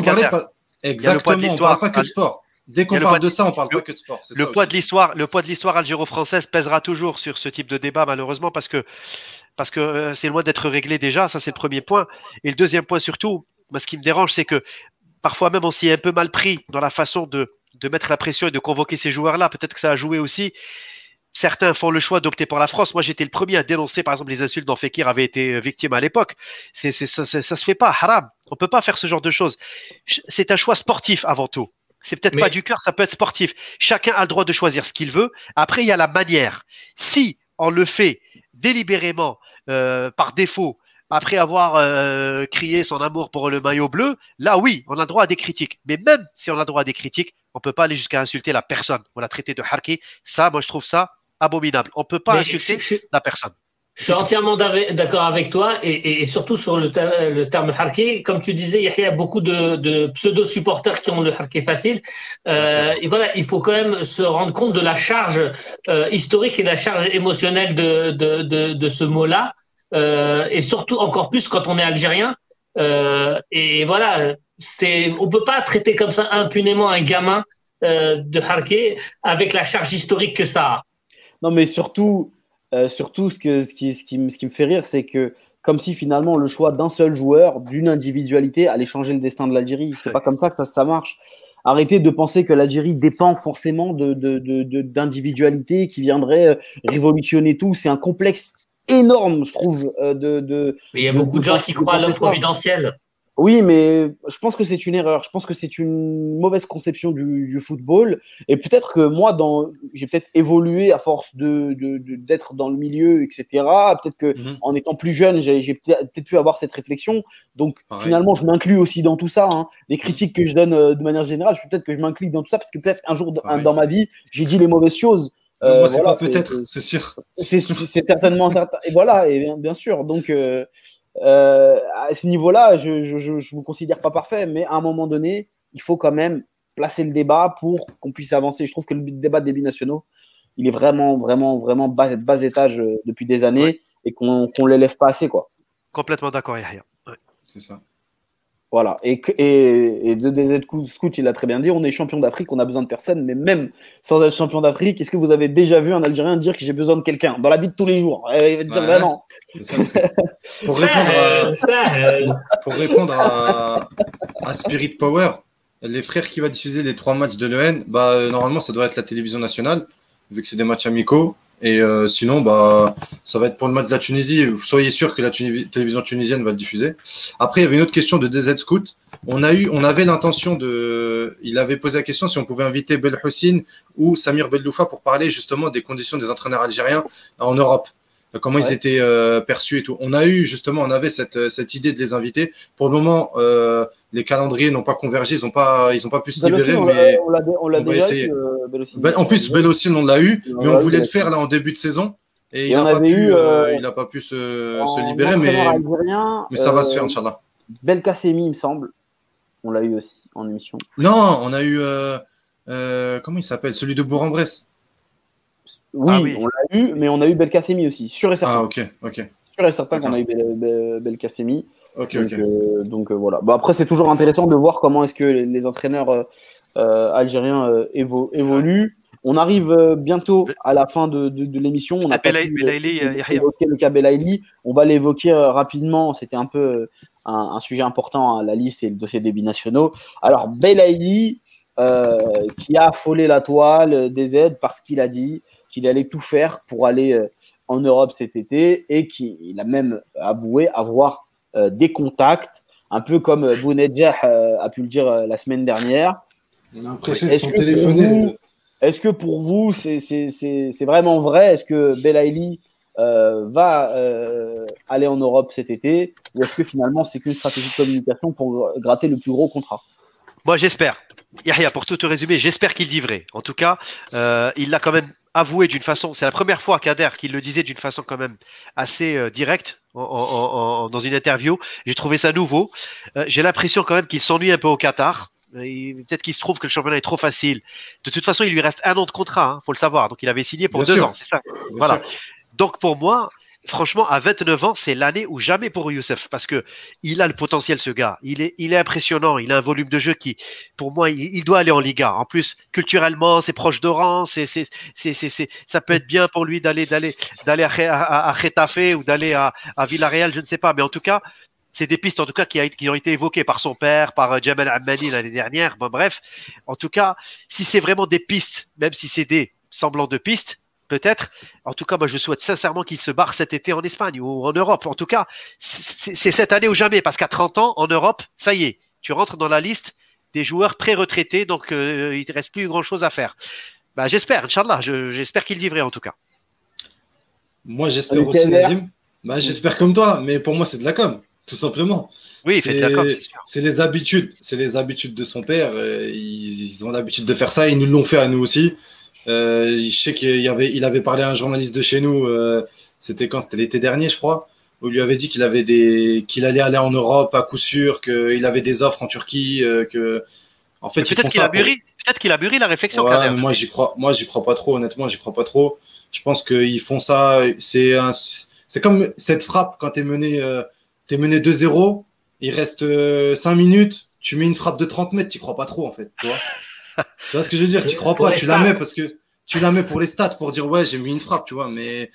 Exactement. On parle pas que de sport. Dès qu'on parle de ça, on parle pas que de sport.
Le poids de l'histoire, le poids de l'histoire algéro-française pèsera toujours sur ce type de débat, malheureusement, parce que parce que euh, c'est loin d'être réglé déjà. Ça, c'est le premier point. Et le deuxième point surtout, moi, ce qui me dérange, c'est que parfois même on s'y est un peu mal pris dans la façon de de mettre la pression et de convoquer ces joueurs-là. Peut-être que ça a joué aussi. Certains font le choix d'opter pour la France. Moi, j'étais le premier à dénoncer, par exemple, les insultes dont Fekir avait été victime à l'époque. C'est, ça, ça, se fait pas, haram. On peut pas faire ce genre de choses. C'est un choix sportif avant tout. C'est peut-être pas du cœur, ça peut être sportif. Chacun a le droit de choisir ce qu'il veut. Après, il y a la manière. Si on le fait délibérément, euh, par défaut, après avoir euh, crié son amour pour le maillot bleu, là oui, on a droit à des critiques. Mais même si on a droit à des critiques, on peut pas aller jusqu'à insulter la personne. On l'a traité de harki. Ça, moi, je trouve ça abominable. On peut pas insulter la personne.
Je suis entièrement d'accord avec toi et, surtout sur le, terme harki. Comme tu disais, il y a beaucoup de, pseudo-supporters qui ont le harki facile. Euh, et voilà, il faut quand même se rendre compte de la charge euh, historique et la charge émotionnelle de, de ce mot-là. Euh, et surtout encore plus quand on est algérien. Euh, et voilà, c'est, on peut pas traiter comme ça impunément un gamin euh, de Harké avec la charge historique que ça a.
Non, mais surtout, surtout ce, que, ce, qui, ce, qui, ce qui me fait rire, c'est que comme si finalement le choix d'un seul joueur, d'une individualité, allait changer le destin de l'Algérie. C'est pas comme ça que ça, ça marche. Arrêtez de penser que l'Algérie dépend forcément de, d'individualités qui viendraient révolutionner tout. C'est un complexe énorme, je trouve. Euh, de,
mais il y a beaucoup de, gens qui croient à l'homme providentiel.
Oui, mais je pense que c'est une erreur. Je pense que c'est une mauvaise conception du, football. Et peut-être que moi, dans, j'ai peut-être évolué à force de, d'être dans le milieu, etc. Peut-être que mhm. en étant plus jeune, j'ai, peut-être pu avoir cette réflexion. Donc finalement, je m'inclus aussi dans tout ça. Hein. Les critiques que je donne euh, de manière générale, peut-être que je m'inclus dans tout ça parce que peut-être un jour dans ma vie, j'ai dit les mauvaises choses.
Euh, moi, c'est pas peut-être, c'est sûr.
C'est certainement certain. Et voilà, et bien, bien sûr. Donc, euh, euh, à ce niveau-là, je ne me considère pas parfait, mais à un moment donné, il faut quand même placer le débat pour qu'on puisse avancer. Je trouve que le débat des binationaux, il est vraiment, vraiment, vraiment bas, bas étage euh, depuis des années et qu'on ne l'élève pas assez. Quoi.
Complètement d'accord, Yahya. Ouais.
C'est ça.
Voilà. Et, que- et, et de DZ Scout, il a très bien dit, on est champion d'Afrique, on a besoin de personne, mais même sans être champion d'Afrique, est-ce que vous avez déjà vu un Algérien dire que j'ai besoin de quelqu'un dans la vie de tous les jours? Il va te dire,
Ouais.
bah non.
Ça. Pour répondre à,
Ça, ça,
pour répondre à, à Spirit Power, les frères qui va diffuser les trois matchs de l'EN, bah, euh, normalement, ça doit être la télévision nationale, vu que c'est des matchs amicaux. Et euh, sinon, bah, ça va être pour le match de la Tunisie. Soyez sûr que la télévision tunisienne va le diffuser. Après, il y avait une autre question de DZ Scout. On a eu, on avait l'intention de, il avait posé la question si on pouvait inviter Bel Hossein ou Samir Belloufa pour parler justement des conditions des entraîneurs algériens en Europe. Comment ils étaient euh, perçus et tout. On a eu justement, on avait cette, cette idée de les inviter. Pour le moment, euh, les calendriers n'ont pas convergé, ils n'ont pas, ils ont pas pu se libérer.
on
mais
l'a- on l'a déjà eu. euh.
Ben, en plus, Belossi, on l'a eu, mais on voulait le faire là en début de saison. Et, il n'a pas,
eu,
euh,
euh,
il a pas pu se, libérer, mais,
entraîneur algérien,
mais ça va
euh,
se faire, Inch'Allah.
Belkacemi, il me semble. On l'a eu aussi en émission.
Non, on a eu, euh, euh, comment il s'appelle? Celui de Bourg-en-Bresse.
Oui,
Ah oui.
on l'a eu, mais on a eu Belkacemi aussi. Sûr et certain.
Ah, ok, ok,
Sûr et certain qu'on a eu Bel- Bel- Belkacemi. Donc, euh, donc, euh, voilà. Bon, après, c'est toujours intéressant de voir comment est-ce que les, les entraîneurs euh, algériens euh, évo- évoluent. On arrive euh, bientôt à la fin de, de- de l'émission. On a évoquer le cas Belaïli. On va l'évoquer euh, rapidement. C'était un peu euh, un, un sujet important à la liste et le dossier des binationaux. Alors, Belaïli, euh, qui a affolé la toile des aides parce qu'il a dit qu'il allait tout faire pour aller euh, en Europe cet été et qu'il a même avoué avoir des contacts, un peu comme euh, Bounedjah euh, a pu le dire euh, la semaine dernière.
On a l'impression
Est-ce que. Est-ce que pour vous, c'est vraiment vrai? Est-ce que Belaïli euh, va euh, aller en Europe cet été? Ou est-ce que finalement, c'est qu'une stratégie de communication pour gratter le plus gros contrat?
Moi, j'espère. Yahya, pour tout te résumer, j'espère qu'il dit vrai. En tout cas, euh, il l'a quand même avoué d'une façon. C'est la première fois, Kader, qu'il le disait d'une façon quand même assez euh, directe en- en- en- en- dans une interview. J'ai trouvé ça nouveau. Euh, J'ai l'impression quand même qu'il s'ennuie un peu au Qatar. Il- Peut-être qu'il se trouve que le championnat est trop facile. De toute façon, il lui reste un an de contrat, hein, faut le savoir. Donc, il avait signé pour
Bien
deux
sûr.
ans, c'est ça.
Bien
Voilà.
sûr.
Donc pour moi, franchement, à 29 ans, c'est l'année ou jamais pour Youssef parce que il a le potentiel, ce gars. Il est, il est impressionnant. Il a un volume de jeu qui, pour moi, il, doit aller en Liga. En plus, culturellement, c'est proche d'Oran. C'est, c'est, c'est, c'est, ça peut être bien pour lui d'aller, d'aller, d'aller à, à, à ou d'aller à, à Villarreal, je ne sais pas. Mais en tout cas, c'est des pistes en tout cas qui, a, qui ont été évoquées par son père, par euh, Jamal Ammani l'année dernière. Bon, bref, en tout cas, si c'est vraiment des pistes, même si c'est des semblants de pistes, peut-être. En tout cas, moi, je souhaite sincèrement qu'il se barre cet été en Espagne ou en Europe. En tout cas, c'est cette année ou jamais, parce qu'à 30 ans, en Europe, ça y est, tu rentres dans la liste des joueurs pré-retraités, donc euh, il ne te reste plus grand-chose à faire. Bah, j'espère, Inch'Allah, je- j'espère qu'il dit vrai en tout cas.
Moi, j'espère aussi. Nazim. Bah, j'espère comme toi, mais pour moi, c'est de la com, tout simplement.
Oui,
C'est-
d'accord, c'est sûr.
C'est les habitudes, c'est les habitudes de son père. Ils, ils ont l'habitude de faire ça. Ils nous l'ont fait à nous aussi. Euh, je sais qu'il avait, il avait parlé à un journaliste de chez nous. euh, c'était quand? C'était l'été dernier, je crois. Où il lui avait dit qu'il avait des, qu'il allait aller en Europe à coup sûr, qu'il avait des offres en Turquie, euh, que, en fait,
Peut-être qu'il a
pour-
mûri, peut-être qu'il a mûri la réflexion.
Ouais, moi j'y crois, moi j'y crois pas trop. Honnêtement, j'y crois pas trop. Je pense qu'ils font ça. C'est un, c'est comme cette frappe quand t'es mené, euh, t'es mené 2-0. Il reste 5 minutes. Tu mets une frappe de 30 mètres. T'y crois pas trop en fait. Tu vois, tu vois ce que je veux dire? T'y crois pas. Tu la mets parce que tu la mets pour les stats pour dire ouais j'ai mis une frappe. Tu vois, mais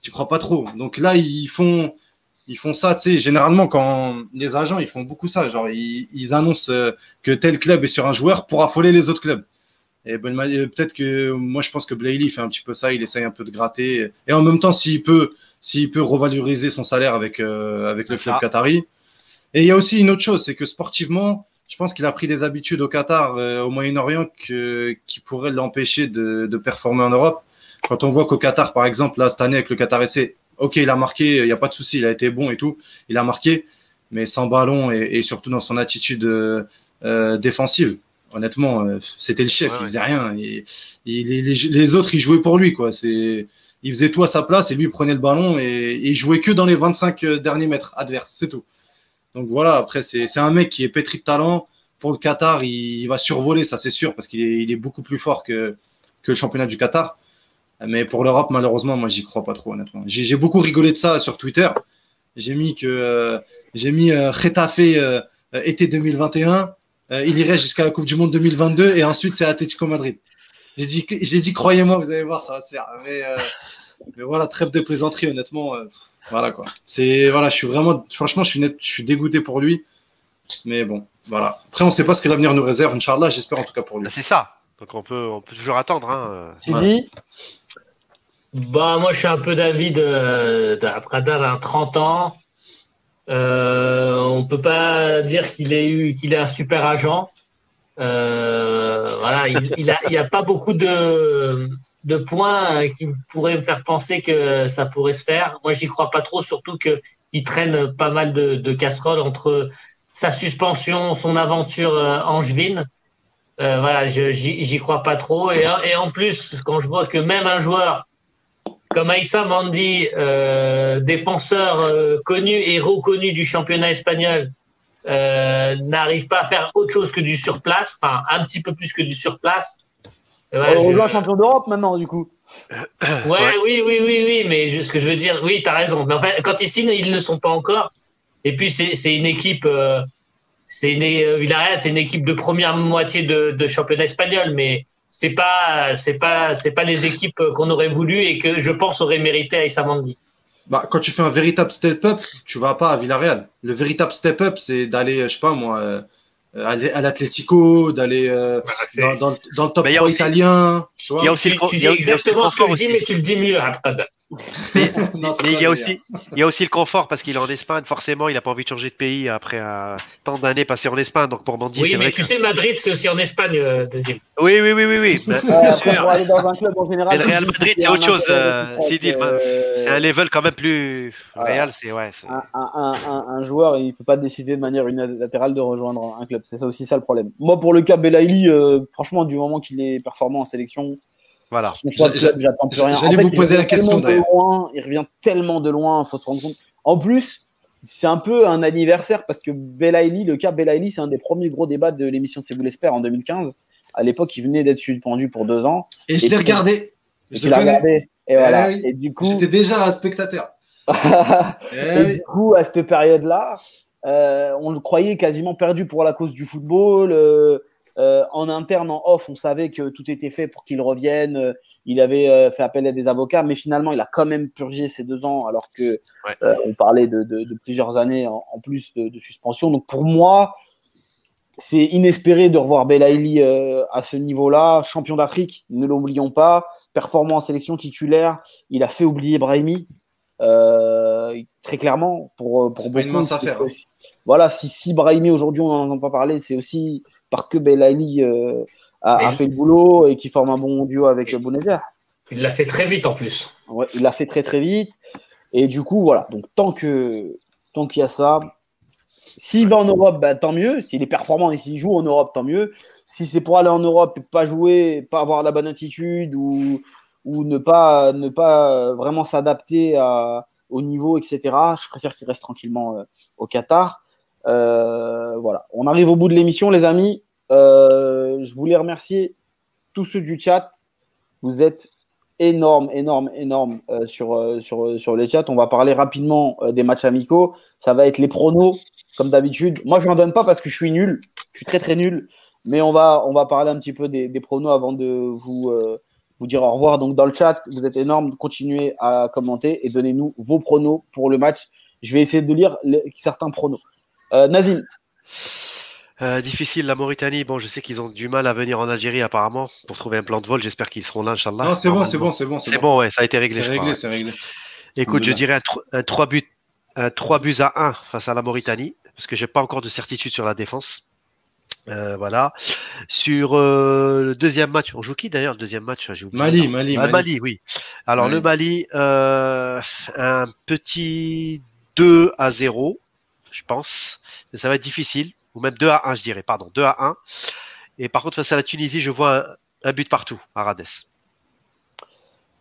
tu crois pas trop. Donc là ils font. Ils font ça, tu sais, généralement quand les agents, ils font beaucoup ça, genre ils, ils annoncent euh, que tel club est sur un joueur pour affoler les autres clubs. Et ben, euh, peut-être que moi je pense que Blayley fait un petit peu ça, il essaye un peu de gratter. Et en même temps, s'il peut, s'il peut revaloriser son salaire avec euh, avec le club qatari. Et il y a aussi une autre chose, c'est que sportivement, je pense qu'il a pris des habitudes au Qatar, euh, au Moyen-Orient, que, qui pourraient l'empêcher de, de performer en Europe. Quand on voit qu'au Qatar, par exemple, là cette année avec le Qatar SC, ok, il a marqué, il n'y a pas de souci, il a été bon et tout, il a marqué, mais sans ballon et, et surtout dans son attitude euh, euh, défensive honnêtement, euh, c'était le chef,
Ouais,
il
ouais.
faisait rien. Et, et les, les, les autres, ils jouaient pour lui, quoi. C'est, il faisait tout à sa place et lui il prenait le ballon et, et il jouait que dans les 25 derniers mètres adverses, c'est tout. Donc voilà, après, c'est, un mec qui est pétri de talent. Pour le Qatar, il, va survoler, ça c'est sûr, parce qu'il est, il est beaucoup plus fort que, que le championnat du Qatar. Mais pour l'Europe, malheureusement, moi, j'y crois pas trop, honnêtement. J'ai beaucoup rigolé de ça sur Twitter. J'ai mis que euh, j'ai mis euh, euh, été 2021. il irait jusqu'à la Coupe du Monde 2022 et ensuite c'est Atlético Madrid. J'ai dit, dit, croyez-moi, vous allez voir, ça va se faire. Mais, mais voilà, trêve de plaisanterie, honnêtement. Voilà quoi. C'est voilà, je suis vraiment, franchement, je suis net, je suis dégoûté pour lui. Mais bon, voilà. Après, on ne sait pas ce que l'avenir nous réserve. Inch'Allah, j'espère en tout cas pour lui.
Bah, c'est ça. Donc on peut, on peut toujours attendre. Hein.
Tu dis
bah, moi, je suis un peu d'avis de, de a 30 ans. Euh, on peut pas dire qu'il ait eu, qu'il est un super agent. Euh, voilà, il, il, a, il a pas beaucoup de, de points qui pourraient me faire penser que ça pourrait se faire. Moi, j'y crois pas trop, surtout que il traîne pas mal de, casseroles entre sa suspension, son aventure euh, angevine. Euh, voilà, j'y crois pas trop. Et, en plus, quand je vois que même un joueur comme Aïssa Mandi, euh, défenseur euh, connu et reconnu du championnat espagnol, euh, n'arrive pas à faire autre chose que du surplace, enfin un petit peu plus que du surplace.
Voilà, on rejoint champion d'Europe maintenant, du coup.
Ouais, oui, oui, oui, oui, mais ce que je veux dire, oui, tu as raison. Mais en fait, quand ils signent, ils ne le sont pas encore. Et puis, c'est une équipe, c'est une, Villarreal, c'est une équipe de première moitié de, de championnat espagnol, mais c'est pas c'est pas c'est pas les équipes qu'on aurait voulu et que je pense auraient mérité Aïssa Mandi.
Bah, quand tu fais un véritable step-up, tu vas pas à Villarreal. Le véritable step-up, c'est d'aller, je sais pas moi, euh, à l'Atlético, d'aller euh, bah, dans, dans, dans, le top 3 italien.
Il y a aussi le, tu, tu dis exactement ce que je dis, mais tu le dis mieux, Abqad.
Mais, il, y a aussi, il y a aussi le confort parce qu'il est en Espagne. Forcément, il n'a pas envie de changer de pays après tant d'années passées en Espagne. Donc pour Mandy,
oui,
c'est
mais
vrai
tu
que...
sais, Madrid, c'est aussi en Espagne, euh, deuxième.
Oui, oui, oui, oui, oui.
Bien euh, sûr. Pour aller dans un club en général.
Mais le Real Madrid, c'est autre chose. Euh, c'est un level quand même plus. Real, c'est ouais.
Un, un, un, un, joueur, il peut pas décider de manière unilatérale de rejoindre un club. C'est ça aussi ça le problème. Moi, pour le cas Belaïli, euh, franchement, du moment qu'il est performant en sélection,
voilà.
j'attends plus rien.
J'allais vous poser la question
d'ailleurs. Il revient tellement de loin, il faut se rendre compte. En plus, c'est un peu un anniversaire parce que Belaïli, le cas Belaïli, c'est un des premiers gros débats de l'émission C'est vous l'espère en 2015. À l'époque, il venait d'être suspendu pour deux ans.
Et, je l'ai regardé.
Et tu l'as regardé. Et voilà. Et du coup.
J'étais déjà un spectateur.
et du coup, à cette période-là, euh, on le croyait quasiment perdu pour la cause du football. Euh, en interne, en off, on savait que tout était fait pour qu'il revienne. Euh, il avait euh, fait appel à des avocats, mais finalement, il a quand même purgé ces deux ans, alors que on parlait de, plusieurs années en, plus de, suspension. Donc pour moi, c'est inespéré de revoir Belaïli à ce niveau-là, champion d'Afrique, ne l'oublions pas, performant en sélection titulaire. Il a fait oublier Brahimi. très clairement pour, pour beaucoup.
Hein.
Voilà, si, si Brahimi aujourd'hui on n'en entend pas parler, c'est aussi parce que Belaïli euh, a, fait le boulot et qui forme un bon duo avec Bounedjah.
Il l'a fait très vite en plus.
Ouais, il l'a fait très très vite. Et du coup, voilà. Donc tant que tant qu'il y a ça, s'il va en Europe, bah, tant mieux. S'il est performant et s'il joue en Europe, tant mieux. Si c'est pour aller en Europe et pas jouer, pas avoir la bonne attitude ou, ou ne, pas, ne pas vraiment s'adapter au niveau, etc., je préfère qu'il reste tranquillement euh, au Qatar. Euh, voilà, on arrive au bout de l'émission, les amis. Euh, je voulais remercier tous ceux du chat. Vous êtes énorme, énorme, énorme euh, sur, sur, sur chats. On va parler rapidement des matchs amicaux. Ça va être les pronos, comme d'habitude. Moi, je n'en donne pas parce que je suis nul. Je suis très, très nul. Mais on va, on va parler un petit peu des, pronos avant de vous, vous dire au revoir. Donc, dans le chat, vous êtes énorme. Continuez à commenter et donnez-nous vos pronos pour le match. Je vais essayer de lire certains pronos. Euh, Nazim.
Euh, difficile, la Mauritanie. Bon, je sais qu'ils ont du mal à venir en Algérie apparemment pour trouver un plan de vol. J'espère qu'ils seront là, Inch'Allah.
Non, c'est bon, c'est bon, c'est bon.
C'est bon. ouais, ça a été réglé.
C'est réglé, c'est réglé.
Écoute, je dirais un, 3 buts, un 3 buts à 1 face à la Mauritanie parce que j'ai pas encore de certitude sur la défense. Euh, voilà. Sur le deuxième match, on joue qui d'ailleurs le deuxième match?
Mali, Mali,
Mali, Mali. oui. Alors le Mali, un petit 2 à 0 je pense. ça va être difficile, ou même 2 à 1, je dirais, pardon, 2 à 1. Et par contre, face à la Tunisie, je vois un, but partout à Rades.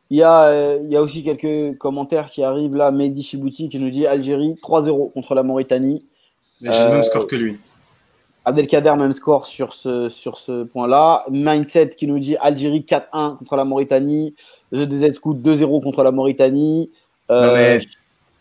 Il y, a, euh, il y a aussi quelques commentaires qui arrivent là. Mehdi Chibouti qui nous dit Algérie 3-0 contre la Mauritanie.
j'ai le même euh, score que lui.
Abdelkader, même score sur ce, sur ce point-là. Mindset qui nous dit Algérie 4-1 contre la Mauritanie. The DZ Scoot 2-0 contre la Mauritanie.
Euh,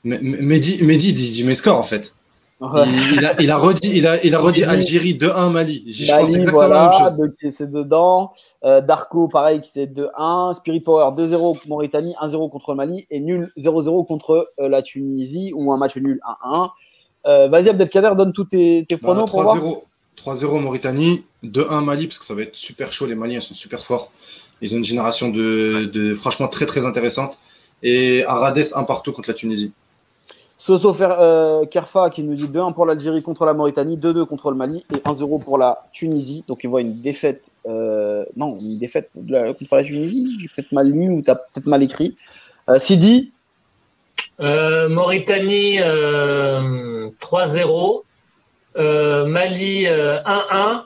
mais, Mehdi, Mehdi dit mes scores en fait. Il, a, il, a, redit, il a, il a redit Algérie 2-1 Mali.
Je pense exactement la même chose. c'est dedans. Euh, Darko, pareil, qui c'est 2-1. Spirit Power 2-0 Mauritanie, 1-0 contre Mali et nul 0-0 contre euh, la Tunisie ou un match nul 1-1. Euh, Vas-y, Abdelkader, donne tous tes, tes pronos
bah, 3-0 Mauritanie, 2-1 Mali, parce que ça va être super chaud. Les Maliens sont super forts. Ils ont une génération de, de franchement très très intéressante. Et Arades, un partout contre la Tunisie.
Soso euh, Kerfa qui nous dit 2-1 pour l'Algérie contre la Mauritanie, 2-2 contre le Mali et 1-0 pour la Tunisie. Donc il voit une défaite, euh, non, une défaite contre la Tunisie. J'ai peut-être mal lu ou tu as peut-être mal écrit. Euh, Sidi
Mauritanie 3-0, Mali 1-1,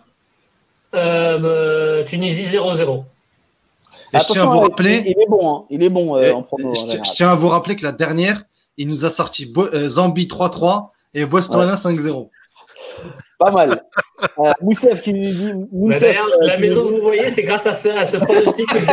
Tunisie 0-0.
je tiens à vous rappeler, il, est bon, hein. il est bon en promo.
je, tiens à vous rappeler que la dernière, il nous a sorti euh, Zambi 3-3 et Botswana 5-0.
Pas mal. Euh, Moussef qui nous dit.
Moussef, euh, la maison que vous voyez, c'est grâce à ce, à ce pronostic que j'ai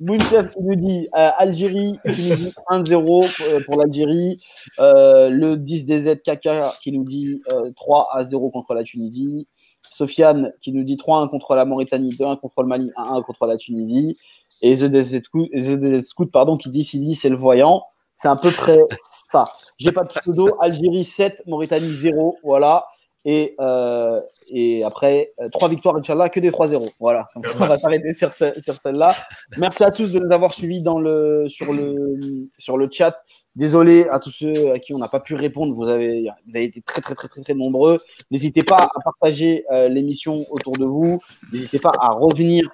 Moussef qui nous dit euh, Algérie, Tunisie 1-0 pour l'Algérie. le 10 DZ Kaka qui nous dit 3 0 contre la Tunisie. Sofiane qui nous dit 3-1 contre la Mauritanie, 2-1 contre le Mali, 1-1 contre la Tunisie. Et The DZ Scout, pardon, qui dit c'est le voyant. C'est à peu près ça. J'ai pas de pseudo. Algérie 7, Mauritanie 0. Voilà. Et, euh, et après, euh, trois victoires, Inch'Allah, que des 3-0. Voilà. Comme ça, on va s'arrêter sur, sur celle-là. Merci à tous de nous avoir suivis dans le, sur, le, sur le chat. Désolé à tous ceux à qui on n'a pas pu répondre. Vous avez, vous avez été très, très, très, très, très nombreux. N'hésitez pas à partager euh, l'émission autour de vous. N'hésitez pas à revenir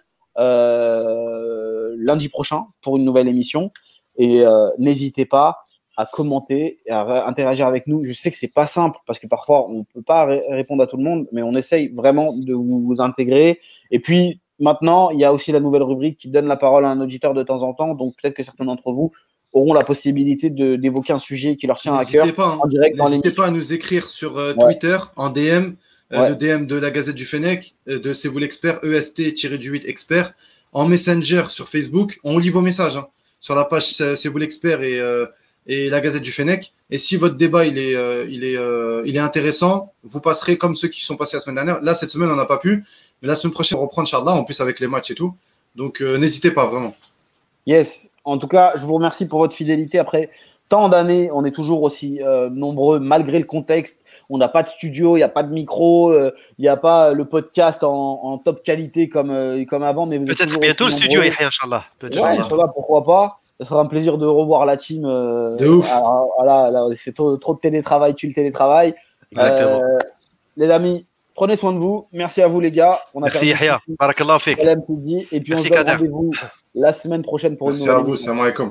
lundi prochain pour une nouvelle émission. Et euh, n'hésitez pas à commenter et à interagir avec nous. Je sais que c'est pas simple parce que parfois on peut pas répondre à tout le monde, mais on essaye vraiment de vous, intégrer. Et puis maintenant, il y a aussi la nouvelle rubrique qui donne la parole à un auditeur de temps en temps. Donc peut-être que certains d'entre vous auront la possibilité d'évoquer un sujet qui leur tient à cœur
pas,
en direct
N'hésitez pas à nous écrire sur euh, Twitter, en DM, euh, le DM de la Gazette du Fennec, de C'est vous l'expert, EST-du-8 expert en Messenger sur Facebook. On lit vos messages hein, sur la page C'est vous l'expert et, euh, et la Gazette du Fennec. Et si votre débat il est, euh, il est, euh, il est intéressant, vous passerez comme ceux qui sont passés la semaine dernière. Là, cette semaine, on n'a pas pu. Mais la semaine prochaine, on reprend Charles en plus avec les matchs et tout. Donc, n'hésitez pas vraiment.
Yes. En tout cas, je vous remercie pour votre fidélité. Après, tant d'années, on est toujours aussi euh, nombreux malgré le contexte. On n'a pas de studio, il n'y a pas de micro, euh, il n'y a pas le podcast en, top qualité comme, euh, comme avant. Mais
peut-être bientôt le studio, Yahya, Inch'Allah.
Ouais, pourquoi pas. Ce sera un plaisir de revoir la team.
de ouf.
c'est trop, de télétravail, tu le télétravail.
Exactement.
les amis, prenez soin de vous. Merci à vous, les gars.
On a Merci, Yahya. Barakallah fik.
Et puis, on se rendez-vous la semaine prochaine pour
Merci
une
nouvelle à vous. Salam alaikum.